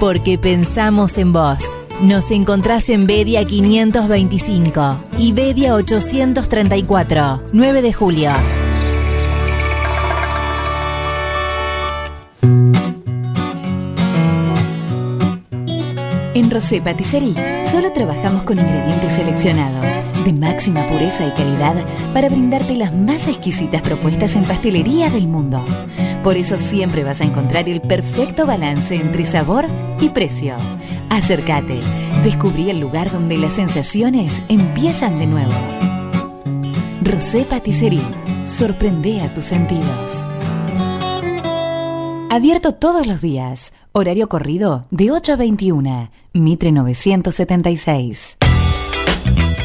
porque pensamos en vos. Nos encontrás en Bedia 525 y Bedia 834, 9 de julio. En Rosé Patisserie solo trabajamos con ingredientes seleccionados de máxima pureza y calidad para brindarte las más exquisitas propuestas en pastelería del mundo. Por eso siempre vas a encontrar el perfecto balance entre sabor y precio. Acércate, descubrí el lugar donde las sensaciones empiezan de nuevo. Rosé Patisserie, sorprende a tus sentidos. Abierto todos los días. Horario corrido de 8 a 21. Mitre 976.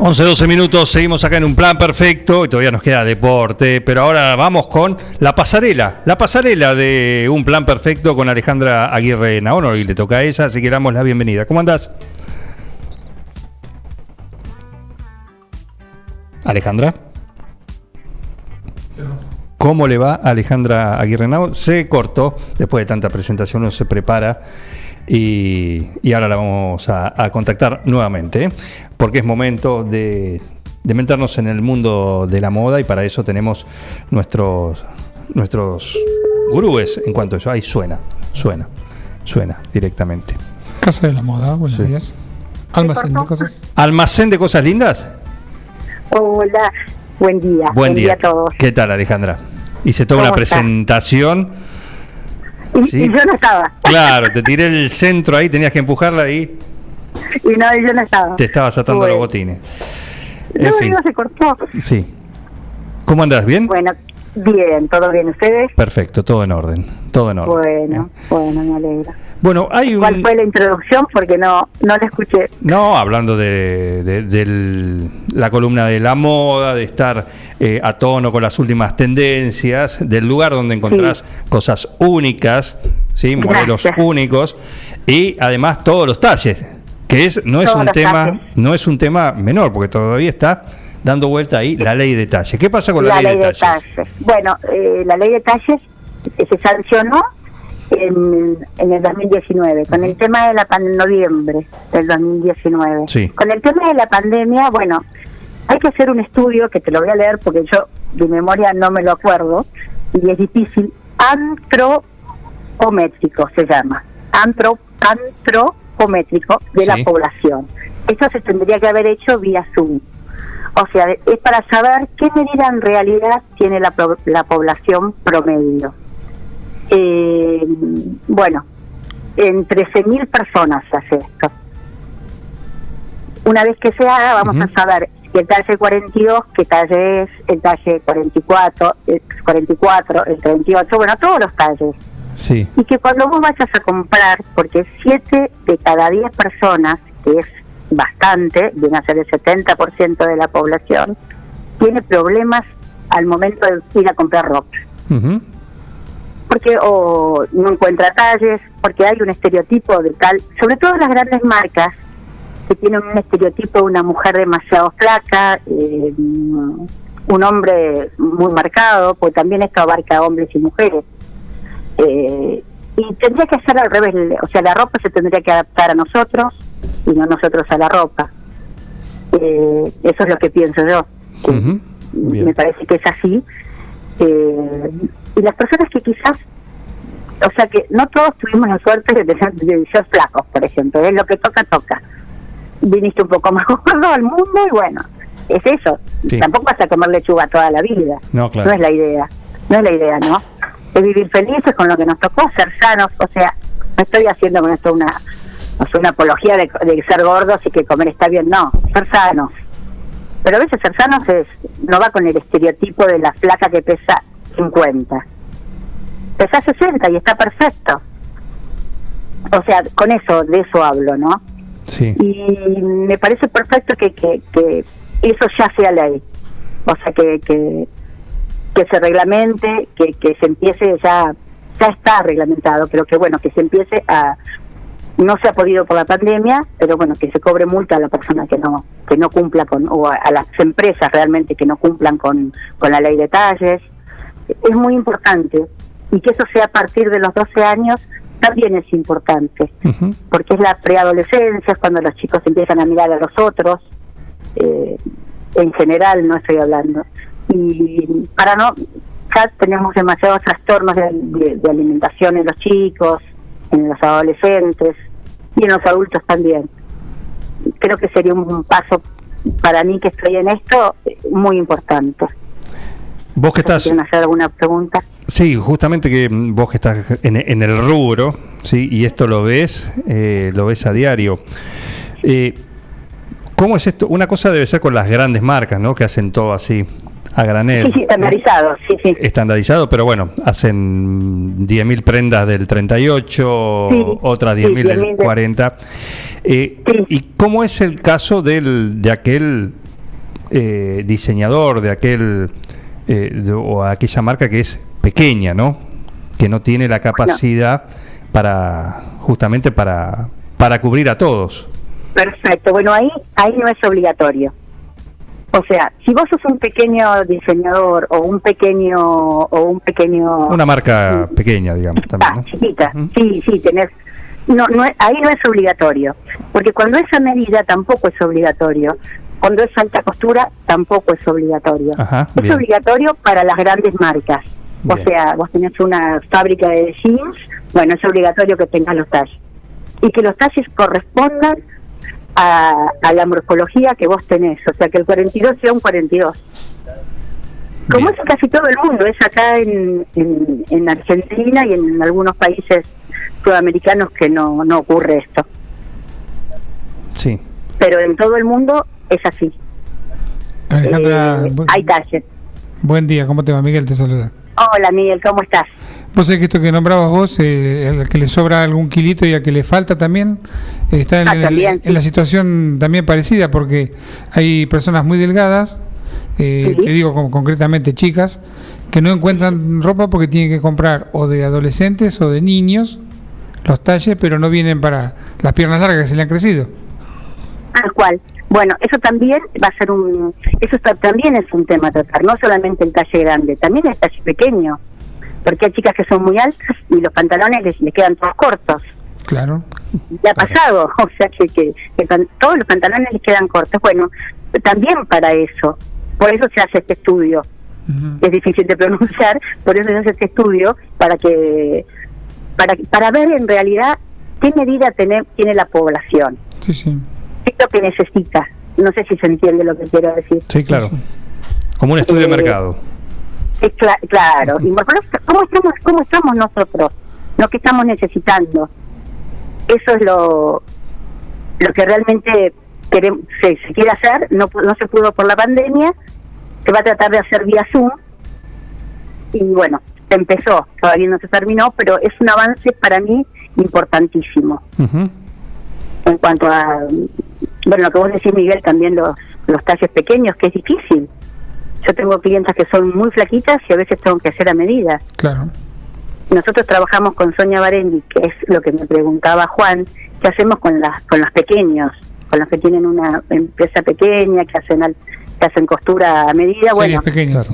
11, 12 minutos, seguimos acá en un plan perfecto y todavía nos queda deporte, pero ahora vamos con la pasarela, la pasarela de un plan perfecto con Alejandra Aguirre Naono y le toca a ella, así que damos la bienvenida. ¿Cómo andás? Alejandra. ¿Cómo le va a Alejandra Aguirre Naono? Se cortó, después de tanta presentación uno se prepara y, y ahora la vamos a, a contactar nuevamente, ¿eh? Porque es momento de, de meternos en el mundo de la moda y para eso tenemos nuestros, nuestros gurúes en cuanto a eso. Ahí suena, suena, suena directamente. Casa de la moda, buenos días. Almacén de cosas. ¿Almacén de cosas lindas? Hola, buen día. Buen día. a todos. ¿Qué tal, Alejandra? Hice toda una presentación. Y, Sí. y yo no estaba. Claro, te tiré el centro ahí, tenías que empujarla y Y no, yo no estaba. te estabas atando los botines. En No, fin, no, se cortó. sí. ¿Cómo andás? ¿Bien? Bueno, bien, todo bien. ¿Ustedes? Perfecto, todo en orden. Todo en orden. Bueno, bueno, me alegro. Bueno, hay un. ¿Cuál fue la introducción? Porque no, no la escuché. No, hablando de, de- la columna de la moda, de estar eh, a tono con las últimas tendencias, del lugar donde encontrás cosas únicas, ¿sí? modelos Gracias. únicos y además todos los talles, que es no es un tema talles. no es un tema menor porque todavía está dando vuelta ahí la ley de talles. ¿Qué pasa con la, ley, de talles? Bueno, eh, la ley de talles eh, se sancionó en, en el 2019, con el tema de la pan- noviembre del 2019. Sí. Con el tema de la pandemia, bueno, hay que hacer un estudio que te lo voy a leer porque yo de memoria no me lo acuerdo y es difícil. Antropométrico se llama. Antro, antropométrico de Sí. la población. Eso se tendría que haber hecho vía Zoom. O sea, es para saber qué medida en realidad tiene la, la población promedio. Eh, bueno, en 13.000 personas se hace esto. Una vez que se haga, vamos Ujú. a saber si el talle 42, qué talle es, el talle 44, el 44, el 38, bueno, todos los talles. Sí. Y que cuando vos vayas a comprar, porque 7 de cada 10 personas, que es bastante, viene a ser el 70% de la población, tiene problemas al momento de ir a comprar ropa porque o no encuentra talles, porque hay un estereotipo de tal, sobre todo las grandes marcas que tienen un estereotipo de una mujer demasiado flaca, eh, un hombre muy marcado, porque también esto abarca a hombres y mujeres. Eh, y tendría que ser al revés, o sea, la ropa se tendría que adaptar a nosotros y no nosotros a la ropa. Eh, eso es lo que pienso yo. Me parece que es así. Eh, y las personas que quizás, o sea que no todos tuvimos la suerte de tener de ser flacos, por ejemplo, es lo que toca, toca. Viniste un poco más gordo al mundo y bueno, es eso. Sí. Tampoco vas a comer lechuga toda la vida. No, claro. No es la idea, no es la idea, ¿no? Es vivir felices con lo que nos tocó, ser sanos, o sea, No estoy haciendo con esto una, o sea, una apología de, de ser gordos y que comer está bien, no, ser sanos. Pero a veces ser sanos es, no va con el estereotipo de la flaca que pesa 50. Pesa 60 y está perfecto. O sea, con eso, de eso hablo, ¿no? Sí. Y me parece perfecto que, que, que eso ya sea ley. O sea, que, que, que se reglamente, que, que se empiece ya, ya está reglamentado, pero que bueno, que se empiece a, no se ha podido por la pandemia, pero bueno, que se cobre multa a la persona que no que no cumpla con, o a, a las empresas realmente que no cumplan con, con la ley de talles. Es muy importante. Y que eso sea a partir de los 12 años también es importante, porque es la preadolescencia, es cuando los chicos empiezan a mirar a los otros, eh, en general no estoy hablando. Y para no, ya tenemos demasiados trastornos de, de- de alimentación en los chicos, en los adolescentes y en los adultos también. Creo que sería un paso para mí que estoy en esto eh, muy importante. Vos que estás, ¿Quieren hacer alguna pregunta? sí, justamente que mm, vos que estás en, en el rubro, sí, y esto lo ves, eh, lo ves a diario. Eh, ¿Cómo es esto? Una cosa debe ser con las grandes marcas, ¿no? Que hacen todo así a granel. Sí, sí, estandarizado, sí, sí. estandarizado, pero bueno, hacen 10.000 prendas del 38, Sí, otras sí, 10.000 del 10.000 de- 40. Eh, ¿Y cómo es el caso del, de aquel eh, diseñador, de aquel eh, de- o aquella marca que es pequeña, ¿no? Que no tiene la capacidad para justamente para, para cubrir a todos. Perfecto. Bueno, ahí ahí no es obligatorio. O sea, si vos sos un pequeño diseñador o un pequeño o un pequeño Una marca pequeña, digamos, también, ¿no? chiquita, sí, sí, tenés no, no es- ahí no es obligatorio, porque cuando esa medida tampoco es obligatorio. Cuando es alta costura tampoco es obligatorio. Ajá, es bien. obligatorio para las grandes marcas. O sea, vos tenés una fábrica de jeans, bueno, es obligatorio que tengas los talles. Y que los talles correspondan a, a la morfología que vos tenés. O sea, que el 42 sea un 42. Como es en casi todo el mundo, es acá en, en, en Argentina y en algunos países sudamericanos que no, no ocurre esto. Sí. Pero en todo el mundo es así. Alejandra, Eh, hay talles. buen día, ¿cómo te va? Miguel te saluda. Hola Miguel, ¿cómo estás? Vos sabés que esto que nombrabas vos, eh, al que le sobra algún kilito y al que le falta también, eh, está en, Ah, el- también, en la situación también parecida, porque hay personas muy delgadas, eh, te digo con- concretamente chicas, que no encuentran ropa porque tienen que comprar o de adolescentes o de niños los talles, pero no vienen para las piernas largas que se le han crecido. Tal cual. Bueno, eso también va a ser un, eso está- también es un tema a tratar, no solamente el talle grande, también el talle pequeño, porque hay chicas que son muy altas y los pantalones les, les quedan todos cortos. Claro. Ya ha pasado, o sea que, que, todos los pantalones les quedan cortos. Bueno, también para eso, por eso se hace este estudio. Es difícil de pronunciar, por eso se hace este estudio para que para para ver en realidad qué medida tiene tiene la población, Sí, sí. qué es lo que necesita. No sé si se entiende lo que quiero decir. Sí, claro. Como un estudio de Eh, mercado. Sí, cla- claro. ¿cómo estamos, ¿Cómo estamos nosotros? Lo que estamos necesitando. Eso es lo, lo que realmente queremos, se, se quiere hacer. No, no se pudo por la pandemia. Se va a tratar de hacer vía Zoom. Y bueno, se empezó. Todavía no se terminó, pero es un avance para mí importantísimo. En cuanto a, bueno, lo que vos decís, Miguel, también los, los talles pequeños, que es difícil. Yo tengo clientas que son muy flaquitas y a veces tengo que hacer a medida. Claro. Nosotros trabajamos con Sonia Barendi, que es lo que me preguntaba Juan, ¿qué hacemos con las con los pequeños? Con los que tienen una empresa pequeña, que hacen al- que hacen costura a medida. Series bueno, pequeñas.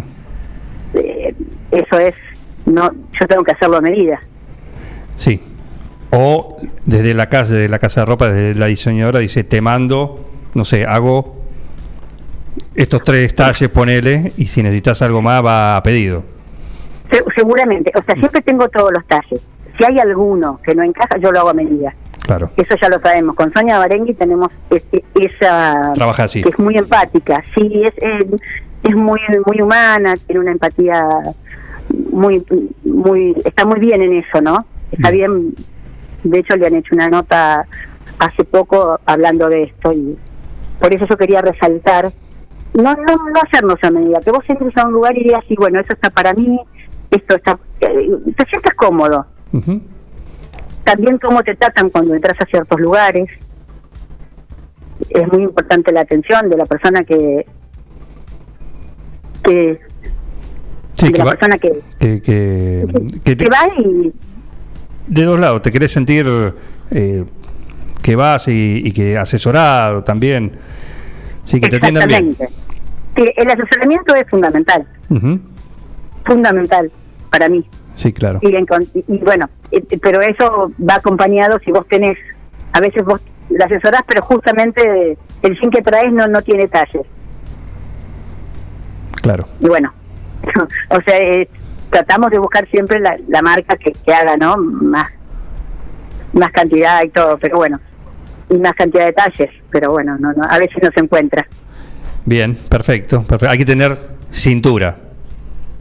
eh, eso es, no yo tengo que hacerlo a medida. Sí. O desde la casa, desde la casa de ropa, desde la diseñadora dice, te mando, no sé, hago estos tres talles, ponele, y si necesitas algo más va a pedido. Se- seguramente, o sea, siempre tengo todos los talles. Si hay alguno que no encaja, yo lo hago a medida. Claro. Eso ya lo sabemos. Con Sonia Barengui tenemos este- esa... Trabaja así. Que es muy empática. Sí, es, eh, es muy muy humana, tiene una empatía muy... muy Está muy bien en eso, ¿no? Está bien De hecho, le han hecho una nota hace poco hablando de esto y por eso yo quería resaltar, no, no, no hacernos a medida, que vos entres a un lugar y digas, sí, bueno, eso está para mí, esto está, eh, te sientes cómodo. También cómo te tratan cuando entras a ciertos lugares. Es muy importante la atención de la persona que que Sí, de que la va, persona que, que, que, que te- que va y de dos lados, te querés sentir eh, que vas y, y que asesorado también. Sí, que te atiendan bien. El asesoramiento es fundamental, fundamental para mí. Sí, claro. y, bueno, eh, eh, pero eso va acompañado si vos tenés, a veces vos la asesorás, pero justamente el jean que traes no, no tiene talles. Claro. Y bueno, o sea, eh, tratamos de buscar siempre la, la marca que, que haga, ¿no? Más, más cantidad y todo, pero bueno, y más cantidad de talles, pero bueno, no, no, a veces no se encuentra. Bien, perfecto, perfecto. Hay que tener cintura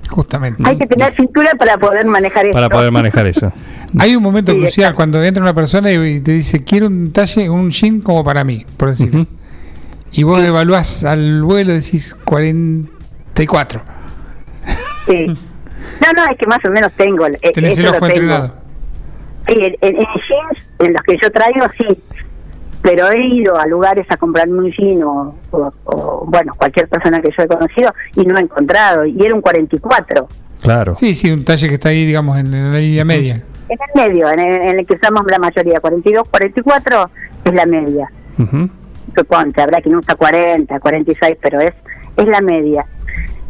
Justamente. Hay que tener cintura para poder manejar para esto. poder manejar eso. Hay un momento Sí, crucial cuando entra una persona y te dice, quiero un talle, un jean como para mí, por decir. Y vos evaluás al vuelo y decís 44. Sí. No, no, es que más o menos tengo. Tenés el eso ojo entrenado. Sí, en, en- en jeans, en los que yo traigo, sí. Pero he ido a lugares a comprarme un jean o, o- o, bueno, cualquier persona que yo he conocido y no he encontrado. Y era un 44. Claro. Sí, sí, un talle que está ahí, digamos, en, en la línea media. En el medio, en el, en el que usamos la mayoría. 42, 44 es la media. Ujú. Suponte, habrá quien usa 40, 46, pero es, es la media.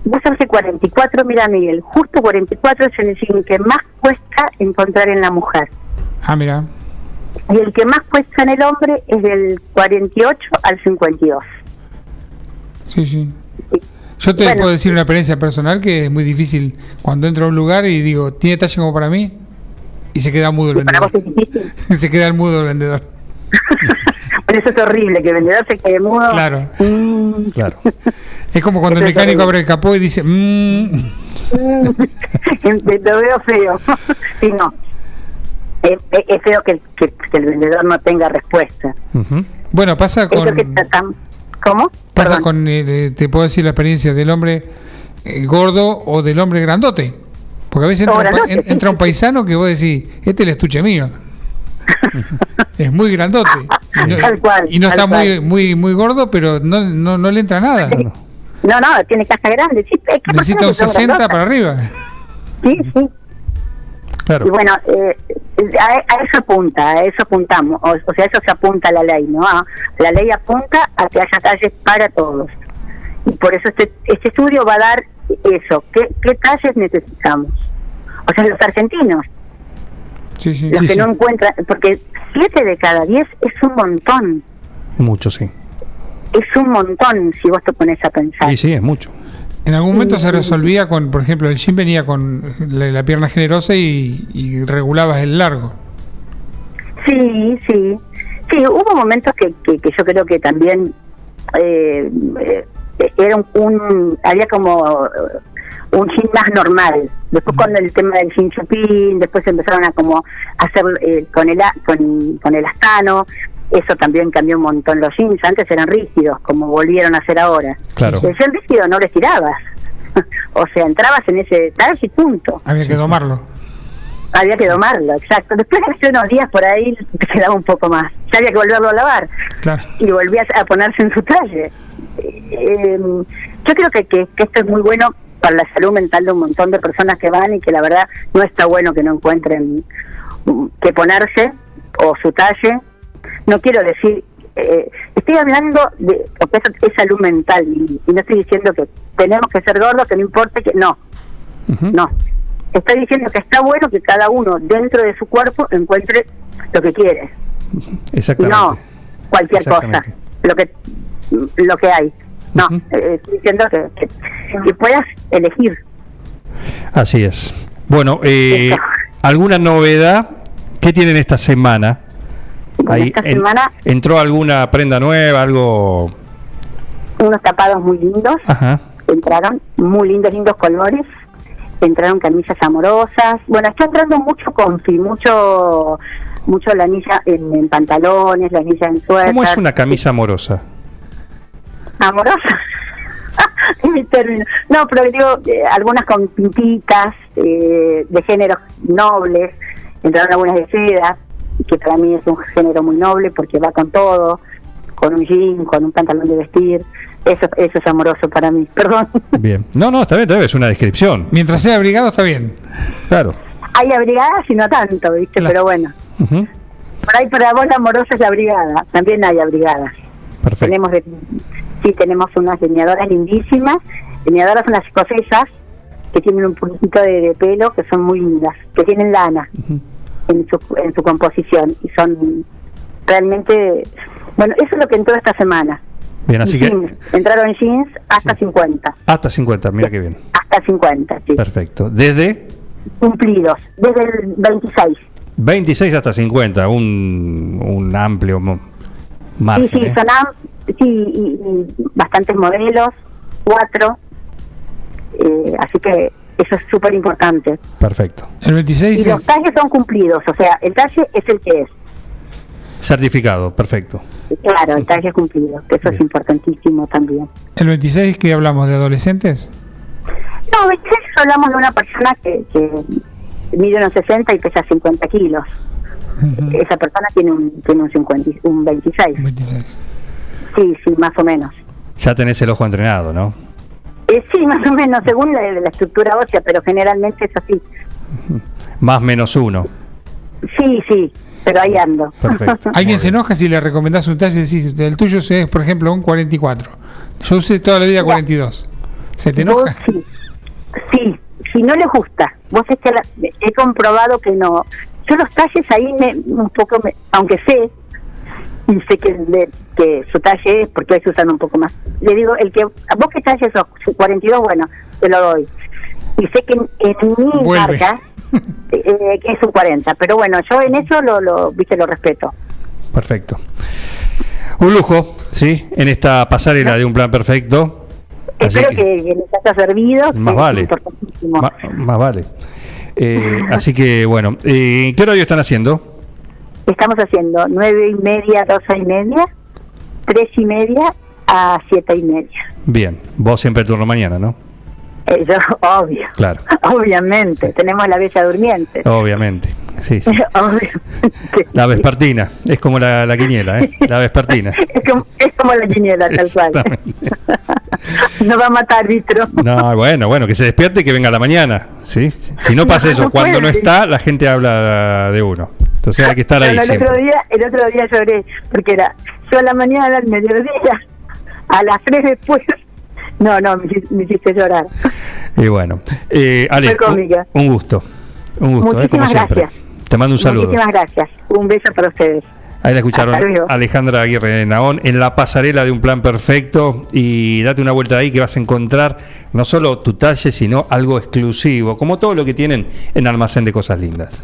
Vos hace 44, mira Miguel, justo 44 es el jean que más cuesta encontrar en la mujer. Ah, mira. Y el que más cuesta en el hombre es del 48 al 52. Sí, sí. Yo te Bueno. puedo decir una experiencia personal que es muy difícil cuando entro a un lugar y digo, ¿tiene talle como para mí? Y se queda mudo el vendedor. se queda el mudo el vendedor. Por eso es horrible que el vendedor se quede mudo. Claro. Mm, Claro. Es como cuando el Eso mecánico abre el capó y dice, "Mm". lo veo feo. sí, no. Es, es- feo que, que- que el vendedor no tenga respuesta. Bueno, pasa Es lo que con, tratamos. ¿Cómo? pasa con eh, te puedo decir la experiencia del hombre eh, gordo o del hombre grandote. Porque a veces entra, un, en- entra un paisano que vos decís, este es el estuche mío. es muy grandote. Y no, Tal cual, y no tal está muy, cual. muy, muy gordo, pero no, no, no le entra nada. No, no, tiene caja grande. Sí, es que Necesita un personas que son 60 grandosas. para arriba. Sí, sí. Claro. Y bueno, eh, a, a eso apunta, a eso apuntamos, o, o sea, a eso se apunta la ley, ¿no? A- la ley apunta a que haya talles para todos. Y por eso este, este estudio va a dar eso, ¿qué, qué talles necesitamos? O sea, los argentinos, Sí, sí. los que no encuentran, porque 7 de cada 10 es un montón, Mucho, sí. es un montón si vos te pones a pensar. Y sí, es mucho. En algún momento se resolvía con, por ejemplo, el jean venía con la, la pierna generosa y, y regulabas el largo. Sí, sí. Sí, hubo momentos que, que, que yo creo que también eh, eh, era un, un- había como un jean más normal. Después con el tema del jean chupín, después empezaron a como hacer eh, con el con, con el astano. Eso también cambió un montón los jeans. Antes eran rígidos, como volvieron a hacer ahora. Claro. El jean rígido no lo estirabas. o sea, entrabas en ese detalle y punto. Había que domarlo. Había que domarlo, exacto. Después de unos días por ahí te quedaba un poco más. Ya había que volverlo a lavar Claro. y volvías a ponerse en su talle. Eh, yo creo que, que, que esto es muy bueno para la salud mental de un montón de personas que van y que la verdad no está bueno que no encuentren mm, que ponerse o su talle. No quiero decir, eh, estoy hablando de porque eso es salud mental y, y no estoy diciendo que tenemos que ser gordos, que no importe que no, no. Estoy diciendo que está bueno que cada uno dentro de su cuerpo encuentre lo que quiere, Exactamente. no cualquier cosa, lo que lo que hay. No, eh, estoy diciendo que, que, que puedas elegir. Así es. Bueno, eh, ¿alguna novedad? ¿Qué tienen esta semana? Ahí, esta en- semana- ¿Entró alguna prenda nueva? ¿Algo? Unos tapados muy lindos, Ajá. entraron muy lindos, lindos colores, entraron camisas amorosas. Bueno, está entrando mucho confi, mucho mucho la anilla en, en pantalones, la anilla en suéter. ¿Cómo es una camisa amorosa? amorosa. Mi término. No, pero digo, eh, algunas con pintitas eh, de géneros nobles, entraron algunas de seda, que para mí es un género muy noble porque va con todo, con un jean, con un pantalón de vestir. Eso, eso es amoroso para mí, perdón. Bien. No, no, está bien, está bien, es una descripción. Mientras sea abrigado está bien. Claro. Hay abrigadas y no tanto, ¿viste? Pero bueno. Ujú. Por ahí para vos la amorosa es la abrigada, también hay abrigadas. Perfecto. Tenemos de- sí, tenemos unas leñadoras lindísimas, leñadoras unas escocesas que tienen un puntito de, de pelo que son muy lindas, que tienen lana en, su, en su composición y son realmente, bueno, eso es lo que entró esta semana. Bien, así que entraron jeans hasta 50, hasta 50, mira qué bien. hasta 50, sí, Perfecto. Desde cumplidos, desde el 26. 26 hasta 50, un, un amplio margen. sí, sí, ¿eh? son sí, y, y bastantes modelos, cuatro, eh, así que eso es súper importante. Perfecto. El 26 Y los es, talles son cumplidos, o sea, el talle es el que es. Certificado, perfecto. Claro, el talle es cumplido, que eso es importantísimo también. el 26 que hablamos de adolescentes. No, 26 hablamos de una persona que, que mide unos 60 y pesa 50 kilos. Esa persona tiene un, tiene un, 50, y- un 26. Sí, sí, más o menos. Ya tenés el ojo entrenado, ¿no? Eh, sí, más o menos, según la, la estructura ósea, pero generalmente es así. Más menos uno. Sí, sí, pero ahí ando. Perfecto. Alguien se enoja si le recomendás un talle y decís, el tuyo es, por ejemplo, un 44. Yo usé toda la vida 42. ¿Se te enoja? Sí, sí, si no le gusta, vos es que la- he comprobado que no. Yo los talles ahí me, un poco, me- aunque sé, y sé que, le- que su talle es, porque hoy se usan un poco más. Le digo, el que, vos que talle sos, su 42, bueno, te lo doy. Y sé que en, en mi Vuelve. marca eh, que es un 40, pero bueno, yo en eso lo, lo, viste, lo respeto. Perfecto. Un lujo, ¿sí? En esta pasarela de un plan perfecto. Espero que, que, que les haya servido. Más vale. Más vale. Eh, así que, bueno, eh, ¿qué horario están haciendo? Estamos haciendo nueve y media, doce y media, tres y media a siete y media. Bien, vos siempre turno mañana, ¿no? Eh, yo, obvio, Claro, obviamente, tenemos la bella durmiente. obviamente. Sí, sí. La vespertina, es como la, la quiniela, ¿eh? La vespertina. Es como, es como la quiniela, tal cual. No va a matar vitro. No, bueno, bueno, que se despierte y que venga a la mañana, ¿sí? Si no pasa No, eso, no cuando no está, la gente habla de uno. Entonces hay que estar ahí Bueno, el siempre. otro día, el otro día lloré, porque era yo a la mañana, al mediodía, a las tres después. No, no, me, me hiciste llorar. Y bueno, eh, Ale, un, un gusto. Un gusto, ¿eh? como siempre. gracias. Te mando un saludo. Muchísimas gracias. Un beso para ustedes. Ahí la escucharon. Alejandra Aguirre Naón en la pasarela de un plan perfecto y date una vuelta ahí que vas a encontrar no solo tu talle, sino algo exclusivo, como todo lo que tienen en Almacén de Cosas Lindas.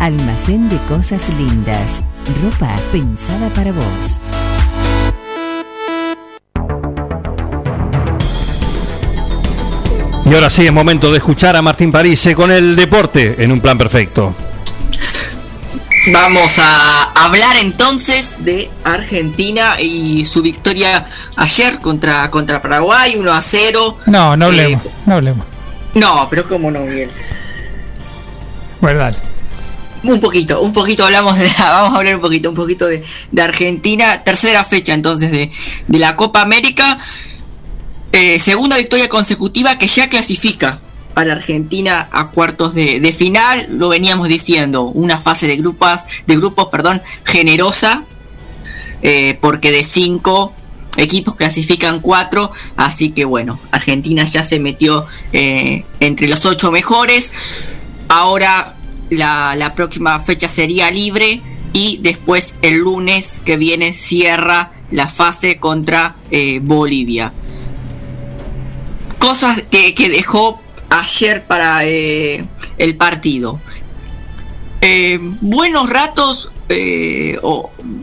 Almacén de Cosas Lindas. Ropa pensada para vos. Y ahora sí es momento de escuchar a Martín Parise con el deporte en un plan perfecto. Vamos a hablar entonces de Argentina y su victoria ayer contra, contra Paraguay, 1 a 0. No, no Eh, hablemos, no hablemos. no, pero ¿cómo no, Miguel? Bueno, dale. Un poquito, un poquito hablamos de vamos a hablar un poquito, un poquito de, de Argentina, tercera fecha entonces de, de la Copa América, Eh, segunda victoria consecutiva que ya clasifica a la Argentina a cuartos de, de final, lo veníamos diciendo, una fase de grupos, de grupos, perdón, generosa, eh, porque de cinco equipos clasifican cuatro, así que bueno, Argentina ya se metió eh, entre los ocho mejores. Ahora la, la próxima fecha sería libre y después el lunes que viene cierra la fase contra eh, Bolivia. Cosas que, que dejó ayer para eh, el partido. Eh, buenos ratos,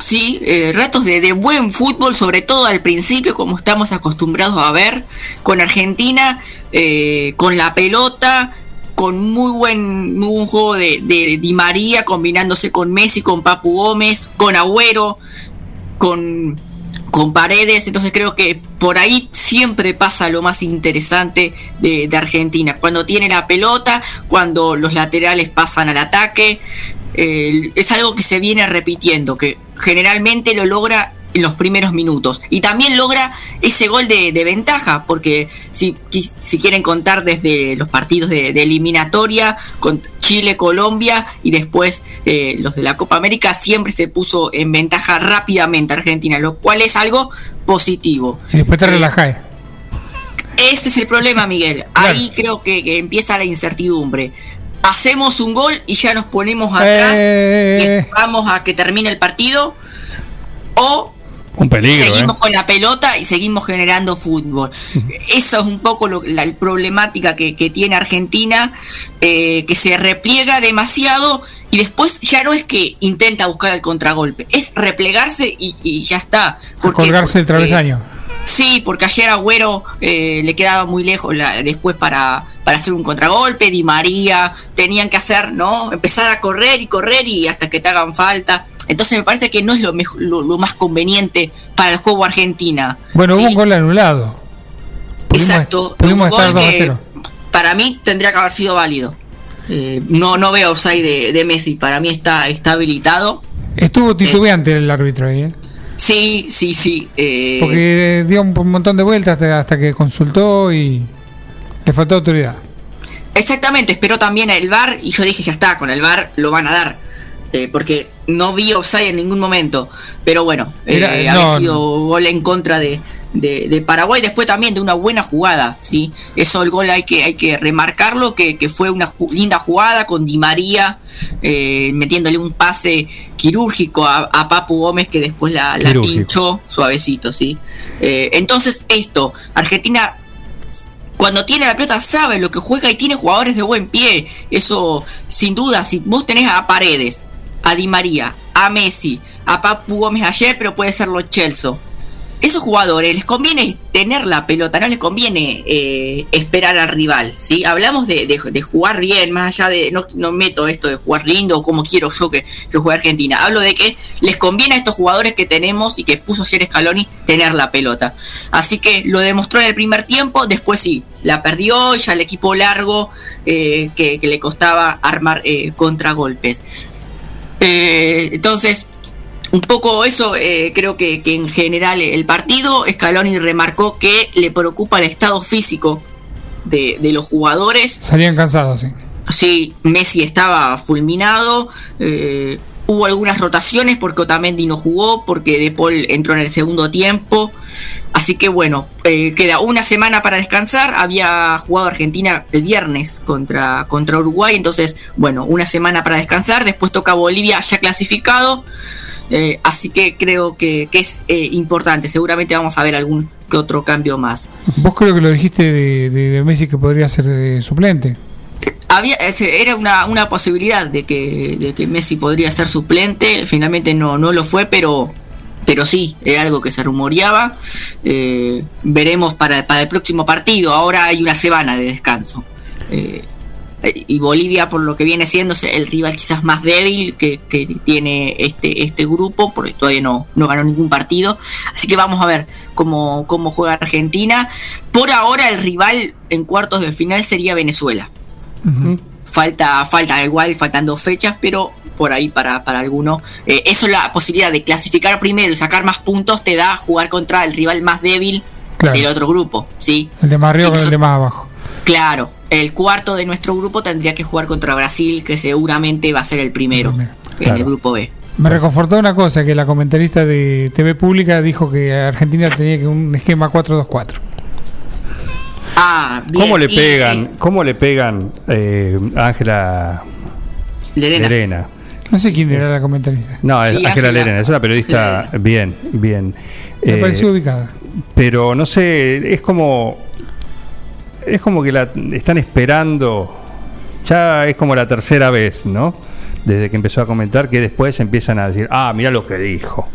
sí, ratos de, de buen fútbol, sobre todo al principio, como estamos acostumbrados a ver, con Argentina, con la pelota, con muy buen, muy juego de, de Di María, combinándose con Messi, con Papu Gómez, con Agüero, con, con Paredes. Entonces creo que por ahí siempre pasa lo más interesante de, de Argentina. Cuando tiene la pelota, cuando los laterales pasan al ataque. eh, es algo que se viene repitiendo, que generalmente lo logra en los primeros minutos. Y también logra ese gol de, de ventaja, porque si, si quieren contar desde los partidos de, de eliminatoria, con Chile, Colombia y después eh, los de la Copa América, siempre se puso en ventaja rápidamente Argentina, lo cual es algo positivo. Y después te relajás. Ese es el problema, Miguel. Ahí creo que, que empieza la incertidumbre. Hacemos un gol y ya nos ponemos atrás Eh. y esperamos a que termine el partido. O Un peligro, seguimos ¿eh? con la pelota y seguimos generando fútbol. Eso es un poco lo- la problemática que, que tiene Argentina, eh, que se repliega demasiado y después ya no es que intenta buscar el contragolpe, es replegarse y, y ya está. A colgarse el Porque- travesaño. Sí, porque ayer Agüero eh, le quedaba muy lejos la- después para, para hacer un contragolpe, Di María, tenían que hacer, ¿no? Empezar a correr y correr y hasta que te hagan falta. Entonces me parece que no es lo, mejor, lo, lo más conveniente para el juego Argentina. Bueno, hubo un gol anulado. Exacto. Pudimos un estar gol 2 a que 0. Para mí tendría que haber sido válido. Eh, no, no veo offside de, de Messi, para mí está, está habilitado. Estuvo titubeante el árbitro ahí, ¿eh? Sí, sí, sí. eh, Porque dio un montón de vueltas hasta, hasta que consultó y le faltó autoridad. Exactamente, esperó también el VAR y yo dije, ya está, con el VAR lo van a dar. Eh, porque no vi offside en ningún momento. Pero bueno, eh, había sido gol en contra de, de- de Paraguay. Después también de una buena jugada, ¿sí? Eso el gol hay que, hay que remarcarlo, que, que fue una ju- linda jugada con Di María, eh, metiéndole un pase quirúrgico a, a Papu Gómez que después la, la pinchó suavecito, ¿sí? Eh, entonces esto, Argentina cuando tiene la pelota sabe lo que juega y tiene jugadores de buen pie. Eso, sin duda, si vos tenés a Paredes, a Di María, a Messi, a Papu Gómez ayer, pero puede ser los Chelsea. Esos jugadores les conviene tener la pelota, no les conviene eh, esperar al rival. ¿sí? Hablamos de, jugar bien, más allá de. No, meto esto de jugar lindo o como quiero yo que, que juegue Argentina. Hablo de que les conviene a estos jugadores que tenemos y que puso ayer Scaloni tener la pelota. Así que lo demostró en el primer tiempo, después sí, la perdió, ya el equipo largo eh, que, que le costaba armar eh, contragolpes. Eh, entonces, un poco eso, eh, creo que, que en general el partido, Scaloni remarcó que le preocupa el estado físico de, de los jugadores. Salían cansados, sí. Sí, Messi estaba fulminado. eh, hubo algunas rotaciones porque Otamendi no jugó, porque De Paul entró en el segundo tiempo. Así que bueno, eh, queda una semana para descansar. Había jugado Argentina el viernes contra, contra Uruguay. Entonces, bueno, una semana para descansar. Después toca Bolivia ya clasificado. Eh, así que creo que, que es eh, importante. Seguramente vamos a ver algún que otro cambio más. Vos creo que lo dijiste de, de- Messi que podría ser de suplente. Era una, una posibilidad de que, de que Messi podría ser suplente finalmente no no lo fue pero pero sí era algo que se rumoreaba. Eh, veremos para, para el próximo partido. Ahora hay una semana de descanso. Eh, y Bolivia por lo que viene siendo el rival quizás más débil que, que tiene este este grupo porque todavía no, no ganó ningún partido. Así que vamos a ver cómo, cómo juega Argentina. Por ahora el rival en cuartos de final sería Venezuela falta falta igual faltan dos fechas pero por ahí para, para alguno eh, eso la posibilidad de clasificar primero y sacar más puntos te da jugar contra el rival más débil Claro. del otro grupo sí El de más arriba Sí, con el de más abajo. claro el cuarto de nuestro grupo tendría que jugar contra Brasil que seguramente va a ser el primero en Claro. el grupo B Me reconfortó una cosa, que la comentarista de TV Pública dijo que Argentina tenía que un esquema 4-2-4. Ah bien, ¿Cómo le y pegan? sí, ¿Cómo le pegan eh, a Ángela Lerena. Lerena. No sé quién era la comentarista. No, es Sí, Ángela Ángela. Lerena, es una periodista bien, bien. Me Eh, pareció ubicada. pero no sé, es como es como que la están esperando ya es como la tercera vez, ¿no? Desde que empezó a comentar que después empiezan a decir, "Ah, mira lo que dicho."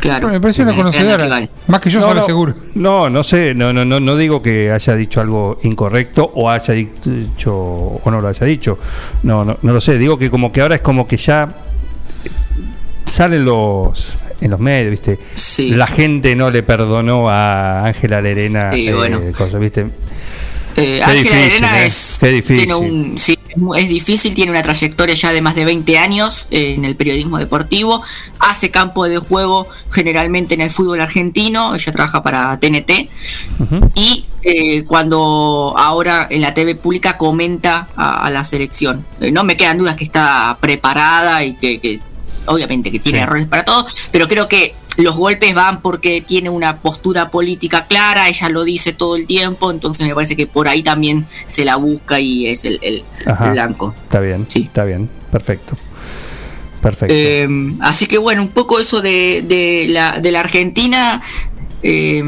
Claro. Bueno, me pareció una conocedora. Más que yo, No, solo no, seguro. No, no sé, no, no, no, no digo que haya dicho algo incorrecto o haya dicho o no lo haya dicho. No, no, no lo sé. Digo que como que ahora es como que ya salen los en los medios, ¿viste? Sí. La gente no le perdonó a Ángela Lerena, Sí, eh, bueno. cosas, ¿viste? Eh, Qué Ángela difícil, Lerena eh, es, qué difícil. tiene un, sí, es difícil, tiene una trayectoria ya de más de 20 años eh, en el periodismo deportivo, hace campo de juego generalmente en el fútbol argentino, ella trabaja para TNT y eh, cuando ahora en la TV pública comenta a, a la selección. Eh, no me quedan dudas que está preparada y que, que obviamente que tiene Sí. errores para todo, pero creo que los golpes van porque tiene una postura política clara, ella lo dice todo el tiempo, entonces me parece que por ahí también se la busca y es el, el Ajá. blanco. Está bien, está bien, perfecto. Perfecto. Eh, así que bueno, un poco eso de, de la, de la Argentina, eh,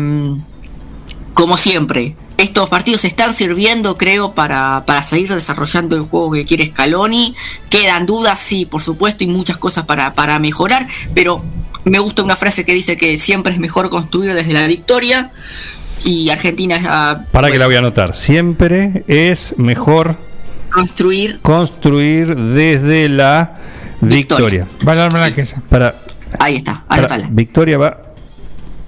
como siempre, estos partidos están sirviendo, creo, para, para seguir desarrollando el juego que quiere Scaloni. Quedan dudas, sí, por supuesto, y muchas cosas para, para mejorar, pero me gusta una frase que dice que siempre es mejor construir desde la victoria. Y Argentina ya Para que la voy a anotar. Siempre es mejor construir construir desde la victoria. Valorme la queso. Para, Ahí está, para- anótala. victoria va.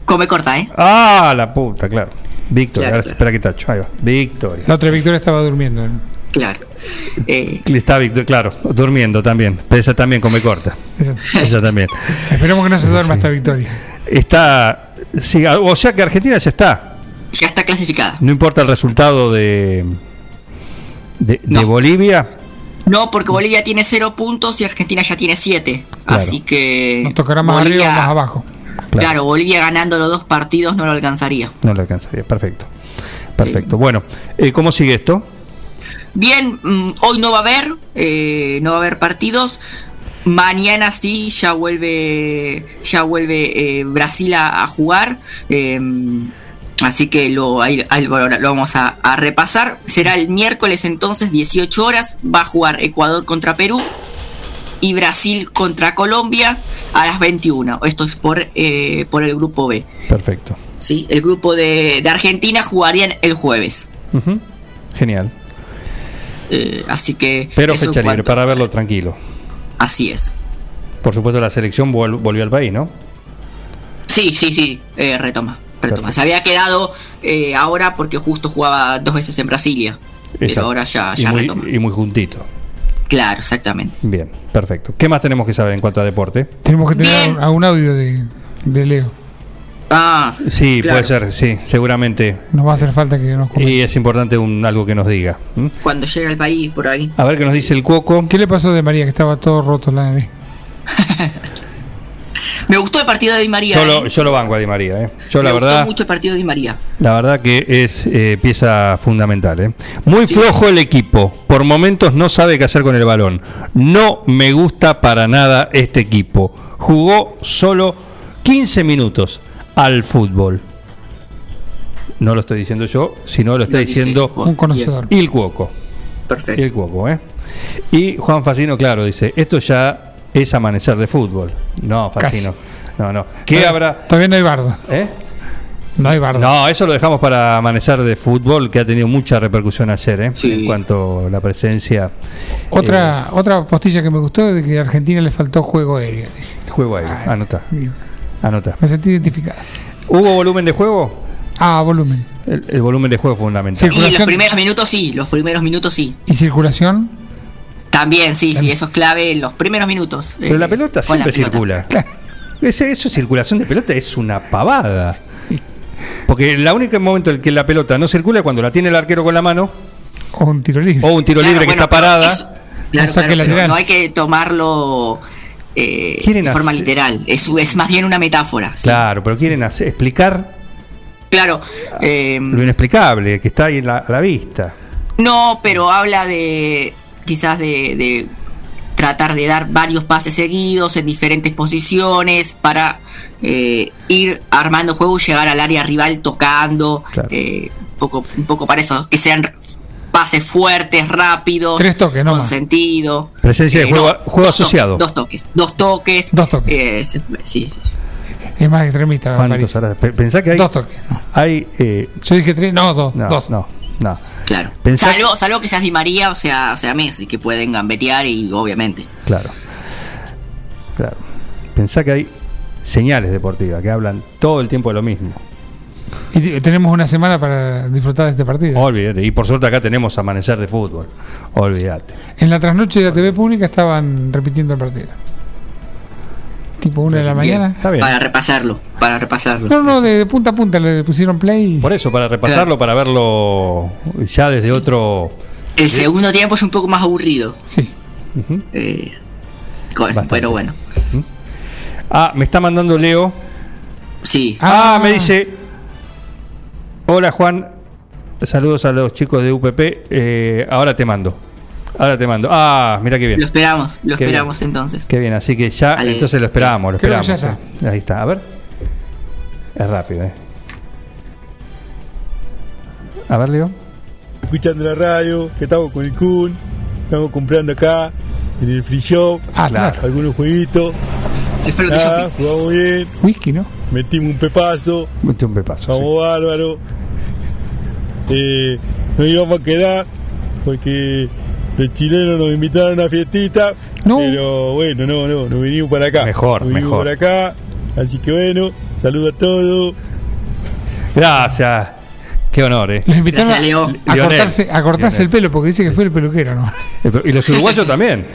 Come corta, ¿eh? Ah, la puta, claro. Victoria. Claro, Ahora, espera que tacho. Ahí va. Victoria. La otra Victoria estaba durmiendo. Claro. Eh, Está Victoria, claro, durmiendo también. Pero esa también come corta. Esa también. Esperemos que no se duerma esta Victoria. Está. sí, o sea que Argentina ya está. ya está clasificada. No importa el resultado de. de, de Bolivia. No, porque Bolivia tiene cero puntos y Argentina ya tiene siete. Claro. Así que. Nos tocará más Bolivia- arriba o más abajo. Claro. Bolivia ganando los dos partidos no lo alcanzaría. No le alcanzaría. Perfecto. Perfecto. Bueno, eh, ¿cómo sigue esto? Bien, mm, hoy no va a haber, eh, no va a haber partidos. Mañana sí, ya vuelve, ya vuelve eh, Brasil a, a jugar. eh, así que lo, ahí- ahí lo, lo vamos a, a repasar. Será el miércoles entonces, 18 horas. Va a jugar Ecuador contra Perú y Brasil contra Colombia a las 21. Esto es por, eh, por el grupo B. Perfecto. ¿sí? El grupo de, de Argentina jugarían el jueves. Genial. Eh, así que. Pero fecha libre para verlo tranquilo. Así es. Por supuesto, la selección vol- volvió al país, ¿no? Sí, sí, sí, eh, retoma. retoma. Se había quedado eh, ahora porque justo jugaba dos veces en Brasilia. Pero ahora ya, y, muy, retoma. y muy juntito. Claro, exactamente. Bien, perfecto. ¿Qué más tenemos que saber en cuanto a deporte? Tenemos que tener un, algún audio de, de Leo. Ah, Sí, claro. puede ser, sí, seguramente. Nos va a hacer falta que nos comente. Y es importante un, algo que nos diga. Cuando llegue al país, por ahí. A ver qué nos dice el Cuoco. ¿Qué le pasó de María que estaba todo roto la nariz? Me gustó el partido de Di María. Yo eh. lo, yo lo banco a Di María, ¿eh? Yo Me la gustó verdad, mucho el partido de Di María. la verdad que es eh, pieza fundamental, ¿eh? Muy flojo el equipo. Por momentos no sabe qué hacer con el balón. No me gusta para nada este equipo. Jugó solo 15 minutos al fútbol. No lo estoy diciendo yo, sino lo está diciendo. Un conocedor. Il Cuoco. Perfecto. Il Cuoco, ¿eh? Y Juan Facino, claro, dice, esto ya es amanecer de fútbol. No, Facino. No, no. ¿Qué Todavía- habrá? Todavía no hay bardo. ¿Eh? No hay bardo. No, eso lo dejamos para amanecer de fútbol, que ha tenido mucha repercusión ayer, ¿eh? En cuanto a la presencia. Otra, otra postilla que me gustó de que a Argentina le faltó juego aéreo. dice. eh, juego ahí, anota. Anota. Me sentí identificada. ¿Hubo volumen de juego? Ah, volumen. El, el volumen de juego es fundamental. Y los primeros minutos sí, los primeros minutos sí. ¿Y circulación? También, sí, sí, eso es clave en los primeros minutos. Pero la eh, pelota la siempre pelota. circula. Ese- eso, circulación de pelota es una pavada. Porque el único momento en el que la pelota no circula es cuando la tiene el arquero con la mano. O un tiro libre. O un tiro libre que está parada. Claro, O claro, pero no hay que tomarlo eh, de forma hacer- literal. Es, es más bien una metáfora. sí. Claro, pero quieren hacer- explicar Claro. eh, lo inexplicable que está ahí en la- a la vista. no, pero habla de quizás de, de tratar de dar varios pases seguidos en diferentes posiciones para eh, ir armando juego y llegar al área rival tocando. eh, un, poco, un poco para eso, que sean pases fuertes, rápidos, Tres toques, no con más. sentido. Presencia de Eh, juego, no, juego dos toques, asociado. Dos toques, dos toques. Dos toques. Eh, sí, sí. Es más extremista. Pensá que hay. Dos toques. Hay. eh, Yo dije tres, no, dos. no, dos. no, no. Claro. Pensá- Salvo, salvo que seas Di María, o sea, o sea Messi, que pueden gambetear y obviamente. Claro. Claro. Pensá que hay señales deportivas que hablan todo el tiempo de lo mismo. Y tenemos una semana para disfrutar de este partido. Olvídate. Y por suerte acá tenemos amanecer de fútbol. Olvídate. En la trasnoche de la TV pública estaban repitiendo el partido. Tipo una de la Bien. mañana. Está bien. Para repasarlo, para repasarlo. No, no, de, de punta a punta le pusieron play. Por eso, para repasarlo, para verlo ya desde otro. El segundo tiempo es un poco más aburrido. Sí. Eh, con- pero bueno. Ah, me está mandando Leo. Sí. Ah, me dice. Hola Juan. Saludos a los chicos de UPP. eh, ahora te mando. Ahora te mando. Ah, mira qué bien. Lo esperamos, lo Qué bien. esperamos entonces. Qué bien, así que ya, entonces lo esperábamos, lo Creo que esperábamos. ya eh. Ahí está, a ver. Es rápido, ¿eh? A ver, Leo. escuchando la radio, que estamos con el Kun, estamos comprando acá en el free shop, Ah, claro. algunos jueguitos. Se Nada, jugamos bien, Whisky, ¿no? Metimos un pepazo, Mete un pepazo. vamos bárbaro. Eh, nos íbamos a quedar porque los chilenos nos invitaron a una fiestita, pero bueno, no, no, nos vinimos para acá. Mejor, nos vinimos mejor. para acá, así que bueno, saludos a todos. Gracias. Qué honor, ¿eh? Los invitaron a, cortarse, a cortarse el pelo porque dice que fue el peluquero, ¿no? Y los uruguayos también.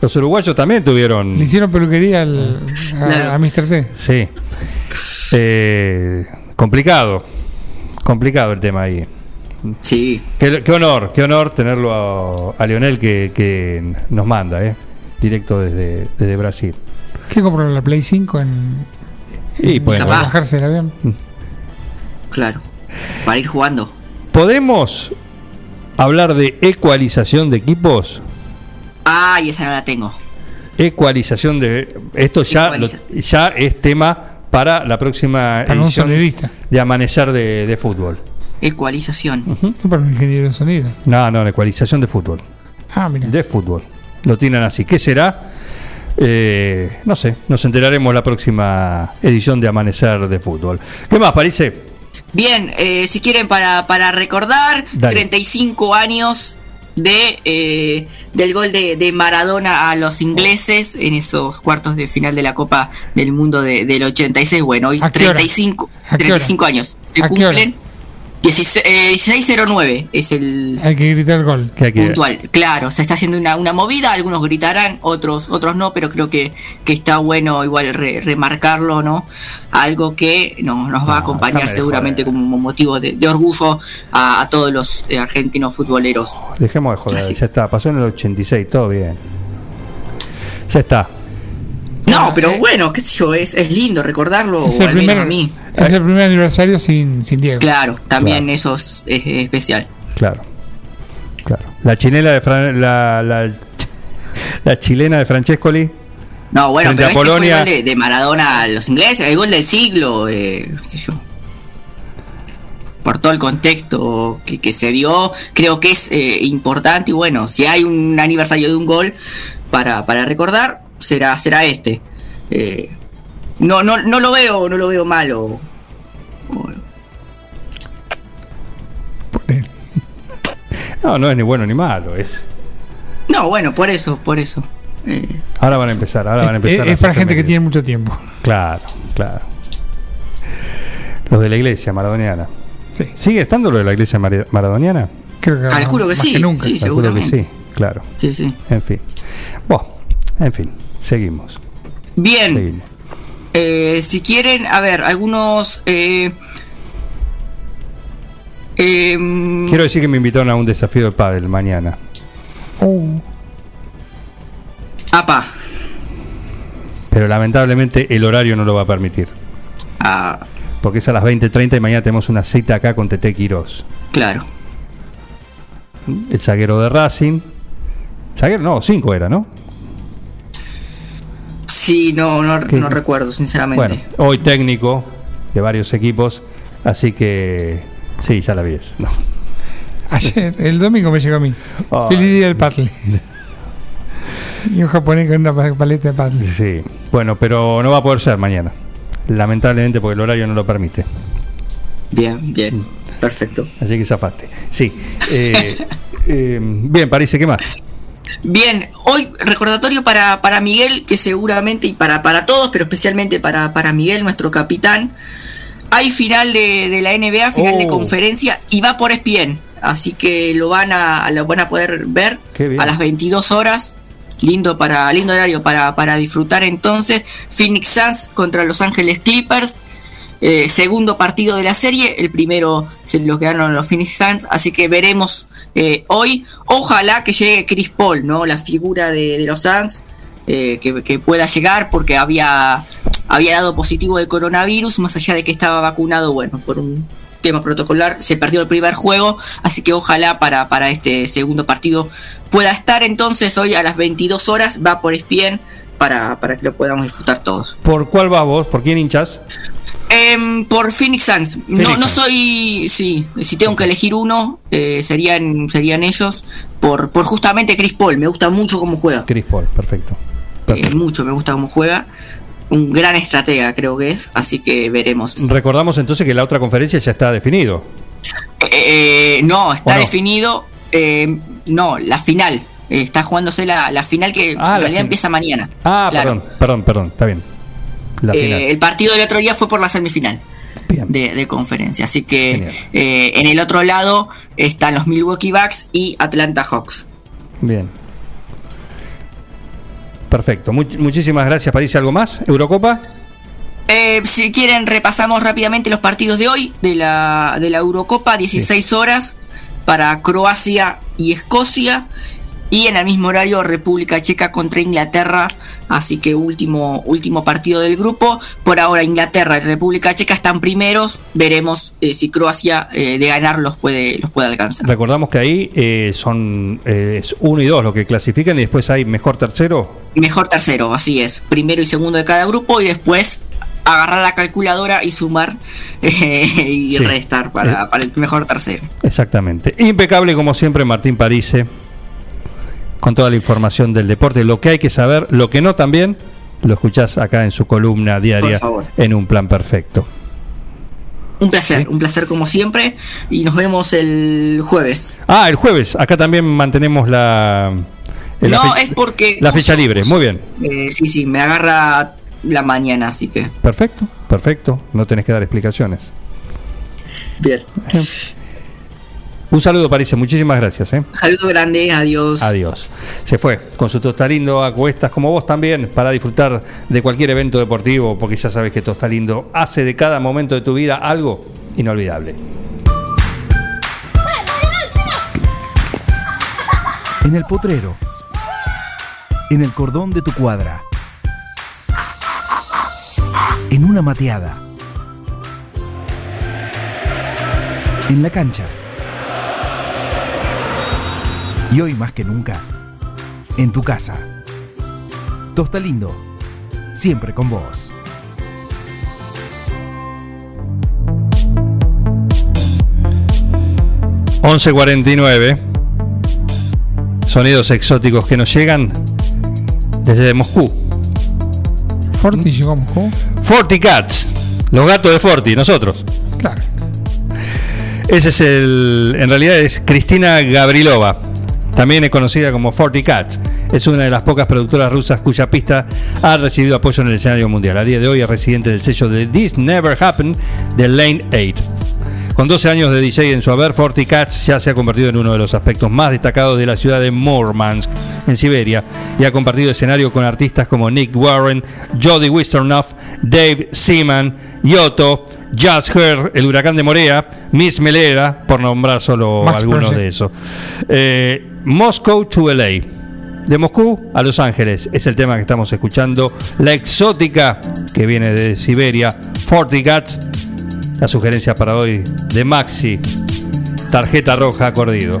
Los uruguayos también tuvieron. Le hicieron peluquería al, a, a Mr. T. Sí. Eh, complicado. Complicado el tema ahí. Sí. Qué, qué honor, qué honor tenerlo a, a Lionel que, que nos manda, ¿eh? Directo desde, desde Brasil. ¿Qué compró la Play 5 en, Y en- bueno. bajarse del avión? Claro. Para ir jugando. ¿Podemos hablar de ecualización de equipos? Ah, y esa no la tengo. Ecualización de. Esto ya, lo- ya es tema para la próxima Para edición de Amanecer de, de Fútbol. Ecualización. Esto para un ingeniero de sonido. No, no, ecualización de fútbol. Ah, mira. De fútbol. Lo tienen así. ¿Qué será? Eh, no sé, nos enteraremos la próxima edición de Amanecer de Fútbol. ¿Qué más, parece? Bien, eh, si quieren para, para recordar, Dale. 35 años de eh, del gol de, de Maradona a los ingleses en esos cuartos de final de la Copa del Mundo de- del 86. Bueno, hoy ¿A qué hora? 35, ¿A qué hora? 35 años. Se cumplen. 16, eh, 1609 es el Hay que gritar el gol. Que hay que- puntual. Claro, se está haciendo una, una movida, algunos gritarán, otros otros no, pero creo que, que está bueno igual re- remarcarlo, ¿no? Algo que no, nos va a acompañar seguramente como motivo de, de orgullo a, a todos los eh, argentinos futboleros. Dejemos de joder, ya está. Pasó en el 86, todo bien. Ya está. No, pero bueno, qué sé yo, es, es lindo recordarlo, Es o al menos primer, a mí. es el primer aniversario sin, sin Diego. Claro, también eso es, es especial. Claro. Claro. La chinela de Fran- la, la, la chilena de Francescoli. No, bueno, pero este fue el Polonia. gol de, de Maradona a los ingleses, el gol del siglo, eh, qué sé yo. Por todo el contexto que, que se dio, creo que es eh, importante y bueno, si hay un aniversario de un gol para, para recordar, será, será este. Eh, no, no, no lo veo, no lo veo malo. No, no es ni bueno ni malo. Es. No, bueno, por eso, por eso. Eh, Ahora van a empezar, ahora van a Es, empezar. es a para gente que tiene mucho tiempo. Claro, claro. Los de la iglesia maradoniana. ¿Sigue estando lo de la iglesia maradoniana? Creo que Calculo que más sí, nunca. sí, Calculo que seguramente. sí, claro. Sí, sí. En fin. Bueno, en fin, seguimos. Bien. Seguimos. Eh, si quieren, a ver, algunos. Eh, em, Quiero decir que me invitaron a un desafío de pádel mañana. apa, Pero lamentablemente el horario no lo va a permitir. ah, Porque es a las 20.30 y mañana tenemos una cita acá con Tete Quirós. claro. El zaguero de Racing. Zaguero, no, 5 era, ¿no? Sí, no, no, no recuerdo, sinceramente. Bueno, hoy técnico de varios equipos, así que sí, ya la vi. No. Ayer, el domingo me llegó a mí. Ay. Feliz día del patle. y un japonés con una pa- paleta de patle. Sí, bueno, pero no va a poder ser mañana. Lamentablemente porque el horario no lo permite. Bien, bien, perfecto. Así que zafaste. Sí. eh, eh, bien, parece que más. Bien, hoy recordatorio para, para Miguel, que seguramente, y para, para todos, pero especialmente para, para Miguel, nuestro capitán, hay final de, de la NBA, final de Oh. conferencia, y va por ESPN. Así que lo van a, lo van a poder ver a las 22 horas. Lindo para lindo horario para, para disfrutar entonces. Phoenix Suns contra Los Ángeles Clippers. Eh, segundo partido de la serie. El primero se lo quedaron los Phoenix Suns. Así que veremos eh, hoy. Ojalá que llegue Chris Paul, ¿no? La figura de, los Suns. eh, que, que pueda llegar porque había, había dado positivo de coronavirus. Más allá de que estaba vacunado, bueno, por un tema protocolar, se perdió el primer juego. Así que ojalá para, para este segundo partido pueda estar entonces hoy a las 22 horas. Va por ESPN para, para que lo podamos disfrutar todos. ¿Por cuál vas vos? ¿Por quién hinchas? Em, por Phoenix Suns. No, Phoenix no soy. Sí, si tengo que elegir uno, eh, serían, serían ellos. Por, por justamente Chris Paul. Me gusta mucho cómo juega. Chris Paul, perfecto. Eh, mucho, me gusta cómo juega. Un gran estratega, creo que es. Así que veremos. Recordamos entonces que la otra conferencia ya está definido. Eh, no, está ¿O no? definido. eh, no, la final. Eh, está jugándose la, la final que Ah, en realidad empieza mañana. Ah, Claro. perdón, perdón, perdón, está bien. Eh, el partido del otro día fue por la semifinal de, de conferencia. Así que eh, en el otro lado están los Milwaukee Bucks y Atlanta Hawks. Bien. Perfecto. Much- muchísimas gracias, París. ¿Algo más? ¿Eurocopa? Eh, si quieren, repasamos rápidamente los partidos de hoy de la, de la Eurocopa, 16 horas para Croacia y Escocia. Y en el mismo horario, República Checa contra Inglaterra. Así que último, último partido del grupo. Por ahora, Inglaterra y República Checa están primeros. Veremos eh, si Croacia eh, de ganar los puede, los puede alcanzar. Recordamos que ahí eh, son es uno y dos los que clasifican y después hay mejor tercero. Mejor tercero, así es. Primero y segundo de cada grupo. Y después agarrar la calculadora y sumar eh, y Sí. restar para, para el mejor tercero. Exactamente. Impecable como siempre, Martín Parise. Con toda la información del deporte, lo que hay que saber, lo que no también, lo escuchás acá en su columna diaria en un plan perfecto. Un placer, un placer como siempre. Y nos vemos el jueves. Ah, el jueves, acá también mantenemos la, la no, es porque. la fecha libre. Muy bien. eh, sí, sí, me agarra la mañana, así que. Perfecto, perfecto. No tenés que dar explicaciones. Bien. Un saludo, París. Muchísimas gracias. ¿eh? Saludo grande, adiós. Adiós. Se fue con su Tostalindo a cuestas, como vos también, para disfrutar de cualquier evento deportivo, porque ya sabes que Tostalindo hace de cada momento de tu vida algo inolvidable. En el potrero. En el cordón de tu cuadra. En una mateada. En la cancha. Y hoy más que nunca, en tu casa. Tosta Lindo, siempre con vos. $11.49. Sonidos exóticos que nos llegan desde Moscú. Forti llegó a Moscú. Forty Cats. Los gatos de Forti, nosotros. Claro. Ese es el. En realidad es Cristina Gabrilova. También es conocida como Forty Cats. Es una de las pocas productoras rusas cuya pista ha recibido apoyo en el escenario mundial. A día de hoy es residente del sello de This Never Happened de Lane 8. Con 12 años de DJ en su haber, Forty Cats ya se ha convertido en uno de los aspectos más destacados de la ciudad de Murmansk, en Siberia, y ha compartido escenario con artistas como Nick Warren, Jody Wisternoff, Dave Seaman, Yoto, Jazz Her, El Huracán de Morea, Miss Melera, por nombrar solo Max algunos de esos. Eh, Moscow to LA. De Moscú a Los Ángeles es el tema que estamos escuchando. La exótica que viene de Siberia, Forty Cats. La sugerencia para hoy de Maxi. Tarjeta roja acordido.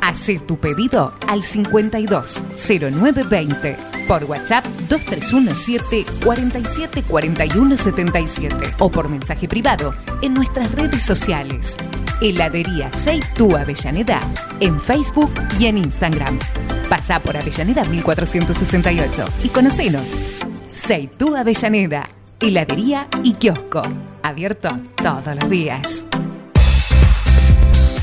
Hacé tu pedido al 520920 por WhatsApp 2317 47 41 77 o por mensaje privado en nuestras redes sociales. Heladería Seitú Avellaneda en Facebook y en Instagram. Pasá por Avellaneda 1468 y conocenos. Seitú Avellaneda, heladería y kiosco. Abierto todos los días.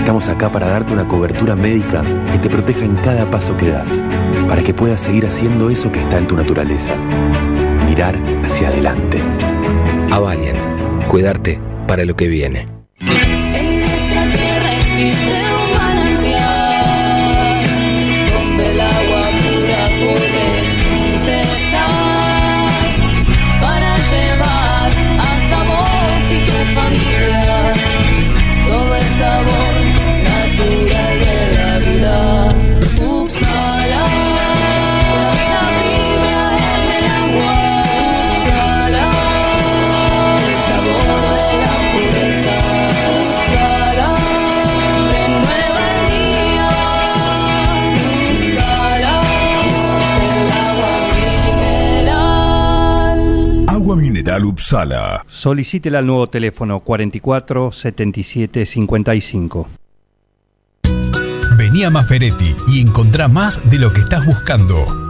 Estamos acá para darte una cobertura médica que te proteja en cada paso que das, para que puedas seguir haciendo eso que está en tu naturaleza. Mirar hacia adelante. Avalian. Cuidarte para lo que viene. En nuestra tierra existe un manantial donde el agua pura corre sin cesar para llevar hasta vos y tu familia todo el sabor Agua Mineral Upsala. Solicítela al nuevo teléfono 44 77 55. Vení a Maferetti y encontrá más de lo que estás buscando.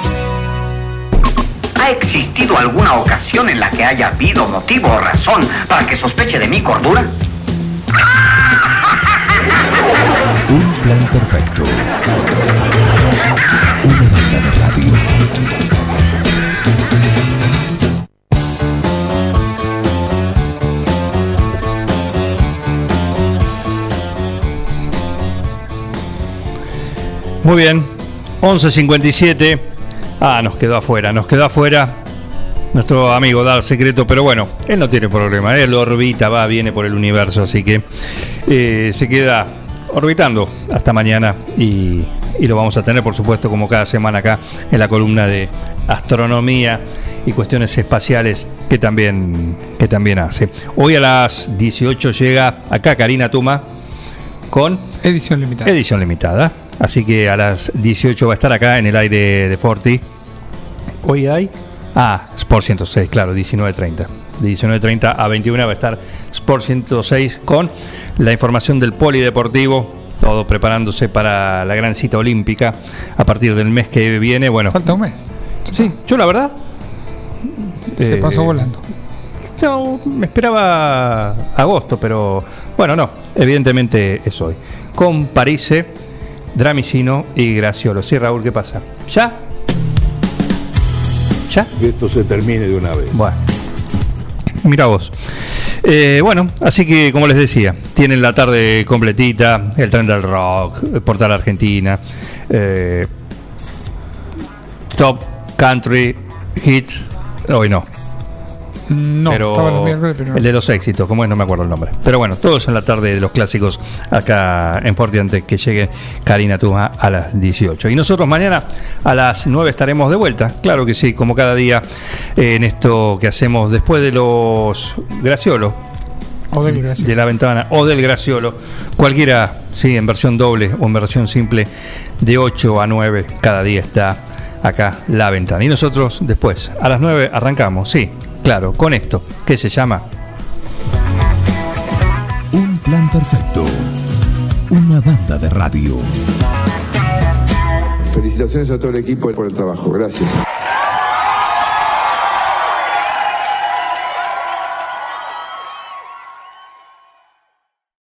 ¿Ha existido alguna ocasión en la que haya habido motivo o razón para que sospeche de mi cordura? Un plan perfecto. Una banda de radio. Muy bien, 11.57. Ah, nos quedó afuera, nos quedó afuera nuestro amigo Dar Secreto, pero bueno, él no tiene problema, él orbita, va, viene por el universo, así que eh, se queda orbitando hasta mañana y, y lo vamos a tener, por supuesto, como cada semana acá en la columna de astronomía y cuestiones espaciales que también, que también hace. Hoy a las 18 llega acá Karina Tuma con Edición limitada. edición limitada. Así que a las 18 va a estar acá en el aire de Forti. Hoy hay Ah, Sport 106, claro, 19.30. De 19.30 a 21 va a estar Sport 106 con la información del polideportivo, todo preparándose para la gran cita olímpica a partir del mes que viene. Bueno, Falta un mes. sí, yo la verdad. Se eh, pasó volando. Yo me esperaba agosto, pero bueno, no, evidentemente es hoy. Con Parise, Dramicino y Graciolo. Sí, Raúl, ¿qué pasa? ¿Ya? ¿Ya? Que esto se termine de una vez. Bueno. Mira vos. Eh, bueno, así que como les decía, tienen la tarde completita, el tren del rock, el Portal Argentina, eh, Top Country Hits, hoy no. No, pero estaba los miércoles, pero no. el de los éxitos, como es, no me acuerdo el nombre. Pero bueno, todos en la tarde de los clásicos acá en Forti antes que llegue Karina Tuma a las 18. Y nosotros mañana a las 9 estaremos de vuelta, claro que sí, como cada día eh, en esto que hacemos después de los Graciolo. O del Graciolo. De la ventana o del Graciolo, cualquiera, sí, en versión doble o en versión simple, de 8 a 9, cada día está acá la ventana. Y nosotros después, a las 9 arrancamos, sí, claro, con esto, que se llama Un plan perfecto. Una banda de radio. Felicitaciones a todo el equipo por el trabajo. Gracias.